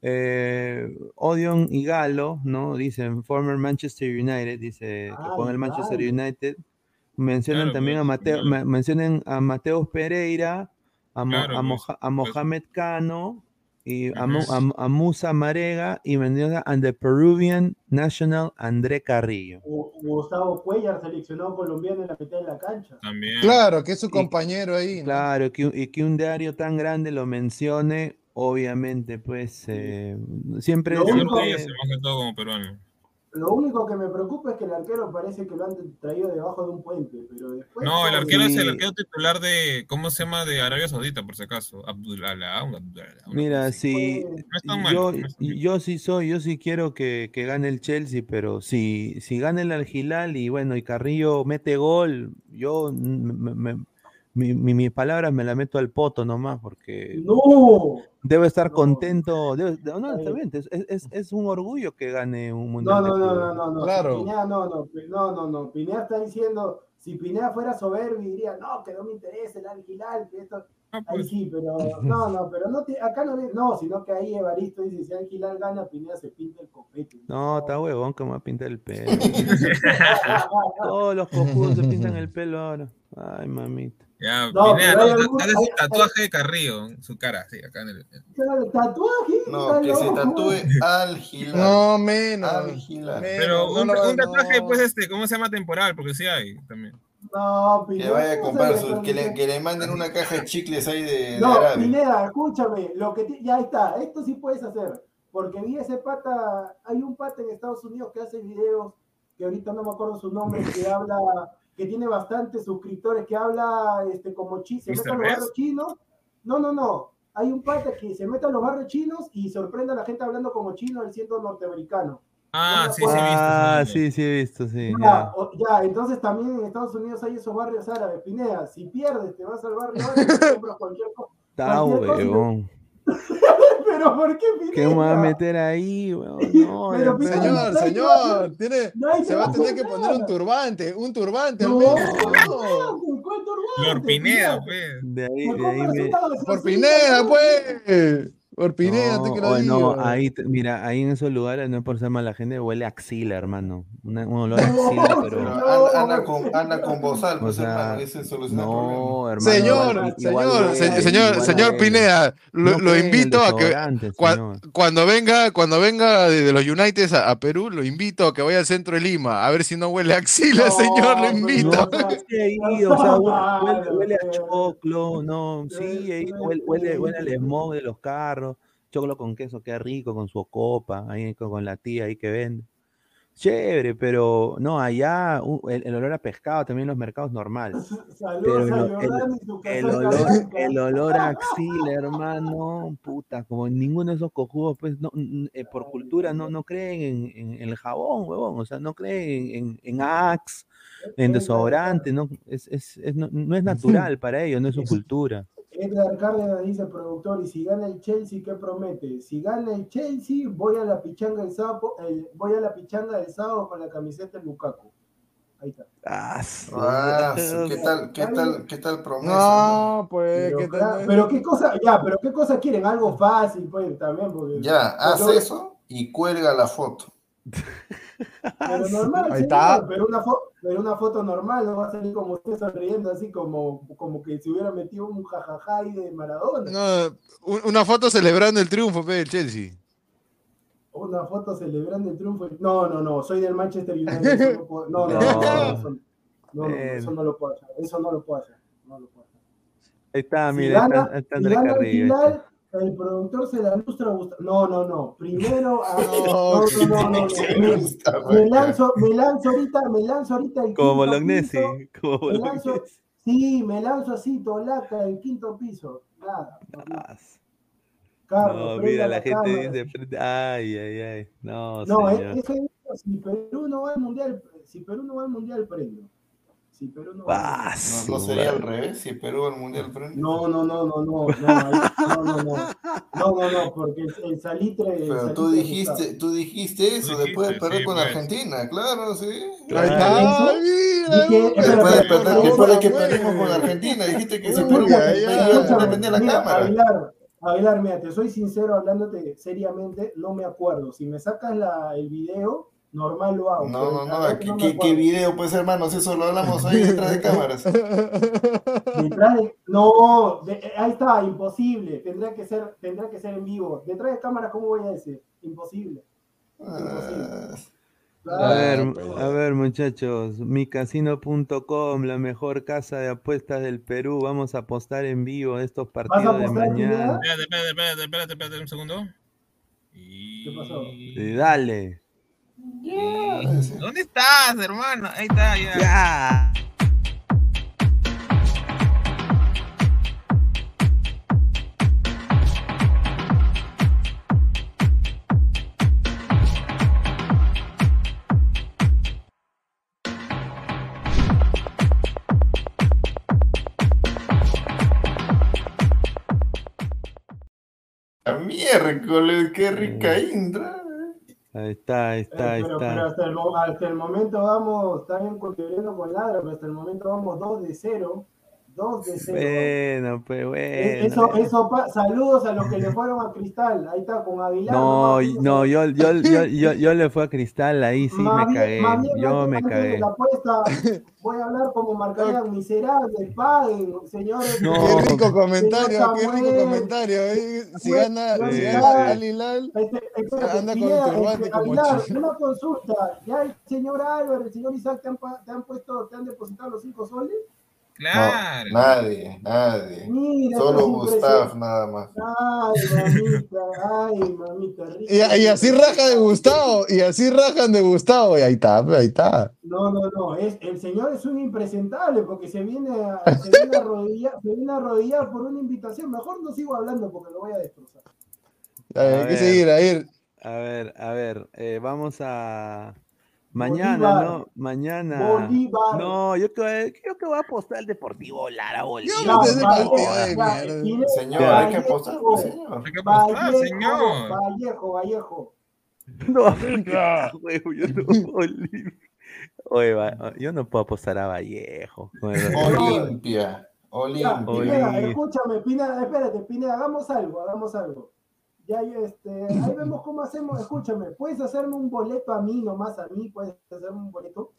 Eh, Odion y Galo, ¿no? Dicen, former Manchester United, dice que con el Manchester. United. Mencionan Claro, también a pues, Mateo, ma- mencionen a Mateus Pereira, a, Mo- Claro, a, pues, Moja- a pues. Mohamed Cano y a, a- a Musa Marega y mencionan a the Peruvian National André Carrillo. Gu- Gustavo Cuellar, seleccionado colombiano en la mitad de la cancha. También. Claro, que es su Y- compañero ahí. ¿no? Claro, que, y que un diario tan grande lo mencione, obviamente, pues eh, siempre, Lo Yo único siempre- hice más que todo como peruano. Lo único que me preocupa es que el arquero parece que lo han traído debajo de un puente, pero después... No, el arquero es el arquero titular de, ¿cómo se llama? De Arabia Saudita, por si acaso. Abdullah. Mira, si Pues, No yo, no yo sí soy, yo sí quiero que, que gane el Chelsea, pero si, si gana el Al Hilal y bueno, y Carrillo mete gol, yo me- me- mi, mi- mis palabras me las meto al poto nomás, porque No, debo estar no. contento. debo- de- no, Ahí. está bien, es, es- es un orgullo que gane un mundial. no, no, no, no, no, no. Claro. Pineda, no, no, no, no, no. Pineda está diciendo, si Pineda fuera soberbio diría, no, que no me interesa el Alquilal, que esto... Ah, Ahí pues, sí, pero no, no, pero no te- acá no, no, sino que ahí Evaristo dice, si Alquilar gana, Pineda se pinta el copete. No, está huevón que me va a pintar el pelo. Todos los cojudos se pintan el pelo ahora. Ay, mamita. Ya, No, Pineda, ¿no? algún- hay- ese tatuaje de Carrillo en su cara, sí, acá en el. Claro, tatuaje. No, que se tatúe al Hilal. No, menos. Al menos, Pero no un, un tatuaje, no. pues, este, ¿cómo se llama? Temporal, porque sí hay también. No, Que Pineda. vaya a ¿cómo comprar, su- le que, le, que manden una caja de chicles ahí de, No. Pineda, escúchame, lo que ya está, esto sí puedes hacer, porque vi ese pata, hay un pata en Estados Unidos que hace videos, que ahorita no me acuerdo su nombre, que habla, que tiene bastantes suscriptores, que habla este como chi, se ¿Mr. mete a los barrios chinos, no, no, no, hay un pata que se mete a los barrios chinos y sorprende a la gente hablando como chino, él siendo norteamericano. Ah, sí, sí, he visto. Ah, sí. sí, he visto, sí. Ya, Ya. o- ya, entonces también en Estados Unidos hay esos barrios árabes. Pineda, si pierdes, te vas al barrio árabe y te compras cualquier cosa. Está huevón. Pero ¿por qué Pineda? ¿Qué me voy a meter ahí, weón? No, Pero, Pineda, Señor, no señor, tiene, No se va a tener que poner un turbante, un turbante al No, menos. no, ¿cuál turbante, Lord Pineda, pues. de ahí, de ahí me... Por Pineda, ¿no? pues. Por Pineda, No, te que lo oh, digo. no, ahí, mira, ahí en esos lugares, no es por ser mala gente, huele a axila, hermano. Una- un olor a axila, No, Pero pero... anda, anda con, anda con bozal, O pues sea, hermano, ese soluciona el problema. no, hermano. Señor, señor, señor, igual señor. Pineda, lo, No lo invito a que cua- cuando venga, cuando venga de, de los United a, a Perú, lo invito a que vaya al centro de Lima, a ver si no huele a axila, No, señor, lo pero invito. no, No, sea, sí, ahí, o sea, huele, huele- huele a pues. choclo, no, sí, ahí huele, huele, huele al smog de los carros, choclo con queso, qué rico, con su copa, ahí con, con la tía ahí que vende. Chévere, pero no, allá uh, el, el olor a pescado también en los mercados normal. Pero Saludos el, el- olor, el olor a axila, hermano, puta, como ninguno de esos cojudos, pues, no, eh, por cultura no, no creen en, en- en el jabón, huevón, o sea, no creen en, en Axe, en desodorante, no, es, es, es- no, no es natural para ellos, no es su cultura. Edgar Cárdenas dice, productor, y si gana el Chelsea, ¿qué promete? Si gana el Chelsea, voy a la pichanga el sábado, el- voy a la pichanga del sábado con la camiseta de Lukaku. Ahí está. Ah, Ah, sí, ¿qué tal, qué tal, qué tal promesa? No, pues, Pero, ¿qué tal? pero qué cosa, ya, pero qué cosa quieren, algo fácil, pues, también, porque. Ya, haz eso y cuelga la foto. Pero normal, Ahí señor, está. Pero, una fo- pero una foto normal no va a salir como usted sonriendo, así como, como que se hubiera metido un jajaja ahí de Maradona. No, un- una foto celebrando el triunfo del Chelsea. Una foto celebrando el triunfo. No, no, no, soy del Manchester United. eso no, puedo- no, no, no, No. eso, no, Bueno. eso no lo puedo hacer. Eso no lo puedo hacer. No lo puedo hacer. Ahí está, mira, gana, está, está si gana final. El productor se la lustra. No, no, no. Primero, a- No, no, Me, lanzo, me lanzo ahorita, me lanzo ahorita el Como quinto Bolognesi, piso. como sí, me lanzo así, tolaca, el quinto piso. Nada. Ah, Carlos, No, mira, la gente cámara. dice, frente- ay, ay, ay, no, No, señor. es, es que si Perú no va al mundial, si Perú no va al mundial, prendo. Si Perú no va al Ah, mundial. No, no sería al revés si Perú al mundial prende. No, no, no, no, no, no, no, no, no, no, porque el, salitre. el Pero tú dijiste, tú dijiste eso después de perder sí, con pues. Argentina, claro, sí. Después de espera, perder, espera, después de que perdimos con pues. Argentina, dijiste que si Perú prendía la cámara. Aguilar, mira, te soy sincero hablándote seriamente, no me acuerdo. Si me sacas la, el video, normal lo hago. No, no, no, ¿qué, me qué, qué video, pues hermanos? Eso lo hablamos ahí detrás de cámaras. Detrás de- no, de- eh, ahí está, imposible. Tendrá que ser, tendrá que ser en vivo. Detrás de cámara, ¿cómo voy a decir? Imposible. Ah, A ver, Ah, pues. a ver, muchachos, micasino.com, la mejor casa de apuestas del Perú. Vamos a apostar en vivo estos partidos de mañana. Espérate, espérate, espérate, espérate, espérate un segundo. Y... ¿Qué pasó? Y dale. ¿Dónde estás, hermano? Ahí está, ya. ¡Ya! a miércoles, qué rica Indra. Ahí está, ahí Eh, está, ahí pero, pero está. hasta, el, hasta el momento vamos, está bien con ladra, pero hasta el momento vamos 2 de 0. 2 de 0. Bueno, pues Eh, Eso, bueno. eso pa- saludos a los que le fueron a Cristal. Ahí está, con Aguilar. No, no, yo, yo, yo, yo, yo le fui a Cristal, ahí sí me cagué. Yo me cagué. la apuesta, voy a hablar como marcarían miserables, paguen, señores. No. Qué rico comentario, qué rico comentario. eh. Si gana, Samuel, si Sí, gana sí. Al Hilal, Este, espérate, Anda con el turbante este, como Aguilar, una consulta. ¿Ya el señor Álvaro, el señor Isaac te han, te han puesto, te han depositado los 5 soles? Claro. No, nadie, nadie. Mira, Solo Gustav, nada más. Ay, mamita, ay, mamita. rica. y, y así raja de Gustavo, y así rajan de Gustavo, y ahí está, ahí está. No, no, no, es, el señor es un impresentable porque se viene a, se viene a arrodillar, se viene a arrodillar por una invitación. Mejor no sigo hablando porque lo voy a destrozar. Hay A que ver. seguir, a ir. a ver, a ver, eh, vamos a. Mañana, Bolívar. ¿no? Mañana. Bolívar. No, yo que, yo que voy a apostar al Deportivo Lara Bolívar. Yo no. Pineda, Señor, hay que apostar, señor. Hay que apostar, Vallejo, señor. Vallejo, Vallejo. No, huevo, yo no Bolívar. Oye, va- yo no puedo apostar a Vallejo. Bueno, Olimpia. Ya, Olimpia. Pineda, Oli. escúchame, Pineda, espérate, Pineda, hagamos algo, hagamos algo. Ya, ya, este, ahí vemos cómo hacemos, escúchame, puedes hacerme un boleto a mí, nomás a mí, puedes hacerme un boleto,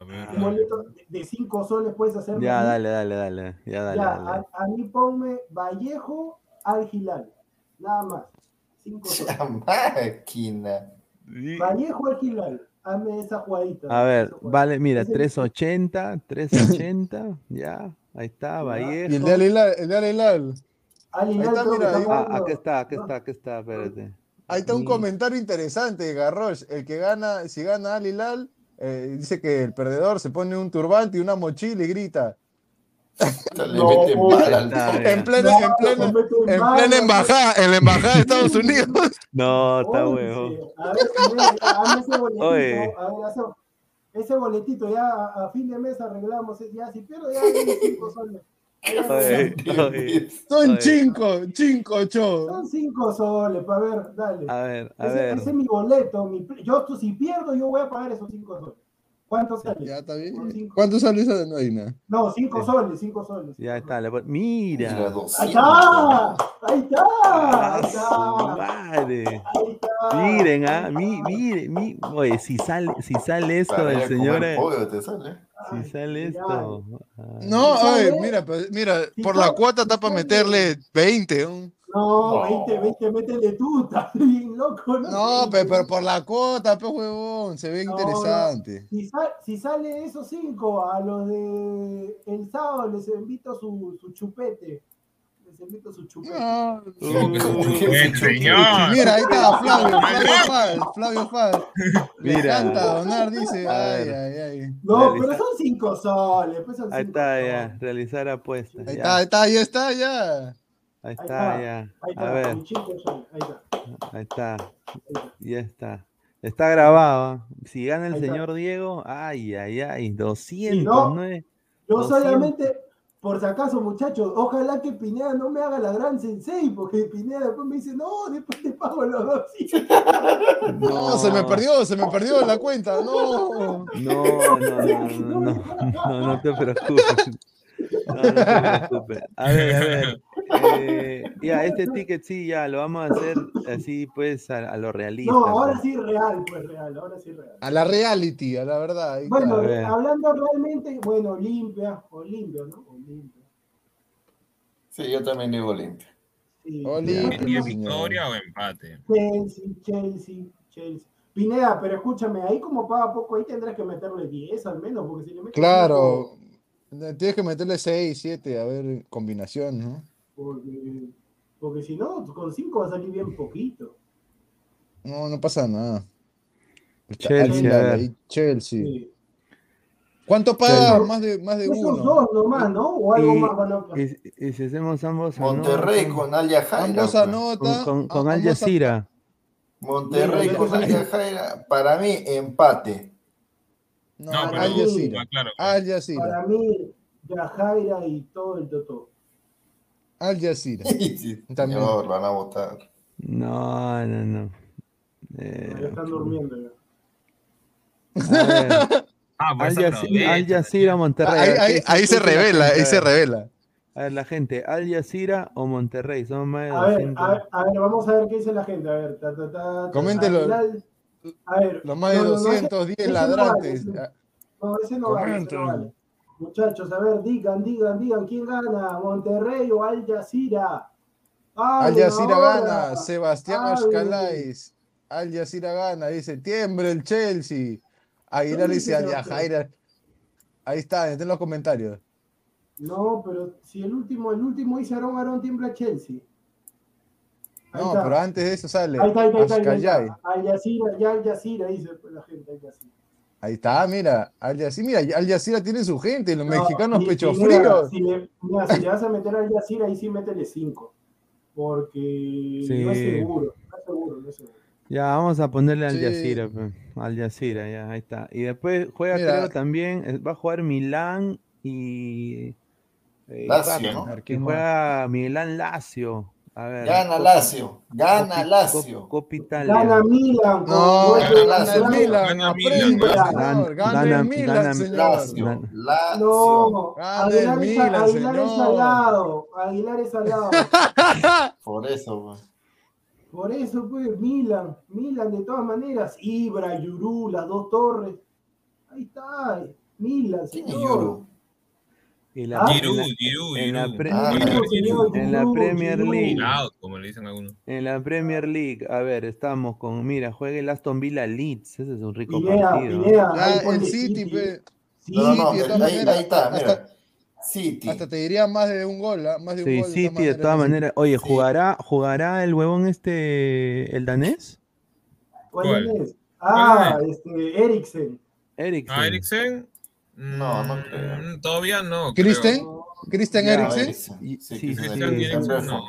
A ver, un boleto de- de cinco soles, puedes hacerme. Ya, dale, dale, dale. Ya, dale, Ya, dale. A, a mí ponme Vallejo al Gilal, nada más, cinco soles. La máquina. Vallejo al Gilal, hazme esa jugadita. A ver, jugadita. vale, mira, Ese- 380, 380, ya, ahí está, Vallejo. Y el de Al Hilal, el de Al Hilal. Ahí está, mira, ahí- está Ah, aquí está, aquí está, aquí está, espérate. Ahí está un comentario interesante de Garrosh. El que gana, si gana Al Hilal, eh, dice que el perdedor se pone un turbante y una mochila y grita. No. En plena, No, en plena, en plena embajada, en la embajada de Estados Unidos. No, está huevo. A ver, Pineda, hazme ese boletito. Oye. A ver, hace- ese boletito ya a, a fin de mes arreglamos. Ya, si pierdo, ya hay cinco soles. Oye, oye, Son Oye. cinco, cinco, ocho. Son cinco soles, para ver, dale. a ver, a ese, ver. ese es mi boleto. Mi, yo, tú, si pierdo, yo voy a pagar esos cinco soles. ¿Cuánto sale? Ya está bien. cinco. ¿Cuánto sale esa no hay nada? No, cinco soles, cinco soles. Ya está, Mira, Mira. 200. Ahí está, ahí está, Ah, ahí está, madre. ahí está. Miren, ah, mi, miren, mi, oye, si sale, si sale esto del señor, eh, pollo te sale. Ay, si sale esto. No, ¿Y oye, sale? mira, pues, mira, ¿Y por la cuota está ¿Y para meterle 20. ¿no? No, No. 20, 20, métele tú, estás bien loco, ¿no? No, pero por la cuota, pues, huevón, se ve No, interesante. Si, sal- si sale esos cinco, a los de el sábado les invito su, su chupete. Su. Buen señor. Mira, ahí está Flavio, Flavio Fal, Flavio Fal. Me encanta donar, dice. A Ay, ay, ay. No, pero son cinco soles. Pues son Ahí cinco está, soles. ya, realizar apuestas. Ahí ya. está, ahí está, ya está, ya. Ahí está, está, ya. Ahí A está, ver, soles, Ahí está. ahí está. ahí está. Ya está. Está grabado. ¿ah? Si gana el Ahí señor Diego, ay, ay, ay, 200, no. Yo 200. solamente, por si acaso, muchachos, ojalá que Pineda no me haga la gran sensei, porque Pineda después me dice, no, después te pago los 200. No, se me perdió, se me perdió la cuenta. No. No, no, no, no, no, no, no te preocupes. No, no te preocupes. A ver, a ver. eh, ya, este ticket sí, ya lo vamos a hacer así, pues, a, a lo realista. No, ahora pues. sí real, pues real, ahora sí real. A la reality, a la verdad. Bueno, ver. hablando realmente, bueno, Olimpia, Olimpia, ¿no? Sí, yo también digo Olimpia. Sí. Olimpia. ¿Tenía señor. victoria o empate? Chelsea, Chelsea, Chelsea. Pineda, pero escúchame, ahí como paga poco, ahí tendrás que meterle 10 al menos, porque si le metes Claro. Tienes que meterle 6, 7, a ver, combinación, ¿no? porque, porque si no, con 5 va a salir bien poquito. No, no pasa nada. Chelsea, ahí, Chelsea. Sí. ¿Cuánto paga Chelsea. más de, más de Esos uno? dos nomás, ¿no? O algo Y- más van a Y, y si hacemos ambos Monterrey anotan, con Al Jazeera. Ambos pues. anotan. con, con, con Al Jazeera. Monterrey Mira, con Al Jazeera. Para mí, empate. No, No, para Al Jazeera. claro. Al Jazeera. Para mí, Yajaira y todo el Totó. Al Jazeera. Sí, También. señor, van a votar. No, no, no. Ya Eh, están durmiendo ya. Ah, pues Al, Jazeera, Monterrey. Ahí, A ver, ahí- ¿qué- ahí qué se revela, ahí se revela. A ver, la gente, Al Jazeera o Monterrey, son más de A ver, 200. a ver, a ver, vamos a ver qué dice la gente. A ver, ta, ta, ta, ta, Coméntelo. final- A ver, Los más de no, no, no, ese- 210 ese no vale, ladrantes. ese- Ah, No, ese no vale, ese no vale. Muchachos, a ver, digan, digan, digan, ¿quién gana? ¿Monterrey o Al Jazeera? Al Jazeera gana, Sebastián. Ashkalais. Al Jazeera gana, dice, tiembre el Chelsea. Aguilar ¿Dónde dice dice Al Sebastián? Jazeera. Ahí está, está en los comentarios. No, pero si el último, el último dice Aarón, Aarón tiembla Chelsea. Ahí No, está. pero antes de eso sale Ahí está, ahí está, ahí está, ahí Ashkayay. está. Al Jazeera, ya Al Jazeera, dice pues, la gente, Al Jazeera. Ahí está, mira, Al Jazeera, mira, Al Jazeera tiene su gente, los No, mexicanos y- pecho y mira, fríos. Si le, mira, si le vas a meter Al Jazeera, ahí sí métele 5. porque Sí. no es seguro, no es seguro, no es seguro. Ya, vamos a ponerle al Sí. Jazeera, pe, al Jazeera, ya, ahí está. Y después juega, Mira. creo también, va a jugar Milán y. eh, Lazio, ¿no? A ver, Y ¿quién más? juega Milán Lazio. A ver. Gana Cop- Lazio, gana Lazio. Cop- Italia. Gana Milan. No, gana. Milan, Gana Milan. Gana- Milan, gana- señor. Lazio, Gana- Lazio. No, Gana Aguilar, es, al lado. Aguilar es al lado. Por eso, pues. Por eso, pues, Milan. Milan, de todas maneras. Ibra, Yurú, las dos torres. Ahí está. Milan, ¿Quién es señor. Y la, Ah, Giroud, en la- Giroud, en la Giroud. pre- Ah, Giroud, señor, Giroud. en la Giroud, Premier Giroud. League. Como le dicen algunos. En la Premier League, a ver, estamos con, mira, juega el Aston Villa Leeds, ese es un rico Pineda, partido. Pineda. Ah, el City, pe. Sí, No, no, no, City, de ahí, está, hasta- mira. City. Hasta te diría más de un gol, ¿ah? más de un Sí, gol. City, de todas maneras. Oye, Sí. ¿jugará, ¿jugará el huevón este, el danés? ¿Cuál ¿Cuál? es? Ah, ¿Cuál este, Eriksen. Eriksen. Ah, Eriksen. No, no creo. Todavía no. ¿Christen? ¿Christian Eriksen? Sí, sí, sí, Eriksen. No.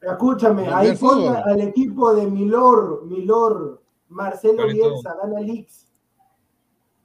Escúchame, ahí fútbol. al equipo de Milor, Milor, Marcelo. Bielsa, gana Leaks.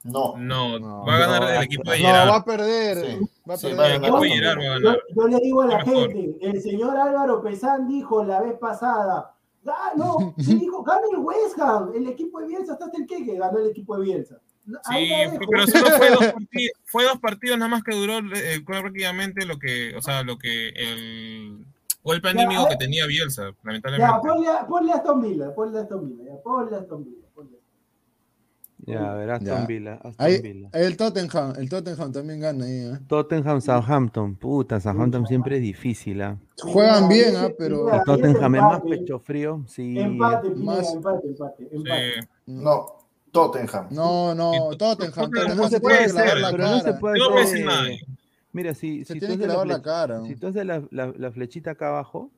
No. No, No, va a ganar no, el equipo de No, va Gerard. a perder. Sí, Va a sí, perder. va a ganar. Yo, ganar. yo le digo a la Mejor. gente, el señor Álvaro Pesán dijo la vez pasada, "Ah, no, sí dijo, gana el West Ham, el equipo de Bielsa, hasta el que que ganó el equipo de Bielsa. Sí, pero solo fue dos, partidos, fue dos partidos nada más que duró eh, prácticamente lo que, o sea, lo que el golpe Ya, anímico que tenía Bielsa, Ya, lamentablemente. ponle, a- ponle a Aston Villa, ponle a Aston Villa, ya, ponle a Aston Villa. Ya, a ver, Aston. Villa. Aston Ahí, Villa. el Tottenham, el Tottenham también gana ahí. ¿eh? Tottenham, Southampton. Puta, Southampton siempre es difícil, ¿ah? Juegan bien, ¿ah? pero El Tottenham es más pecho frío, sí. Empate, Más- empate, empate, empate. Sí. No. Tottenham. no, no, Tottenham, no se puede ser, la pero no se cara. puede no nada. Mira, si, Se si tú tiene que la lavar la flecha- cara. Si tú haces la, la- la flechita acá abajo,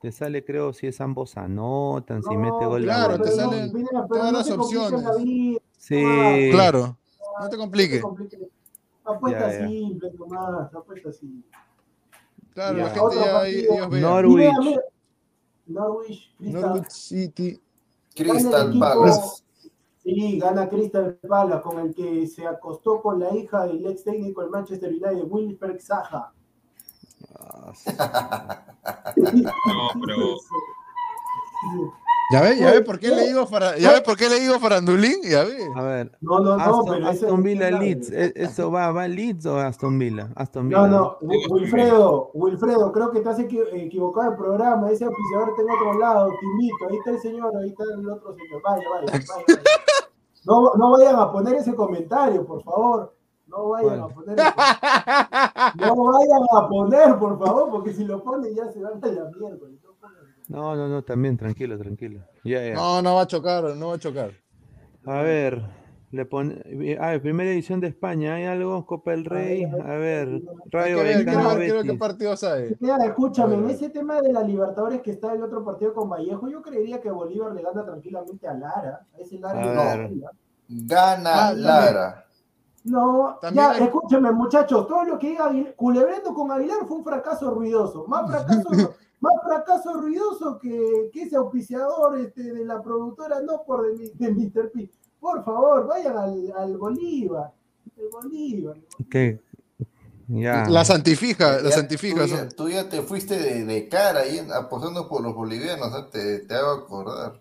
te sale, creo, si es ambos anotan, si mete gol. claro, la te no, salen todas no las opciones. la vida, Sí. Claro, no te compliques. Apuesta simple nomás, apuesta simple. Claro, Ya. la gente ya ellos vean. Norwich. Mira. Norwich, Crystal. Norwich City. Crystal Palace. Sí, gana Crystal Palace con el que se acostó con la hija del ex técnico del Manchester United, Wilfred Zaha. Ah, sí. No, pero ¿Ya ves? ¿Ya ves por qué le digo para, ya ves por qué le digo farandulín? ¿Ya ves? A ver, No, no, no, Aston, pero Aston Villa ese- Leeds, ¿e- ¿eso va, va Leeds o Aston Villa? Aston Villa. No, no, Wi- Wilfredo, Wilfredo, creo que te has equi- equivocado el programa, ese auspiciador está en otro lado, te invito, ahí está el señor, ahí está el otro señor, vaya, vaya, vaya. vaya. No, no vayan a poner ese comentario, por favor, no vayan a poner no vayan a poner, por favor, porque si lo ponen ya se van a la mierda. no No, no, también, tranquilo, tranquilo. Ya, ya. No, no va a chocar, no va a chocar. A ver, le pone. A ver, primera edición de España, ¿hay algo? Copa del Rey. A ver, Rayo que Vallecano partidos hay. Mira, escúchame, en ese tema de la Libertadores que está el otro partido con Vallejo, yo creería que Bolívar le gana tranquilamente a Lara. A ese Lara A le ver. gana. Gana Ah. Lara. No, ya, hay- escúchame, muchachos, todo lo que diga Aguilar, Culebrando con Aguilar fue un fracaso ruidoso. Más fracaso, más fracaso ruidoso que, que ese auspiciador este, de la productora, no por de, de Mr. P. Por favor, vayan al, al Bolívar. El Bolívar. ¿Qué? Ya. La santifija, la Ya, santifija. Tú ya, son- tú ya te fuiste de, de cara ahí apostando por los bolivianos, ¿no? te, te hago acordar.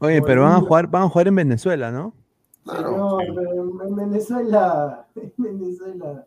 Oye, pero van a jugar, van a jugar en Venezuela, ¿no? Claro. Señor, en Venezuela, en Venezuela.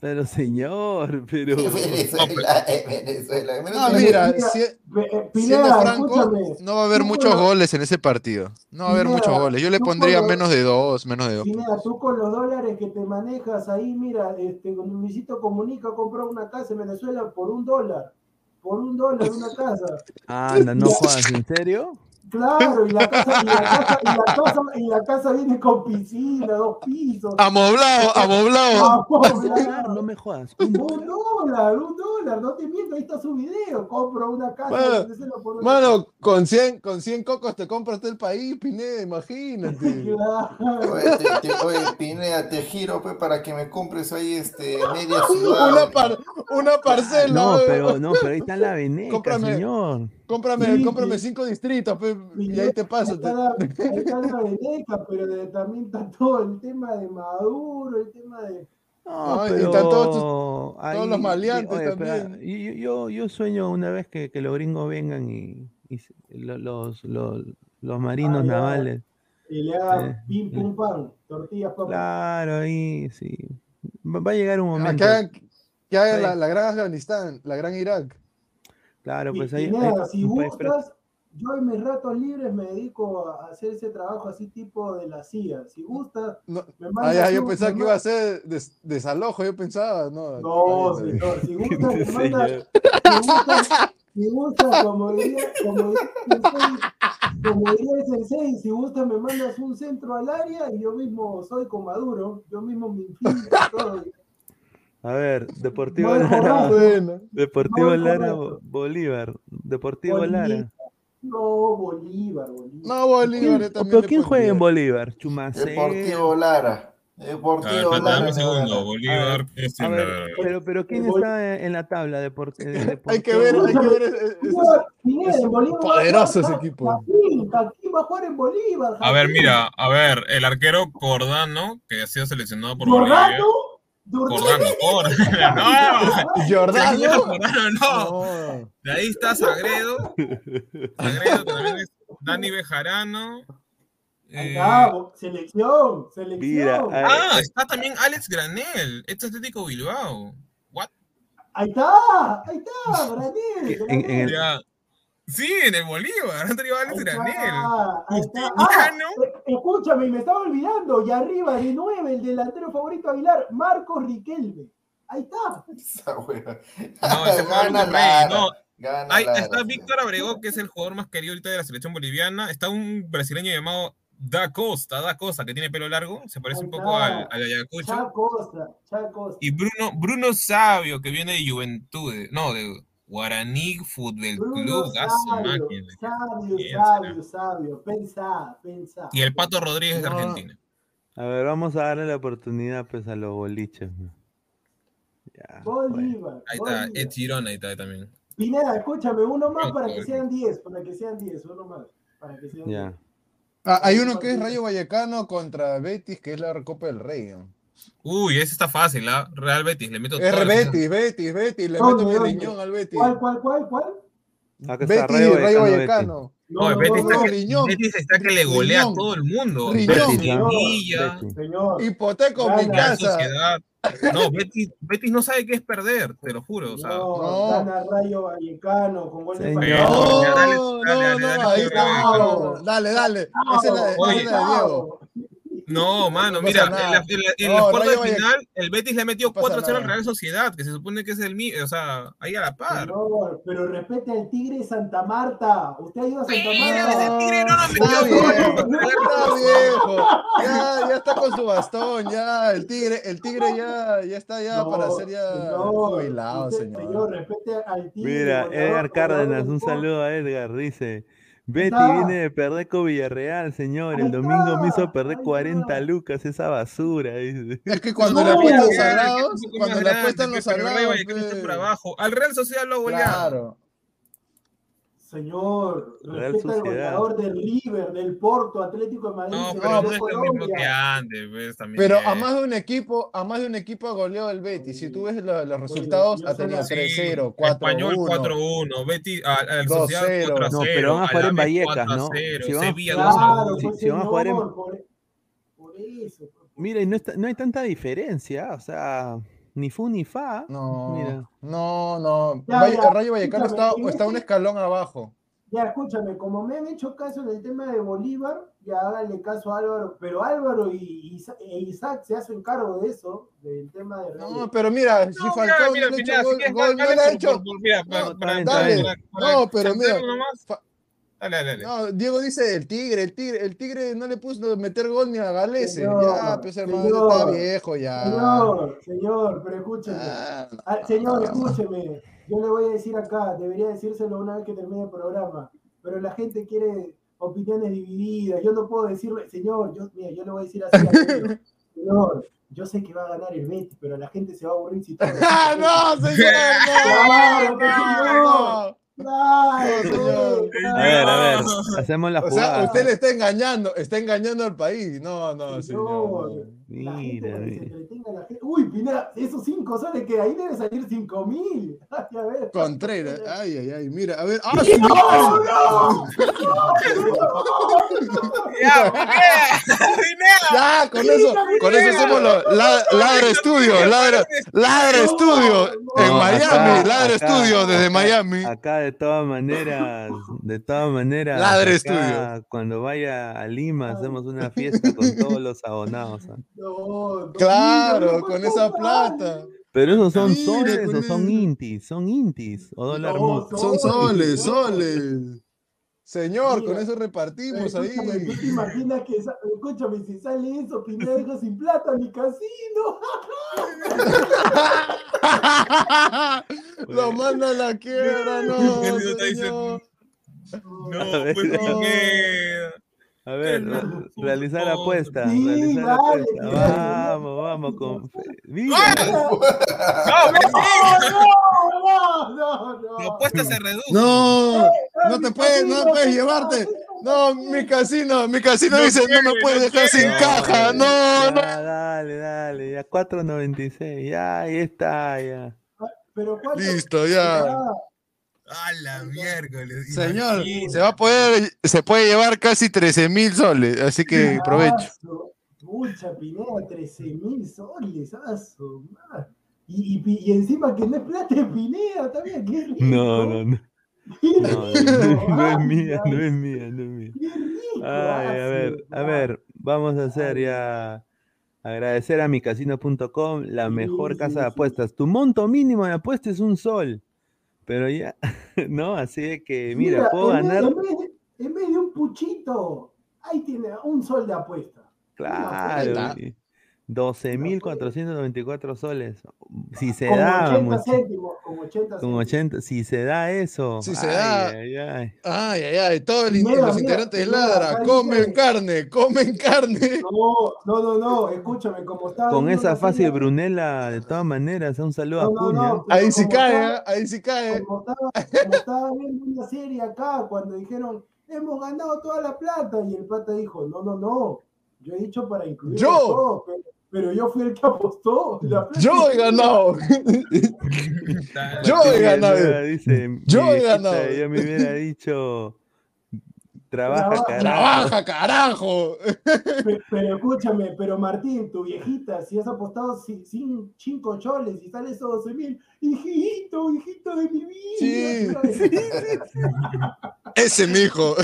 Pero señor, pero. Venezuela, Venezuela. No, Venezuela. mira, si- Eh, siendo franco, no va a haber muchos goles en ese partido. No va a haber muchos goles. Yo le pondría los- menos de dos, menos de dos. Pineda, tú con los dólares que te manejas ahí, mira, este, con Luisito Comunica compró una casa en Venezuela por un dólar. Por un dólar una casa. Anda, no juegas, ¿en serio? Claro, y la casa, y la casa, y la casa, y la casa viene con piscina, dos pisos. Amoblado, amoblado. Ah, no me jodas. Un dólar. un dólar. no te miento, ahí está su video. Compro una casa Mano, de 60 por Mano, con 100, con 100 cocos te compras todo el país, Pineda, imagínate. Claro. Oye, te, te- oye, Pineda, te giro pues, para que me compres ahí este, media ciudad. Una, par- una parcela. No, pe. pero, no, pero ahí está la veneca, Cómprame. señor. Cómprame, Sí, cómprame sí. cinco distritos pe, y ahí te paso. Está la, ahí está la veneca, pero de- también está todo el tema de Maduro, el tema de. No, No, y pero están todos ahí- los maleantes oye, también. yo, yo, yo sueño una vez que, que los gringos vengan y, y los, los, los marinos Ah, navales. Y le haga Eh, pim pum pam, tortillas papas. Claro, ahí sí. Va va a llegar un Ah, momento. Que hagan, que hagan la, la gran Afganistán, la gran Irak. Claro, Y- pues y ahí. nada, ahí- si gustas, yo en mis ratos libres me dedico a hacer ese trabajo así tipo de la CIA. Si gustas, No, me ah, mandas ya, yo un- pensaba que iba a ser des- desalojo, yo pensaba, no. No, señor, si gustas, me mandas, si gustas, si gustas, como diría, como diría el sensei, como diría el sensei, si gustas me mandas un centro al área y yo mismo soy con Maduro, yo mismo me infiltro todo. A ver, Deportivo Lara. Bueno, Deportivo Lara correcto. Bolívar. Deportivo Bolívar. Lara. No, Bolívar, Bolívar. no, Bolívar, yo ¿Quién, también pero le quién juega en. Bolívar? Chumacero. Deportivo Lara. A Deportivo ver, Lara. un segundo. Bolívar, A la- pero, pero ¿quién Bol- está en la tabla eh, Hay que ver, hay que ver. es- es- Bolívar, es Bolívar poderoso va- ese equipo. Jaquín, Jaquín va a jugar en Bolívar. A ver, mira, a ver, el arquero Cordano, que ha sido seleccionado por ¿Jordano? Bolivia. ¿Jordano? Cordano, no, Jordano. No. De ahí está Sagredo. Sagredo también es Dani Bejarano. Ahí Eh, está, bo- selección, selección. Mira, ah, está también Alex Granel, este Atlético Bilbao. What? Ahí está, ahí está, Granel. En- el-. Sí, en el Bolívar, han traído a Alex Ahí Granel. está, ahí está. Ah, Justiniano. eh, escúchame, me estaba olvidando. Y arriba de nueve, el delantero favorito Aguilar, Marcos Riquelme. Ahí está. Esa. No, ese fue Gana Rey, no. Gana Ahí Lara, está sí. Víctor Abregó, que es el jugador más querido ahorita de la selección boliviana. Está un brasileño llamado Da Costa, Da Costa, que tiene pelo largo, se parece un poco al, al Ayacucho. Chacosta, Chacosta. Y Bruno, Bruno Sabio, que viene de Juventud, no, de Guaraní Fútbol Club, a su sabio, máquina. sabio, ¿Quién sabio, sabio. Pensá, pensá. Y el Pato Rodríguez de No. Argentina. A ver, vamos a darle la oportunidad pues a los boliches. Ya, bueno. Bolívar. Ahí está, Bolívar. Ed Girón, ahí está también. Pineda, escúchame, uno más para que sean 10, para que sean 10, uno más. Para que sean Ya. 10. Ah, hay uno que es Rayo Vallecano contra Betis, que es la Recopa del Rey. ¿no? Uy, ese está fácil, ¿ah? Real Betis, le meto Es todo. Betis, Betis, Betis, le ¿Dónde, meto mi riñón al Betis. ¿Cuál, cuál, cuál, cuál? Betis, Rayo Rayo Vallecano. No, el Betis, no, está que, riñón. Betis está que le golea Riñón. a todo el mundo. Riñón. Señor. Hipoteco mi casa. No, Betis, Betis no sabe qué es perder, te lo juro. O sea, no, no. gana Rayo Vallecano con gol de No, dale, no, dale, no, dale, ahí dale, está. dale. Dale. Esa es la de Diego. No, mano, No mira, en la, en la, en No, los cuartos Rayo de final, el Betis le metió No pasa 4-0 al. Real Sociedad, que se supone que es el mío, o sea, ahí a la par. Señor, pero respete al Tigre de Santa Marta. Usted ha ido a Santa Mira, Marta. ese Tigre no nos Está metió viejo, gol. está viejo. Ya, ya está con su bastón, ya. El tigre, el tigre ya, ya está ya No, para ser ya señor, jubilado, usted, señor. respete al Tigre. Mira, Edgar Cárdenas, un saludo a Edgar. Dice: Betty viene de perder con Villarreal, señor. El domingo me hizo perder ahí 40 está. lucas, esa basura. dice. Es que cuando No, le apuestan un poco cuando grande, apuestan los está por pues, abajo. Al Real Sociedad lo ha goleado. claro. Señor, respeta al goleador del River, del Porto, Atlético de Madrid. No, pero no de es lo mismo Colombia. que antes, pues, también. Pero a más de un equipo, a más de un equipo ha goleado el Betis. Si tú ves lo- los resultados, ha tenido soy- 3-0, Español 4-1. 4-1, Betis, al al Sociedad 2-0. 4-0. No, pero van a jugar en Vallecas, ¿no? 4-0, Si van a- Sevilla Claro, 2-1. Si- pues, si van a jugar en- por, por eso. Mira, y no, está- no hay tanta diferencia. O sea, ni fu ni fa. No, Mira. no, no. Ya, Valle- ya, Rayo Vallecano está, un este- escalón abajo. Ya, escúchame, como me han hecho caso en el tema de Bolívar, ya háganle caso a Álvaro, pero Álvaro y e Isaac se hacen cargo de eso, del tema de No, Rayo. pero mira, si No, mira, no le ha mira, hecho si gol, quieres, gol, no dale le ha por- hecho. por- por- mira, para- No, para- dale, para- dale. para- para No, pero mira, nomás. Fa- Dale, dale, dale. No, Diego dice el tigre, el tigre, el tigre no le puso meter gol ni a Galese. Señor, ya, pues hermano, señor, está viejo ya. Señor, señor, pero escúcheme. Ah, Ah, señor, escúcheme. Yo le voy a decir acá, debería decírselo una vez que termine el programa, pero la gente quiere opiniones divididas. Yo no puedo decirle, señor, yo, mira, yo le voy a decir así a Señor, yo sé que va a ganar el Betis, pero la gente se va a aburrir si tú ¡Ah, no, señor! ¡No! que no, no. Claro, señor. A ver, a ver, No. hacemos la O sea, jugada. usted le está engañando, está engañando al país. No, no, Señor. Señor. La gente Mira, para que se mira. entretenga la gente. Uy, Pineda, esos cinco soles que ahí debe salir cinco mil. Ay, a ver. Contreras, ay, ay, ay, mira, a ver. ¡Ah, ¡No, no! Ya, con eso, con eso hacemos lo, la- ladra estudio, ladra, ladra estudio en No, Miami, acá, ladra acá, estudio desde acá, Miami. Acá de todas maneras, de todas maneras, Ladre acá, Estudio. cuando vaya a Lima hacemos una fiesta con todos los abonados. ¿ah? No, Claro, no, con esa plata. Pero esos son Mira, soles o son intis, son intis o dólar No. Son soles, Soles, soles. Señor, Mira, con eso repartimos ahí. Escúchame, ¿tú te imaginas que, escúchame, si sale eso, Pineda deja sin plata mi casino? Lo manda a la quiebra, no, señor. No, pues. Pineda. A ver, re- realizar por apuesta, Sí, realizar dale, apuesta. que dale, Vamos, no, vamos no. con fe- Mira, No, No, no, no, no. La apuesta se reduce. No, no te mi puedes, no puedes llevarte. No, mi casino, mi casino No dice, no quiere, me puedes no dejar sin caja. No, ya, no. dale, dale, ya 4.96, ya ahí está, ya. Pero ¿cuánto? Listo, ya. A la miércoles. Señor, imagínate. se va a poder, se puede llevar casi 13 mil soles, así que aprovecho. aso, Pucha, Pineda, 13 mil soles, aso. Y, y, pi- y encima que no es plata de Pineda también, qué rico. No, no, no. No, rico, no, no es mía, no es mía, no es mía. Qué rico. Ay, a ver, a ver, vamos a hacer ya. Agradecer a micasino.com, la mejor sí, casa de sí. apuestas. Tu monto mínimo de apuesta es un sol. Pero ya, ¿no? Así de que, mira, puedo en vez- ganar. En vez, de, en vez de un puchito, ahí tiene un sol de apuesta. Claro, 12.494 soles. Si se Con da, 80 mucha- céntimos, con 80 con céntimos. 80, si se da eso. Si se ay, da- ay, ay. Ay, ay, ay, todos los Mira, integrantes de Ladra comen dice- carne, comen carne. No, no, no, no, escúchame, como estaba Con esa fácil serie- Brunella, de todas maneras, un saludo No, a no, Cuña. no, pero Ahí sí cae, estaba- ¿eh? ahí sí cae. como estaba, como estaba viendo una serie acá, cuando dijeron, hemos ganado toda la plata, y el plata dijo, no, no, no, yo he dicho para incluir Yo. todo, pero, pero yo fui el que apostó. Yo he mía". ganado. Yo he ganado. Yo he viejita, ganado. Yo me hubiera dicho, trabaja, Trabaja. carajo. ¡Trabaja, carajo! Pe- Pero escúchame, pero Martín, tu viejita, si has apostado cin- cinco choles y sale esos 12 mil, hijito, hijito de mi vida. Sí. Ese mijo.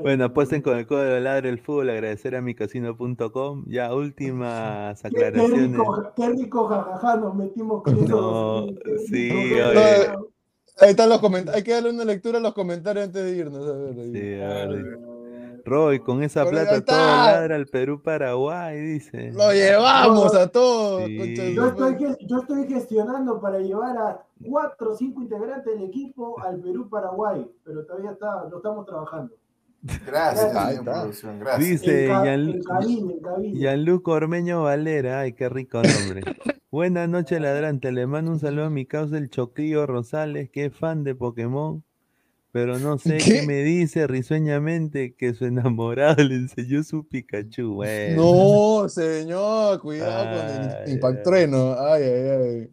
Bueno, apuesten con el código de ladre el fútbol, agradecer a micasino.com. Ya, últimas Qué, qué aclaraciones. rico, qué rico jajaja nos metimos con esos No, 12.000, qué sí, oye. Ahí están los comentarios. Hay que darle una lectura a los comentarios antes de irnos. A ver, ahí. Sí, a ver, Roy, con esa Pero plata todo ladra al Perú-Paraguay, dice. Lo llevamos a todos. Sí. Yo estoy, yo estoy gestionando para llevar a cuatro o cinco integrantes del equipo al Perú-Paraguay, pero todavía está, lo estamos trabajando. Gracias, producción, gracias. Dice. Gianluca Ormeño Valera, ay, qué rico nombre. Buenas noches, ladrante. Le mando un saludo a mi causa, el Choquillo Rosales, que es fan de Pokémon, pero no sé qué, ¿Qué? me dice risueñamente que su enamorado le enseñó su Pikachu. Bueno, No, señor, cuidado con el impactrueno. Ay, ay,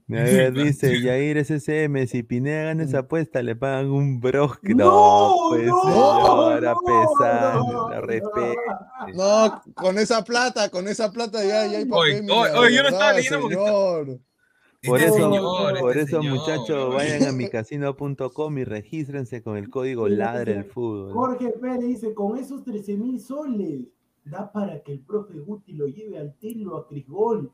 ay. A ver, dice Yair SSM, si Pineda gana esa apuesta, le pagan un brosque. No, No, pues no, señora, no, no, la no. respete. No, con esa plata, con esa plata ya, ya hay papel. oye, oye, yo no estaba leyendo porque señor. Por Este eso, señor, por este eso señor, muchachos, vayan a micasino.com y regístrense con el código LADRE el fútbol. Jorge Pérez dice, con esos 13 mil soles, da para que el profe Guti lo lleve al telo a Crisgol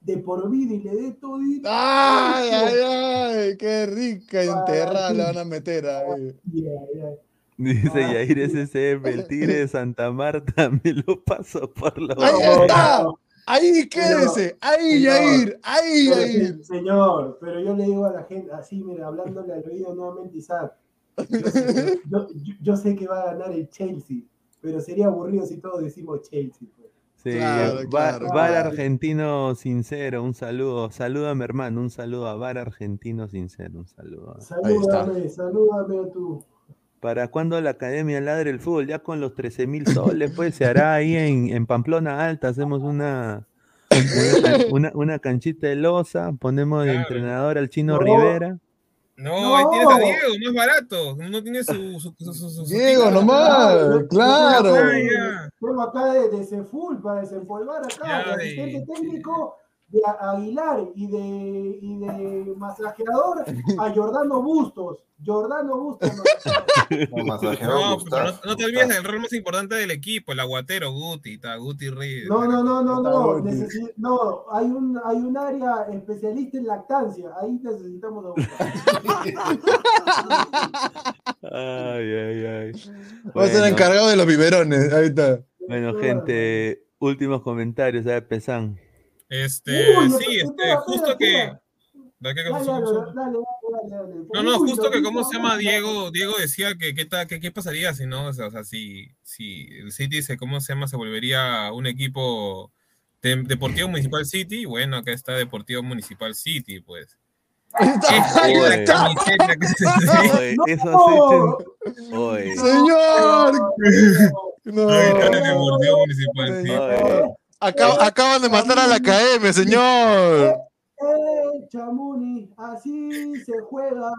de por vida y le dé todo. y- Ay, ay, ay, qué rica enterrada le van a meter ahí. Ay, ay, ay. Dice Yair SCF, el tigre de Santa Marta me lo paso por la Ahí boca. está. Ahí quédese. Ahí, Señor, Yair. Ahí, pero, Yair. Señor, pero yo le digo a la gente, así, mira, hablándole al oído nuevamente, Isaac. Yo, sé- yo- yo- yo sé que va a ganar el Chelsea, pero sería aburrido si todos decimos Chelsea. pues. Sí, Claro, Va- claro, Bar claro. Argentino Sincero, un saludo. Salúdame, hermano, un saludo a Bar Argentino Sincero, un saludo. Salúdame, salúdame a tu. ¿Para cuándo la Academia Ladre el Fútbol? Ya con los 13 mil soles, pues se hará ahí en, en Pamplona Alta, hacemos una, una, can- una- una canchita de losa, ponemos de Claro. entrenador al Chino No. Rivera. No, ahí tienes a Diego, más barato. Uno tiene su. su, su, su- su- su Diego, nomás. Claro. Ah, ya. acá de- de, Ceful para desempolvar acá, Ya, asistente técnico de Aguilar y de, y de masajeador a Jordano Bustos. Jordano Bustos. No, masajeador No, no, no te olvides del rol más importante del equipo, el aguatero Guti, está Guti Reyes. No, no, no, no, no. Necesi- no, hay un, hay un área especialista en lactancia. Ahí necesitamos a Ay, ay, ay. Va a ser Bueno, encargado de los biberones. Ahí está. bueno, gente, últimos comentarios, a ver, Pesán. Este, Uy, sí, este, espera, justo que. espera. ¿De qué Dale, cosa dale, somos? dale, dale, dale, dale. No, no, justo que cómo se llama. Diego, Diego decía que qué ta- que qué pasaría si no, o sea, o sea, si, si el City se, ¿cómo se llama? Se volvería un equipo de, Deportivo Municipal City, bueno, acá está Deportivo Municipal City, pues. Señor. No. Ahí está el Deportivo Municipal City. Acab- acaban de matar a la academia, señor. Eh, Chamuni, así se juega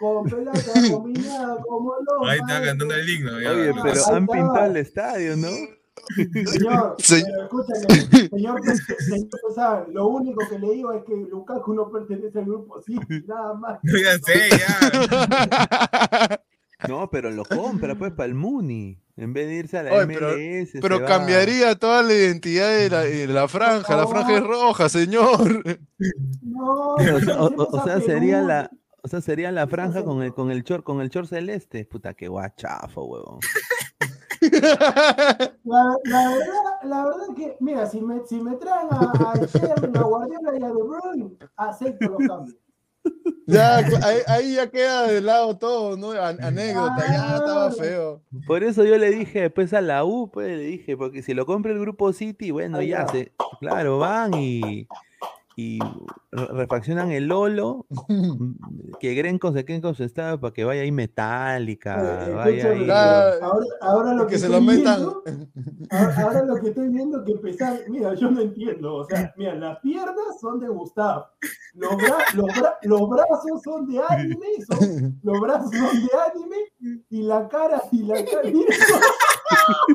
con pelota combinada como los Ahí está cantando el himno. ya. Oye, pero Ahí han está. pintado el estadio, ¿no? Señor, Se- pero escúchame, señor, señor Pesán, lo único que le digo es que Lukaku no pertenece al grupo City, nada más. Ya sé, ya. No, pero lo compra, pues, para el Muni. En vez de irse a la Oye, pero- MLS. Pero va- cambiaría toda la identidad de la, de la franja. La franja es roja, señor. No, O sea, o- o- sería la, o sea, sería la franja con el, con el short, con el short celeste. Puta, qué guachafo, huevón. La, la verdad, la verdad que, mira, si me, si me traen a, a Sterling, a Guardiola y a De Bruyne, acepto los cambios. Ya, ahí, ahí ya queda de lado todo, ¿no? An- anécdota, ya estaba feo. Por eso yo le dije después a la U, pues le dije, porque si lo compra el grupo City, bueno, Ahí ya va. se, claro, van y, y re- refaccionan el Lolo, que Grenco se queden con su estado para que vaya ahí metálica, vaya escúchame, ahí. La- ahora, ahora lo que, que se estoy lo metan. viendo, ahora, ahora lo que estoy viendo que pesar, mira, yo no entiendo, o sea, mira, las piernas son de Gustavo, los, bra- los, bra- los brazos son de anime, son- los brazos son de anime, y la cara, y la cara, mira,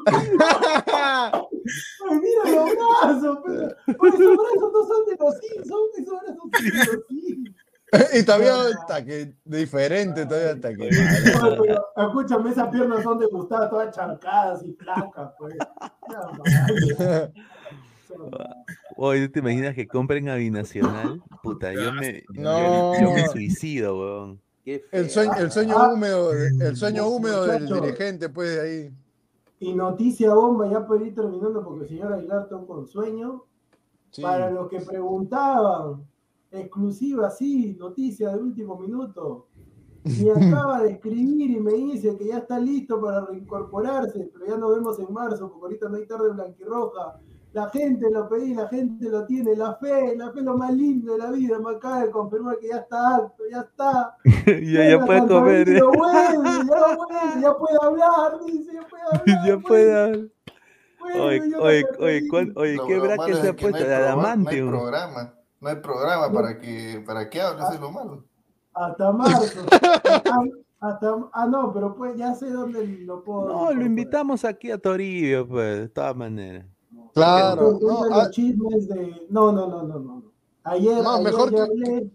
ay, mira los brazos, pero, pero esos brazos no son de los Simpsons, esos brazos son de los Simpsons. y todavía está que diferente, todavía está que. Pero, escúchame, esas piernas son de Gustavo, todas chancadas y flacas, pues. Madre. Oye, ¿te imaginas que compren a Binacional? Puta, yo me, yo- No. yo, me suicido, weón. Qué El sueño, el sueño Ah, húmedo, el sueño húmedo del dirigente, pues de ahí. Y noticia bomba, ya por ir terminando, porque el señor Aguilar está con sueño. Sí. Para los que preguntaban, exclusiva, sí, noticia de último minuto. Me acaba de escribir y me dice que ya está listo para reincorporarse, pero ya nos vemos en marzo, porque ahorita no hay tarde blanquirroja. La gente lo pedí, la gente lo tiene, la fe, la fe es lo más lindo de la vida. Me acaba de confirmar que ya está alto, ya está. ya, ya puede comer, ¿eh? Ya puede hablar, dice, ya puede hablar. ya puede vuelve, Oye, ya oye, está oye, feliz. ¿cuál- oye, Lo- ¿qué bracket malo se ha que puesto? hay De programa- No hay programa. No hay programa para que, para que hable, eso es lo malo. Hasta marzo. Ah, hasta, ah, no, pero pues ya sé dónde lo puedo. No, lo invitamos aquí a Toribio, pues, de todas maneras. Claro, no, de ah, los chismes de. No, no, no, no, no. Ayer, No, ayer mejor ya que- hablé.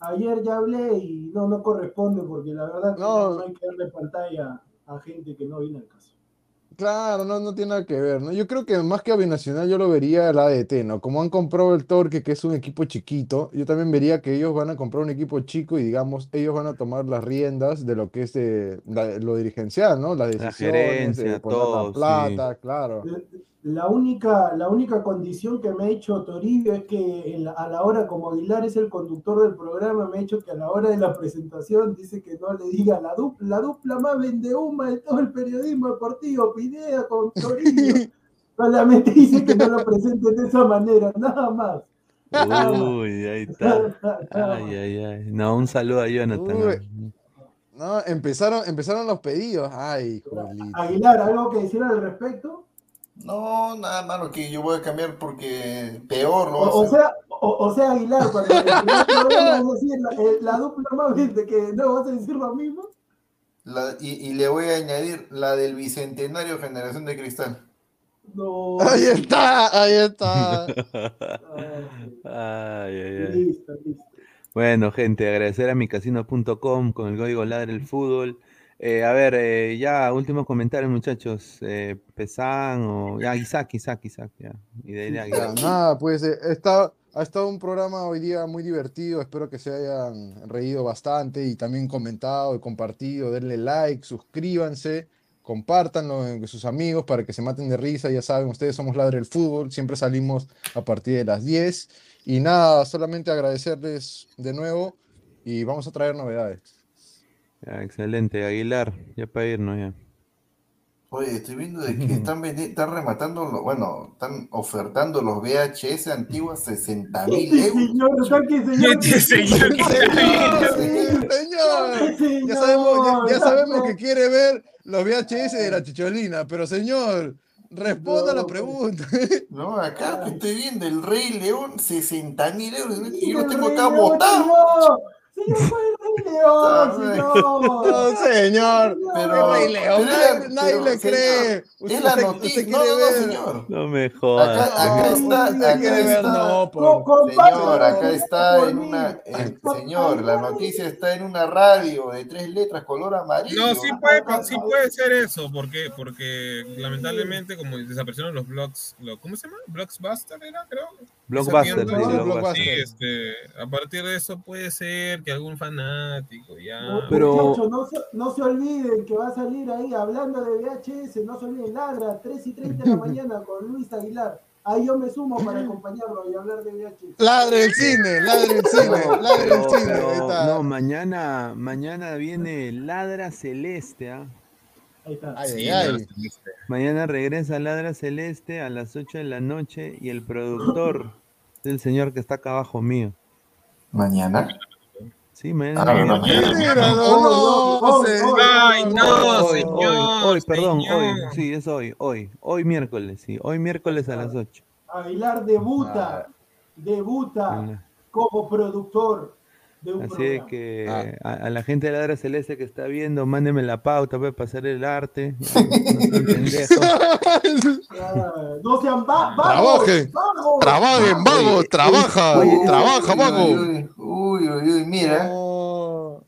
Ayer ya hablé y no, no corresponde porque la verdad que No. no, hay que darle pantalla a gente que no viene al caso. Claro, no, no tiene nada que ver, ¿no? Yo creo que más que a Binacional yo lo vería la ADT, ¿no? Como han comprado el Torque, que es un equipo chiquito, yo también vería que ellos van a comprar un equipo chico y digamos, ellos van a tomar las riendas de lo que es de, la- lo dirigencial, ¿no? Las decisiones, gerencia, de poner todo, la sí. plata, claro. La única, la única condición que me ha hecho Toribio es que en la- a la hora, como Aguilar es el conductor del programa, me ha hecho que a la hora de la presentación dice que no le diga la dupla, la dupla más vendehuma de todo el periodismo deportivo, Pineda con Toribio. Solamente dice que no lo presenten de esa manera, nada más. Uy, ahí está. Ay, ay, ay. No, un saludo a Jonathan. Uy. No, empezaron, empezaron los pedidos. Ay, Julito. Aguilar, ¿algo que decir al respecto? No, nada malo que yo voy a cambiar porque peor lo O, o sea, o, o sea, Aguilar, cuando vas a decir la, eh, la dupla más vende, que no vas a decir lo mismo. La- y, y le voy a añadir la del bicentenario Generación de Cristal. No. Ahí está, ahí está. Ay, ay, ay. Listo, listo. Bueno, gente, agradecer a micasino.com con el código Ladre el Fútbol. Eh, a ver, eh, ya, últimos comentarios, muchachos. Eh, Pesan o. Ya, Isaac, Isaac, Isaac, ya. Y de nada, pues eh, está, ha estado un programa hoy día muy divertido. Espero que se hayan reído bastante y también comentado y compartido. Denle like, suscríbanse, compártanlo con sus amigos para que se maten de risa. Ya saben, ustedes somos Ladre el Fútbol. Siempre salimos a partir de las 10. Y nada, solamente agradecerles de nuevo y vamos a traer novedades. Ya, excelente, Aguilar, ya para irnos ya. Oye, estoy viendo de que están, vendi- están rematando, lo- bueno, están ofertando los VHS antiguos 60 mil euros. señor, señor. Señor ya sabemos, ya, ya sabemos que quiere ver los VHS de la chicholina, pero señor, responda a la pregunta. No, acá estoy viendo el Rey León, 60 mil euros. Y yo lo tengo acá León, botado. Señor. Señor, fue el Rey León, Está señor. No, señor, Pero- Rey León, pero nadie, era- nadie pero, le cree. señor, Es la Usted- noticia. usted No, no, no, señor. No me Acá, jodas. acá No, está, usted acá está. no, por- Señor, acá está en una, Por- señor, la noticia está en una radio de tres letras, color amarillo. No, sí puede, sí puede ser eso, porque, porque lamentablemente como desaparecieron los blogs, lo- ¿cómo se llama? Blockbuster era, creo. Blockbuster, Esa sí, tienda. Blockbuster. Sí, este, a partir de eso puede ser que algún fanático ya. Pero- Muchachos, no se, no se olviden que va a salir ahí hablando de VHS, no se olviden, ladra, 3 y 30 de la mañana con Luis Aguilar. Ahí yo me sumo para acompañarlo y hablar de VHS. Ladre el cine, ladre el cine, ladre el Pero- cine. pero- no, mañana, mañana viene Ladra Celeste, ¿ah? Ahí está. Ay, Sí, ay, no, ay. Mañana regresa Ladra Celeste a las 8 de la noche y el productor es el señor que está acá abajo mío. Mañana. Sí, mañana. Ah, no, mañana. Mira, no, Oh, no, oh, señor. Ay, no, hoy, señor, hoy, hoy, perdón, señor. hoy, sí, es hoy, hoy, hoy miércoles, sí, hoy miércoles a las 8. Aguilar debuta, debuta como productor de un Así programa. que Ah. a, a la gente de Ladra Celeste que está viendo, mándenme la pauta para pasar el arte. No sean pendejos. No sean va vagos, Trabajen, vagos. Trabajen, vagos, trabaja, oye, trabaja, Uy, vago. Uy, uy, uy, uy, mira.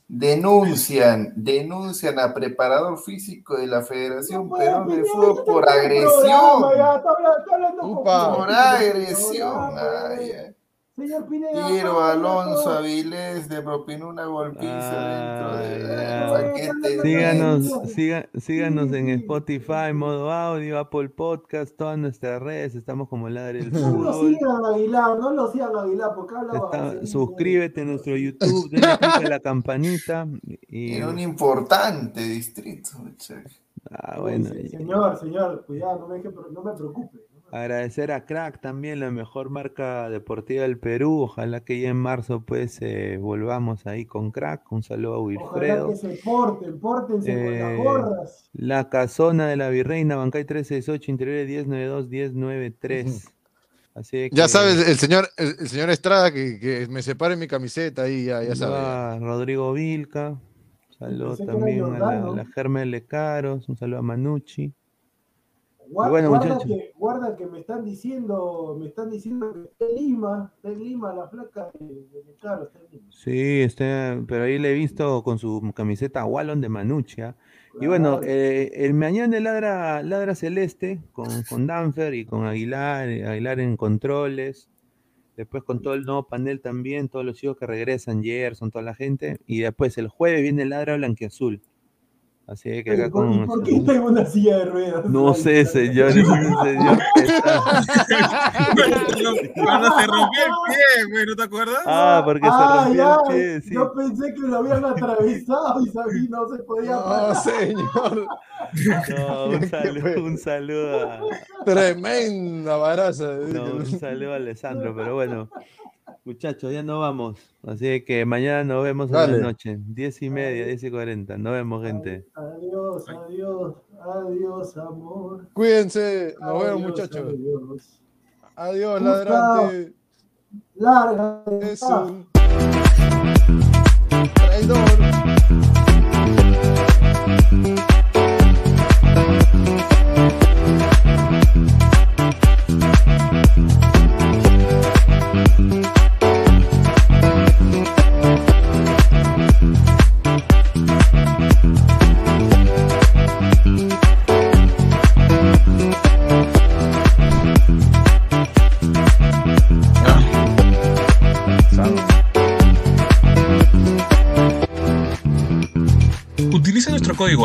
Denuncian, denuncian a preparador físico de la Federación No Peruana de Fútbol por agresión. programa, ya, está hablando- está hablando con- Upa. Por agresión. ay, ay. Señor Pineda. Piero vamos, Alonso. Avilés le propinó una golpiza dentro del paquete. de Síganos, Mensa. siga- síganos en. Spotify, modo audio, Apple Podcast, todas nuestras redes, estamos como Ladre el No lo Fútbol. sigan Aguilar, no lo sigan Aguilar, porque habla suscríbete a nuestro YouTube, denle click a la campanita y En un importante distrito, muchacho. ah, bueno, Sí, Señor, señor, cuidado, no me, deje- no me preocupe. Agradecer a Crack también, la mejor marca deportiva del Perú. Ojalá que ya en marzo pues eh, volvamos ahí con Crack. Un saludo a Ojalá Wilfredo. que se porten, pórtense con Eh, las gorras. La casona de la Virreina, Bancay 368, interior 1092, 1093. Así que Ya sabes, el señor, el, el señor Estrada que, que me separe mi camiseta ahí, ya, ya sabes. Rodrigo Vilca. Un saludo también a la, Giordano. la Germán Lecaros. Un saludo a Manucci. Bueno, guarda, que, guarda que me están diciendo, me están diciendo que está en Lima, está en Lima la flaca de, de está en Lima. Sí, está, pero ahí le he visto con su camiseta Wallon de Manuccia. Y bueno, eh, el mañana ladra, ladra celeste con, con Danfer y con Aguilar, eh, Aguilar en controles. Después con todo el nuevo panel también, todos los hijos que regresan, Gerson, toda la gente. Y después el jueves viene el ladra blanquiazul. Así que acá Oye, ¿por, con. ¿por qué está en una silla de ruedas? No sé, señor, es Cuando se rompió el pie, güey, ¿no te acuerdas? Ah, porque se rompió ya, el pie, sí. Yo pensé que lo habían atravesado y sabí, no se podía No, parar. señor. No, un saludo, un saludo a, Tremenda baraza. No, un saludo a Alessandro, pero bueno, muchachos, ya no vamos. Así que mañana nos vemos en Dale. la noche, 10 y media, 10 y 40. Nos vemos, gente. Adiós, adiós, adiós, amor. Cuídense. Nos vemos, muchachos. adiós. Adiós, ladrante. Larga. Es un traidor.